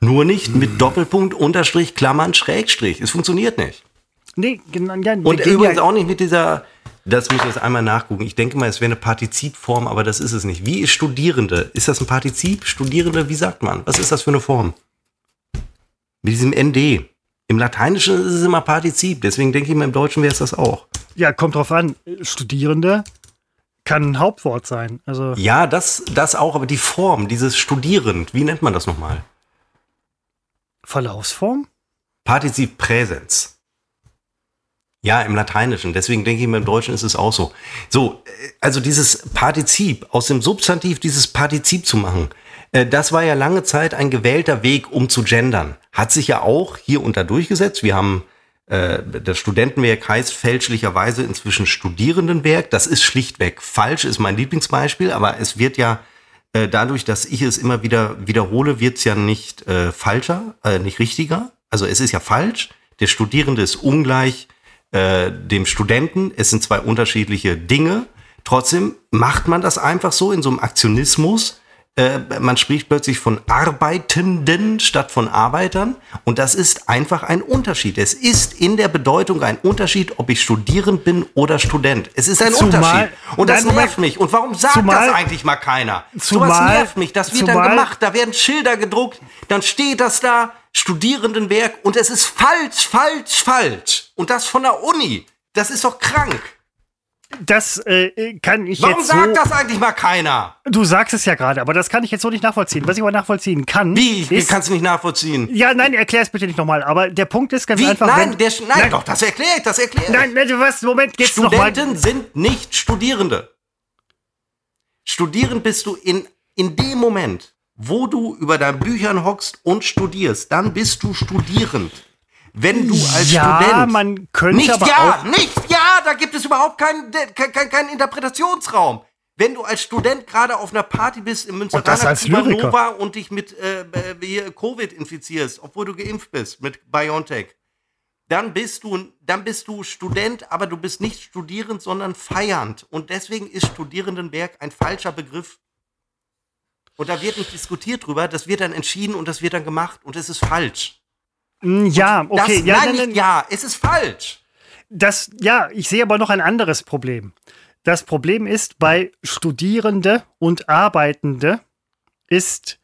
Nur nicht mit Doppelpunkt, Unterstrich, Klammern, Schrägstrich. Es funktioniert nicht. Nee, genau. Ja, Und übrigens ja auch nicht mit dieser, das muss ich jetzt einmal nachgucken. Ich denke mal, es wäre eine Partizipform, aber das ist es nicht. Wie ist Studierende? Ist das ein Partizip? Studierende, wie sagt man? Was ist das für eine Form? Mit diesem ND. Im Lateinischen ist es immer Partizip, deswegen denke ich mal, im Deutschen wäre es das auch. Ja, kommt drauf an. Studierende kann ein Hauptwort sein. Also ja, das, das auch, aber die Form, dieses Studierend, wie nennt man das nochmal? Verlaufsform? Partizip Präsens. Ja, im Lateinischen. Deswegen denke ich mir, im Deutschen ist es auch so. So, äh, also dieses Partizip, aus dem Substantiv dieses Partizip zu machen, äh, das war ja lange Zeit ein gewählter Weg, um zu gendern. Hat sich ja auch hier unter durchgesetzt. Wir haben äh, das Studentenwerk heißt fälschlicherweise inzwischen Studierendenwerk. Das ist schlichtweg falsch, ist mein Lieblingsbeispiel, aber es wird ja äh, dadurch, dass ich es immer wieder wiederhole, wird es ja nicht äh, falscher, äh, nicht richtiger. Also es ist ja falsch. Der Studierende ist ungleich äh, dem Studenten. Es sind zwei unterschiedliche Dinge. Trotzdem macht man das einfach so in so einem Aktionismus äh, man spricht plötzlich von Arbeitenden statt von Arbeitern. Und das ist einfach ein Unterschied. Es ist in der Bedeutung ein Unterschied, ob ich Studierend bin oder Student. Es ist ein zumal, Unterschied. Und das nervt mich. Und warum sagt zumal, das eigentlich mal keiner? Zumal, so was nervt mich. Das wird zumal, dann gemacht. Da werden Schilder gedruckt. Dann steht das da. Studierendenwerk. Und es ist falsch, falsch, falsch. Und das von der Uni. Das ist doch krank. Das äh, kann ich Warum jetzt. Warum sagt das eigentlich mal keiner? Du sagst es ja gerade, aber das kann ich jetzt so nicht nachvollziehen. Was ich aber nachvollziehen kann. Wie? Wie kannst du nicht nachvollziehen? Ja, nein, erklär es bitte nicht nochmal. Aber der Punkt ist ganz Wie? einfach. Nein, wenn, der, nein, nein, doch, das erkläre ich, das erkläre ich. Nein, nein, was? Moment, jetzt Studenten sind nicht Studierende. Studierend bist du in, in dem Moment, wo du über deinen Büchern hockst und studierst, dann bist du studierend. Wenn du als ja, Student. man könnte nicht aber ja, nicht ja, da gibt es überhaupt keinen, keinen, keinen Interpretationsraum. Wenn du als Student gerade auf einer Party bist im Münsteraner Supernova und dich mit äh, äh Covid infizierst, obwohl du geimpft bist mit BioNTech, dann bist du, dann bist du Student, aber du bist nicht studierend, sondern feiernd. Und deswegen ist Studierendenberg ein falscher Begriff. Und da wird nicht diskutiert drüber, das wird dann entschieden und das wird dann gemacht und es ist falsch. Hm, ja, okay. Das, ja, nein, nein, ja, es ist falsch. Das, ja, ich sehe aber noch ein anderes Problem. Das Problem ist, bei Studierende und Arbeitende ist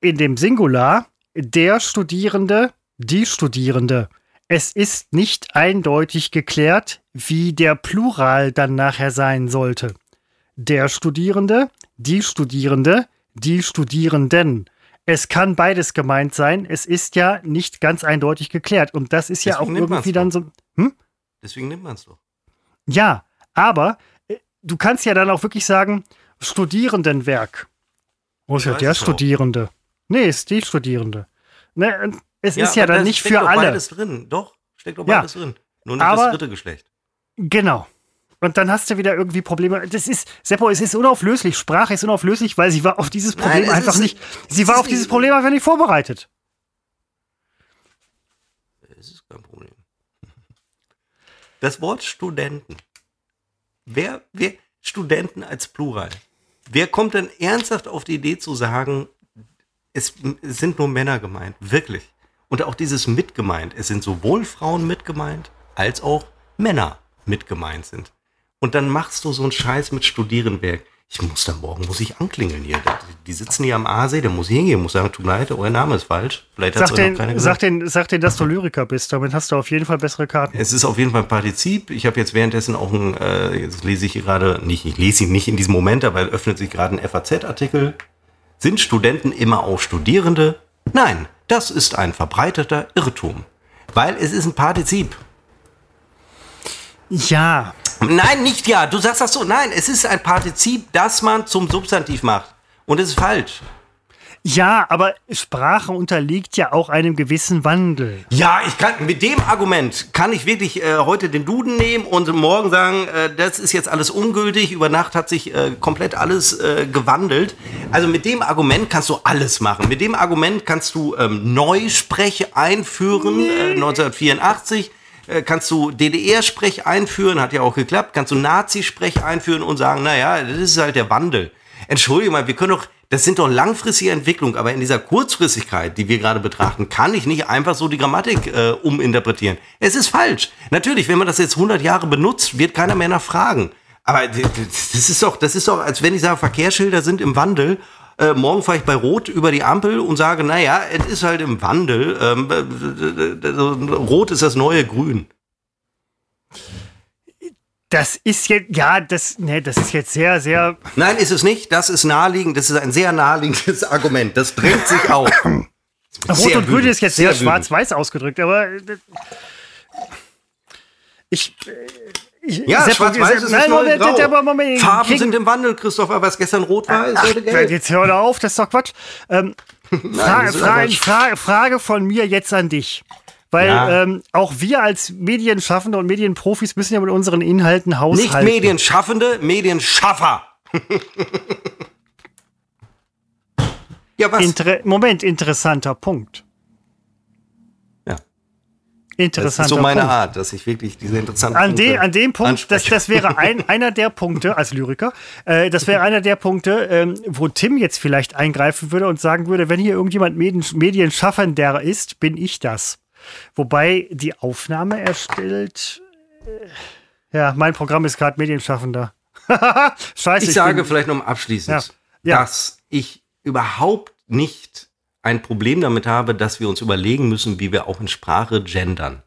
in dem Singular der Studierende, die Studierende. Es ist nicht eindeutig geklärt, wie der Plural dann nachher sein sollte. Der Studierende, die Studierende, die Studierenden es kann beides gemeint sein. Es ist ja nicht ganz eindeutig geklärt. Und das ist ja auch irgendwie dann so. Hm? Deswegen nimmt man es doch. Ja, aber äh, du kannst ja dann auch wirklich sagen, Studierendenwerk. Wo ist ja der Studierende? Auch. Nee, ist die Studierende. Ne, es ja, ist ja dann nicht für alle. Beides drin. Doch, Steckt doch Ja. beides drin. Nur nicht Aber- das dritte Geschlecht. Genau. Und dann hast du wieder irgendwie Probleme. Das ist, Seppo, es ist unauflöslich. Sprache ist unauflöslich, weil sie war auf dieses Problem Nein, es einfach ist- nicht, sie es war ist auf dieses nicht- Problem einfach nicht vorbereitet. Das ist kein Problem. Das Wort Studenten. Wer, wer, Studenten als Plural. Wer kommt denn ernsthaft auf die Idee zu sagen, es, es sind nur Männer gemeint? Wirklich. Und auch dieses mitgemeint. Es sind sowohl Frauen mitgemeint, als auch Männer mitgemeint sind. Und dann machst du so einen Scheiß mit Studierendenwerk. Ich muss da morgen, muss ich anklingeln hier. Die sitzen hier am Aasee, der muss hingehen, muss sagen, tut mir leid, euer Name ist falsch. Vielleicht hat Sag es noch keiner den, gesagt. sag, den, sag den, dass du Lyriker bist. Damit hast du auf jeden Fall bessere Karten. Es ist auf jeden Fall ein Partizip. Ich habe jetzt währenddessen auch ein, äh, jetzt lese ich gerade, nicht, ich lese ihn nicht in diesem Moment, aber öffnet sich gerade ein FAZ-Artikel. Sind Studenten immer auch Studierende? Nein, das ist ein verbreiteter Irrtum. Weil es ist ein Partizip. Ja, Nein, nicht ja. Du sagst das so. Nein, es ist ein Partizip, das man zum Substantiv macht. Und es ist falsch. ja, aber Sprache unterliegt ja auch einem gewissen Wandel. Ja, ich kann mit dem Argument kann ich wirklich äh, heute den Duden nehmen und morgen sagen, äh, das ist jetzt alles ungültig. Über Nacht hat sich äh, komplett alles äh, gewandelt. Also mit dem Argument kannst du alles machen. Mit dem Argument kannst du ähm, Neusprech einführen, äh, 1984. Äh, kannst du DDR-Sprech einführen, hat ja auch geklappt. Kannst du Nazi-Sprech einführen und sagen, naja, das ist halt der Wandel. Entschuldige mal, wir können doch, das sind doch langfristige Entwicklungen, aber in dieser Kurzfristigkeit, die wir gerade betrachten, kann ich nicht einfach so die Grammatik äh, uminterpretieren. Es ist falsch. Natürlich, wenn man das jetzt 100 Jahre benutzt, wird keiner mehr nachfragen. Aber das ist doch, das ist doch, als wenn ich sage, Verkehrsschilder sind im Wandel. Äh, morgen fahre ich bei Rot über die Ampel und sage, naja, es ist halt im Wandel. Ähm, äh, d- d- Rot ist das neue Grün. Das ist jetzt, ja, das, nee, das ist jetzt sehr, sehr, Nein, ist es nicht. Das ist naheliegend. Das ist ein sehr naheliegendes Argument. Das drängt sich auf. Rot und Grün ist jetzt sehr, wütend. schwarz-weiß ausgedrückt, aber äh, ich, äh, ich Ja, schwarz-weiß ist das nein, Moment, Grau. aber Moment, Farben kriegen- sind im Wandel, Christopher. Was gestern rot war, ist Ach, heute gelb. jetzt hör doch auf, das ist doch Quatsch. Ähm, Fra das ist Fra Quatsch. Fra Frage von mir jetzt an dich. Weil Ja. ähm, auch wir als Medienschaffende und Medienprofis müssen ja mit unseren Inhalten Nicht haushalten. Medienschaffende, Medienschaffer. ja, was? Inter Moment, interessanter Punkt. Ja, das ist so meine Punkt. Art, dass ich wirklich diese interessanten An, Punkte de, an dem Punkt, das, das wäre ein, einer der Punkte, als Lyriker, äh, das wäre einer der Punkte, ähm, wo Tim jetzt vielleicht eingreifen würde und sagen würde, wenn hier irgendjemand Medien, Medienschaffender ist, bin ich das. Wobei die Aufnahme erstellt. Äh, ja, mein Programm ist gerade Medienschaffender. Scheiße. Ich sage bin, vielleicht noch abschließend, Ja. Ja. dass ich überhaupt nicht ein Problem damit habe, dass wir uns überlegen müssen, wie wir auch in Sprache gendern.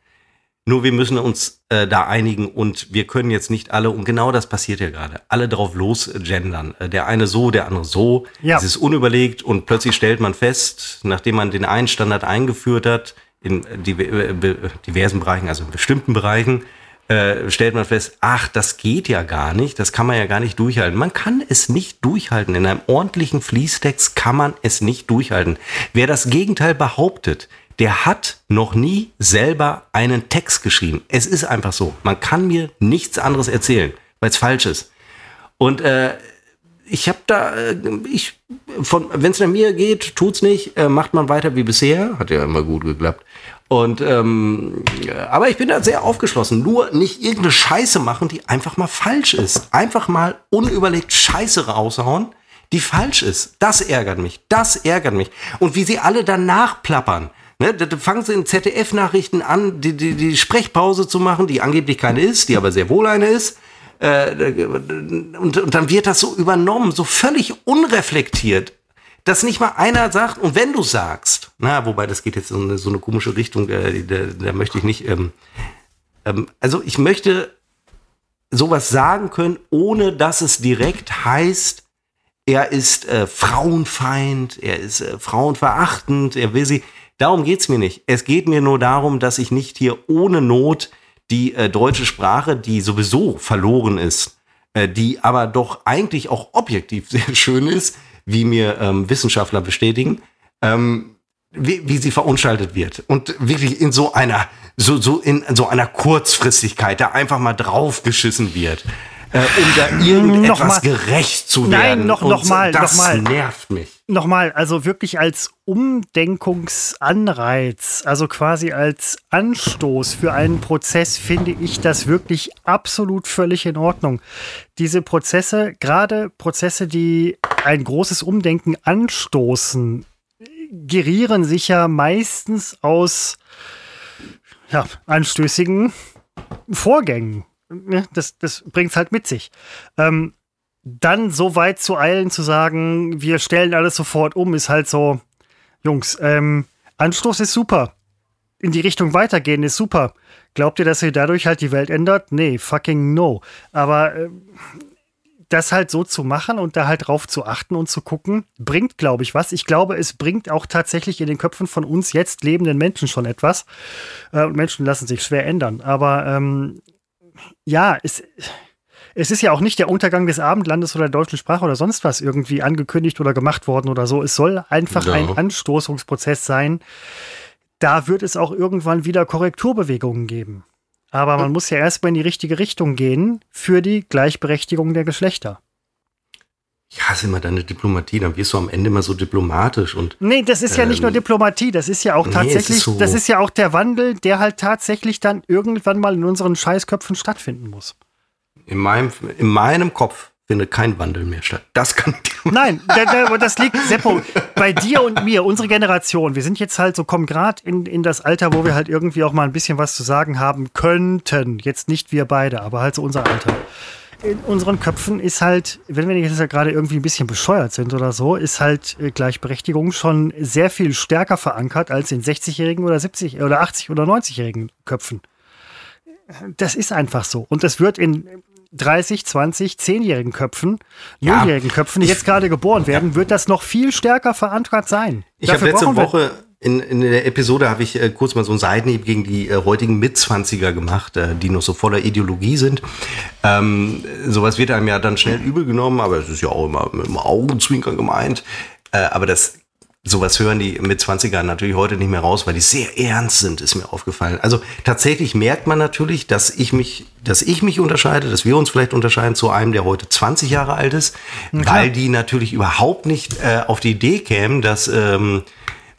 Nur wir müssen uns äh, da einigen und wir können jetzt nicht alle, und genau das passiert ja gerade, alle drauf los gendern. Äh, der eine so, der andere so. Ja. Es ist unüberlegt und plötzlich stellt man fest, nachdem man den einen Standard eingeführt hat, in äh, äh, diversen Bereichen, also in bestimmten Bereichen, äh, stellt man fest, ach, das geht ja gar nicht, das kann man ja gar nicht durchhalten. Man kann es nicht durchhalten. In einem ordentlichen Fließtext kann man es nicht durchhalten. Wer das Gegenteil behauptet, der hat noch nie selber einen Text geschrieben. Es ist einfach so. Man kann mir nichts anderes erzählen, weil es falsch ist. Und äh, ich habe da, äh, ich, wenn es nach mir geht, tut's nicht, äh, macht man weiter wie bisher, hat ja immer gut geklappt. Und ähm, äh, aber ich bin da sehr aufgeschlossen. Nur nicht irgendeine Scheiße machen, die einfach mal falsch ist. Einfach mal unüberlegt Scheiße raushauen, die falsch ist. Das ärgert mich. Das ärgert mich. Und wie sie alle danach plappern. Ne, da fangen sie in ZDF-Nachrichten an, die, die, die Sprechpause zu machen, die angeblich keine ist, die aber sehr wohl eine ist. Äh, und, und dann wird das so übernommen, so völlig unreflektiert, dass nicht mal einer sagt, und wenn du sagst, na, wobei das geht jetzt so eine, so eine komische Richtung, da, da, da möchte ich nicht, ähm, ähm, also ich möchte sowas sagen können, ohne dass es direkt heißt, er ist äh, Frauenfeind, er ist äh, frauenverachtend, er will sie. Darum geht's mir nicht. Es geht mir nur darum, dass ich nicht hier ohne Not die äh, deutsche Sprache, die sowieso verloren ist, äh, die aber doch eigentlich auch objektiv sehr schön ist, wie mir ähm, Wissenschaftler bestätigen, ähm, wie, wie sie verunstaltet wird. Und wirklich in so einer so so in so einer Kurzfristigkeit da einfach mal draufgeschissen wird äh, um da irgendetwas Nochmal. gerecht zu werden. Nein, noch- Und noch mal, das noch mal. nervt mich. Nochmal, also wirklich als Umdenkungsanreiz, also quasi als Anstoß für einen Prozess, finde ich das wirklich absolut völlig in Ordnung. Diese Prozesse, gerade Prozesse, die ein großes Umdenken anstoßen, gerieren sich ja meistens aus ja, anstößigen Vorgängen. Ne, Das, das bringt es halt mit sich. Ähm, dann so weit zu eilen, zu sagen, wir stellen alles sofort um, ist halt so, Jungs, ähm, Anstoß ist super. In die Richtung weitergehen ist super. Glaubt ihr, dass ihr dadurch halt die Welt ändert? Nee, fucking no. Aber ähm, das halt so zu machen und da halt drauf zu achten und zu gucken, bringt, glaube ich, was. Ich glaube, es bringt auch tatsächlich in den Köpfen von uns jetzt lebenden Menschen schon etwas. Äh, und Menschen lassen sich schwer ändern. Aber ähm, ja, es, es ist ja auch nicht der Untergang des Abendlandes oder der deutschen Sprache oder sonst was irgendwie angekündigt oder gemacht worden oder so. Es soll einfach Ja. ein Anstoßungsprozess sein. Da wird es auch irgendwann wieder Korrekturbewegungen geben. Aber man muss ja erstmal in die richtige Richtung gehen für die Gleichberechtigung der Geschlechter. Ich hasse immer deine Diplomatie, dann wirst du am Ende immer so diplomatisch und Nee, das ist ja nicht nur Ähm, Diplomatie, das ist ja auch nee, tatsächlich, ist so- das ist ja auch der Wandel, der halt tatsächlich dann irgendwann mal in unseren Scheißköpfen stattfinden muss. in meinem, in meinem Kopf findet kein Wandel mehr statt. Das kann ich Nein, das liegt, Seppo, bei dir und mir, unsere Generation. Wir sind jetzt halt so, kommen gerade in, in das Alter, wo wir halt irgendwie auch mal ein bisschen was zu sagen haben könnten. Jetzt nicht wir beide, aber halt so unser Alter. In unseren Köpfen ist halt, wenn wir jetzt ja gerade irgendwie ein bisschen bescheuert sind oder so, ist halt äh, Gleichberechtigung schon sehr viel stärker verankert als in 60-jährigen oder 70 oder 80 oder 90-jährigen Köpfen. Das ist einfach so. Und das wird in 30, 20, 10-jährigen Köpfen, Ja. 0-jährigen Köpfen, die jetzt gerade geboren werden, wird das noch viel stärker verankert sein. Ich habe letzte Woche in, in der Episode habe ich äh, kurz mal so einen Seitenhieb gegen die äh, heutigen Mitzwanziger gemacht, äh, die noch so voller Ideologie sind. Ähm, sowas wird einem ja dann schnell übel genommen, aber es ist ja auch immer mit dem Augenzwinkern gemeint. Äh, aber das sowas hören die Mitzwanziger natürlich heute nicht mehr raus, weil die sehr ernst sind, ist mir aufgefallen. Also tatsächlich merkt man natürlich, dass ich mich, dass ich mich unterscheide, dass wir uns vielleicht unterscheiden zu einem, der heute 20 Jahre alt ist, weil die natürlich überhaupt nicht äh, auf die Idee kämen, dass ähm,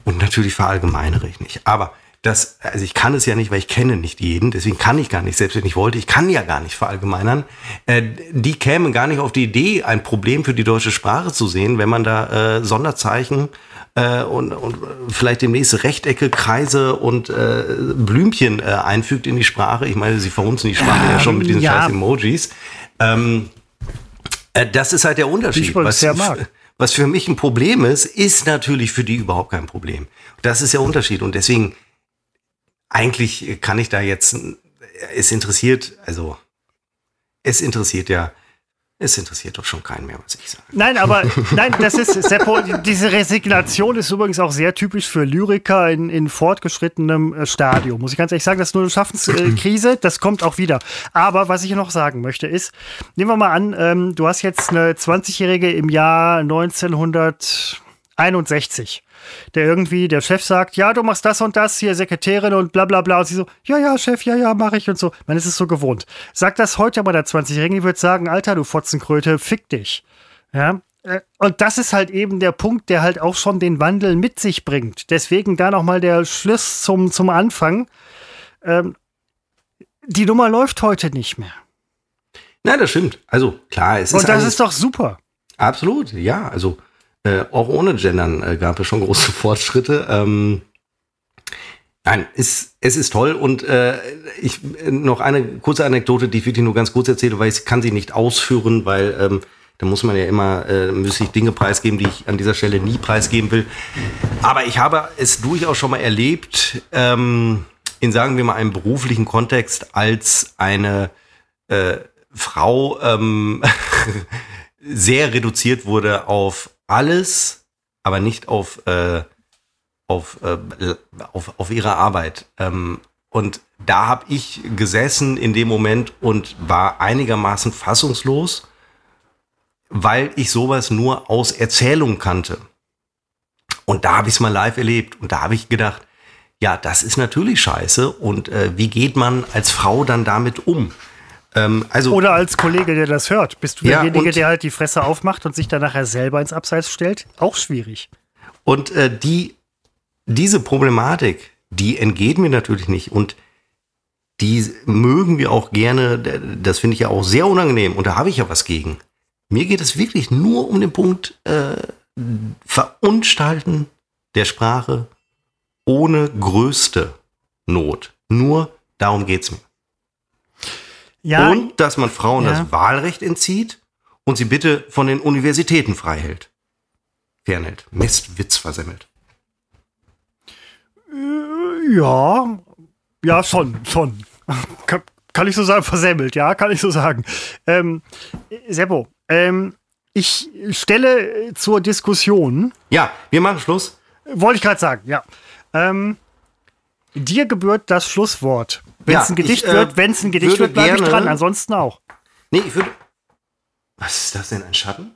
und natürlich verallgemeinere ich nicht. Aber das, also ich kann es ja nicht, weil ich kenne nicht jeden, deswegen kann ich gar nicht, selbst wenn ich wollte, ich kann ja gar nicht verallgemeinern. Äh, die kämen gar nicht auf die Idee, ein Problem für die deutsche Sprache zu sehen, wenn man da äh, Sonderzeichen äh, und, und vielleicht demnächst Rechtecke, Kreise und äh, Blümchen äh, einfügt in die Sprache. Ich meine, sie verhunzen die Sprache ja schon mit diesen ja. scheiß Emojis. Ähm, äh, das ist halt der Unterschied. ich übrigens sehr mag. Was für mich ein Problem ist, ist natürlich für die überhaupt kein Problem. Das ist der Unterschied. Und deswegen, eigentlich kann ich da jetzt, es interessiert, also, es interessiert ja, es interessiert doch schon keinen mehr, was ich sage. Nein, aber nein, das ist Seppo, diese Resignation ist übrigens auch sehr typisch für Lyriker in, in fortgeschrittenem äh, Stadium. Muss ich ganz ehrlich sagen, das ist nur eine Schaffenskrise, das kommt auch wieder. Aber was ich noch sagen möchte ist, nehmen wir mal an, ähm, du hast jetzt eine 20-Jährige im Jahr 1961 der irgendwie, der Chef sagt, ja, du machst das und das, hier Sekretärin und bla bla bla. Und sie so, ja, ja, Chef, ja, ja, mache ich und so. Man ist es so gewohnt. Sagt das heute mal der 20-Jährige, die wird sagen, Alter, du Fotzenkröte, fick dich. Ja. Äh, Und das ist halt eben der Punkt, der halt auch schon den Wandel mit sich bringt. Deswegen da nochmal der Schluss zum, zum Anfang. Ähm, die Nummer läuft heute nicht mehr. Na, das stimmt. Also, klar, es ist Und das ist doch super. Absolut, ja. Also äh, auch ohne Gendern äh, gab es schon große Fortschritte. Ähm, nein, es, es ist toll und äh, ich noch eine kurze Anekdote, die ich wirklich nur ganz kurz erzähle, weil ich kann sie nicht ausführen, weil ähm, da muss man ja immer, äh, müsste ich Dinge preisgeben, die ich an dieser Stelle nie preisgeben will. Aber ich habe es durchaus schon mal erlebt, ähm, in sagen wir mal einem beruflichen Kontext, als eine äh, Frau ähm, sehr reduziert wurde auf alles, aber nicht auf, äh, auf, äh, auf, auf ihre Arbeit. Ähm, und da habe ich gesessen in dem Moment und war einigermaßen fassungslos, weil ich sowas nur aus Erzählung kannte. Und da habe ich es mal live erlebt. Und da habe ich gedacht, ja, das ist natürlich scheiße. Und äh, wie geht man als Frau dann damit um? Ähm, also, Oder als Kollege, der das hört. Bist du ja, derjenige, der halt die Fresse aufmacht und sich dann nachher selber ins Abseits stellt? Auch schwierig. Und äh, die, diese Problematik, die entgeht mir natürlich nicht. Und die mögen wir auch gerne. Das finde ich ja auch sehr unangenehm. Und da habe ich ja was gegen. Mir geht es wirklich nur um den Punkt äh, Verunstalten der Sprache ohne größte Not. Nur darum geht es mir. Ja, und dass man Frauen ja. das Wahlrecht entzieht und sie bitte von den Universitäten frei hält. Fernhält. Mistwitz versemmelt. Äh, ja, ja, schon, schon. Kann, kann, ich so sagen, versemmelt, ja, kann ich so sagen. Ähm, Seppo, ähm, ich stelle zur Diskussion. Ja, wir machen Schluss. Wollte ich gerade sagen, ja. Ähm, dir gebührt das Schlusswort. Wenn es ja, ein Gedicht ich, äh, wird, wenn es ein Gedicht wird, bleibe ich dran, ansonsten auch. Nee, ich würde. Was ist das denn, ein Schatten?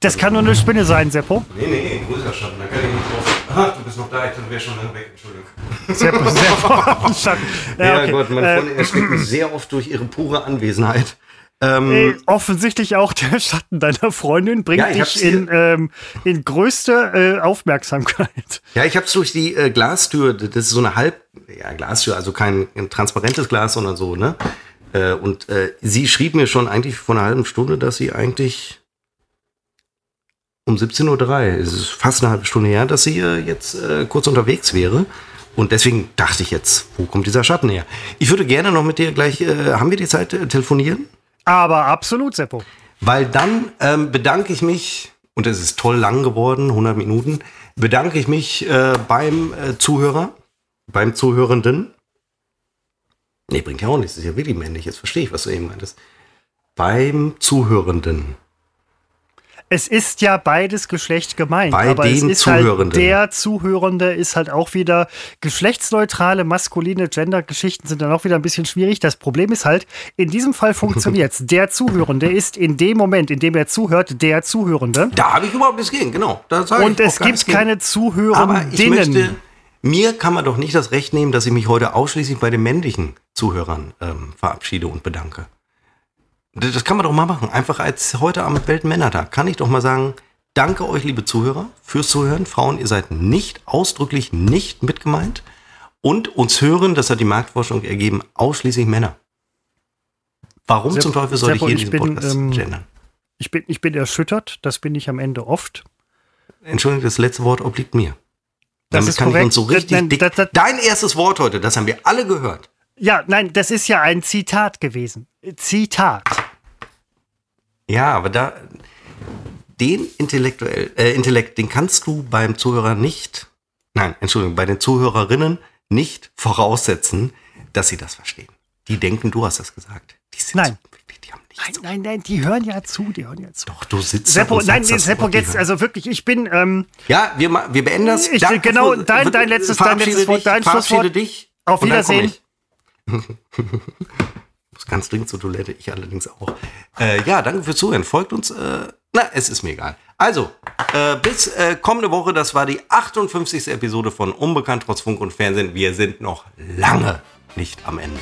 Das kann nur eine Spinne sein, Seppo. Nee, nee, ein größerer Schatten, da kann ich nicht drauf. Ach, du bist noch da, ich wäre schon lange weg, Entschuldigung. Seppo, Seppo, Schatten. Ja, ja okay. Gott, meine äh, Freundin erschreckt mich sehr oft durch ihre pure Anwesenheit. Ähm, Ey, offensichtlich auch der Schatten deiner Freundin bringt ja, dich in, ähm, in größte äh, Aufmerksamkeit. Ja, ich habe es durch die äh, Glastür, das ist so eine halb, ja, Glastür, also kein transparentes Glas, sondern so, ne? Äh, und äh, sie schrieb mir schon eigentlich vor einer halben Stunde, dass sie eigentlich um 17.03 Uhr, es ist fast eine halbe Stunde her, dass sie jetzt äh, kurz unterwegs wäre. Und deswegen dachte ich jetzt, wo kommt dieser Schatten her? Ich würde gerne noch mit dir gleich, äh, haben wir die Zeit, telefonieren? Aber absolut, Seppo. Weil dann ähm, bedanke ich mich, und es ist toll lang geworden, 100 Minuten, bedanke ich mich äh, beim äh, Zuhörer, beim Zuhörenden. Nee, bringt ja auch nichts, das ist ja wirklich männlich, jetzt verstehe ich, was du eben meintest. Beim Zuhörenden. Es ist ja beides Geschlecht gemeint, Bei aber es ist halt der Zuhörende ist halt auch wieder geschlechtsneutrale, maskuline Gender-Geschichten sind dann auch wieder ein bisschen schwierig. Das Problem ist halt, in diesem Fall funktioniert es. Der Zuhörende ist in dem Moment, in dem er zuhört, der Zuhörende. Da habe ich überhaupt nichts gegen, genau. Und es gibt keine Zuhörenden. Aber ich möchte, mir kann man doch nicht das Recht nehmen, dass ich mich heute ausschließlich bei den männlichen Zuhörern ähm, verabschiede und bedanke. Das kann man doch mal machen. Einfach als heute am Weltmännertag kann ich doch mal sagen, danke euch, liebe Zuhörer, fürs Zuhören. Frauen, ihr seid nicht ausdrücklich nicht mitgemeint. Und uns hören, das hat die Marktforschung ergeben, ausschließlich Männer. Warum Sepp, zum Teufel soll Sepp, ich hier diesen bin, Podcast ähm, gendern? Ich bin, ich bin erschüttert, das bin ich am Ende oft. Entschuldigung, das letzte Wort obliegt mir. Das Damit ist kann korrekt. ich uns so richtig das, das, das, Dein erstes Wort heute, das haben wir alle gehört. Ja, nein, das ist ja ein Zitat gewesen. Zitat. Ja, aber da den intellektuell, äh, Intellekt, den kannst du beim Zuhörer nicht, nein, Entschuldigung, bei den Zuhörerinnen nicht voraussetzen, dass sie das verstehen. Die denken, du hast das gesagt. Die nein. So, die haben nein, so. nein, nein, die hören ja zu, die hören ja zu. Doch, du sitzt Seppo, nein, Seppo, jetzt, also wirklich, ich bin, ähm, Ja, wir, wir beenden das. Ich, genau, dein, dein letztes, dein letztes Wort, dein Schlusswort. dich. Auf Wiedersehen. Muss ganz dringend zur Toilette, ich allerdings auch. Äh, ja, danke fürs Zuhören. Folgt uns. Äh, na, es ist mir egal. Also, äh, bis äh, kommende Woche, das war die 58. Episode von Unbekannt trotz Funk und Fernsehen. Wir sind noch lange nicht am Ende.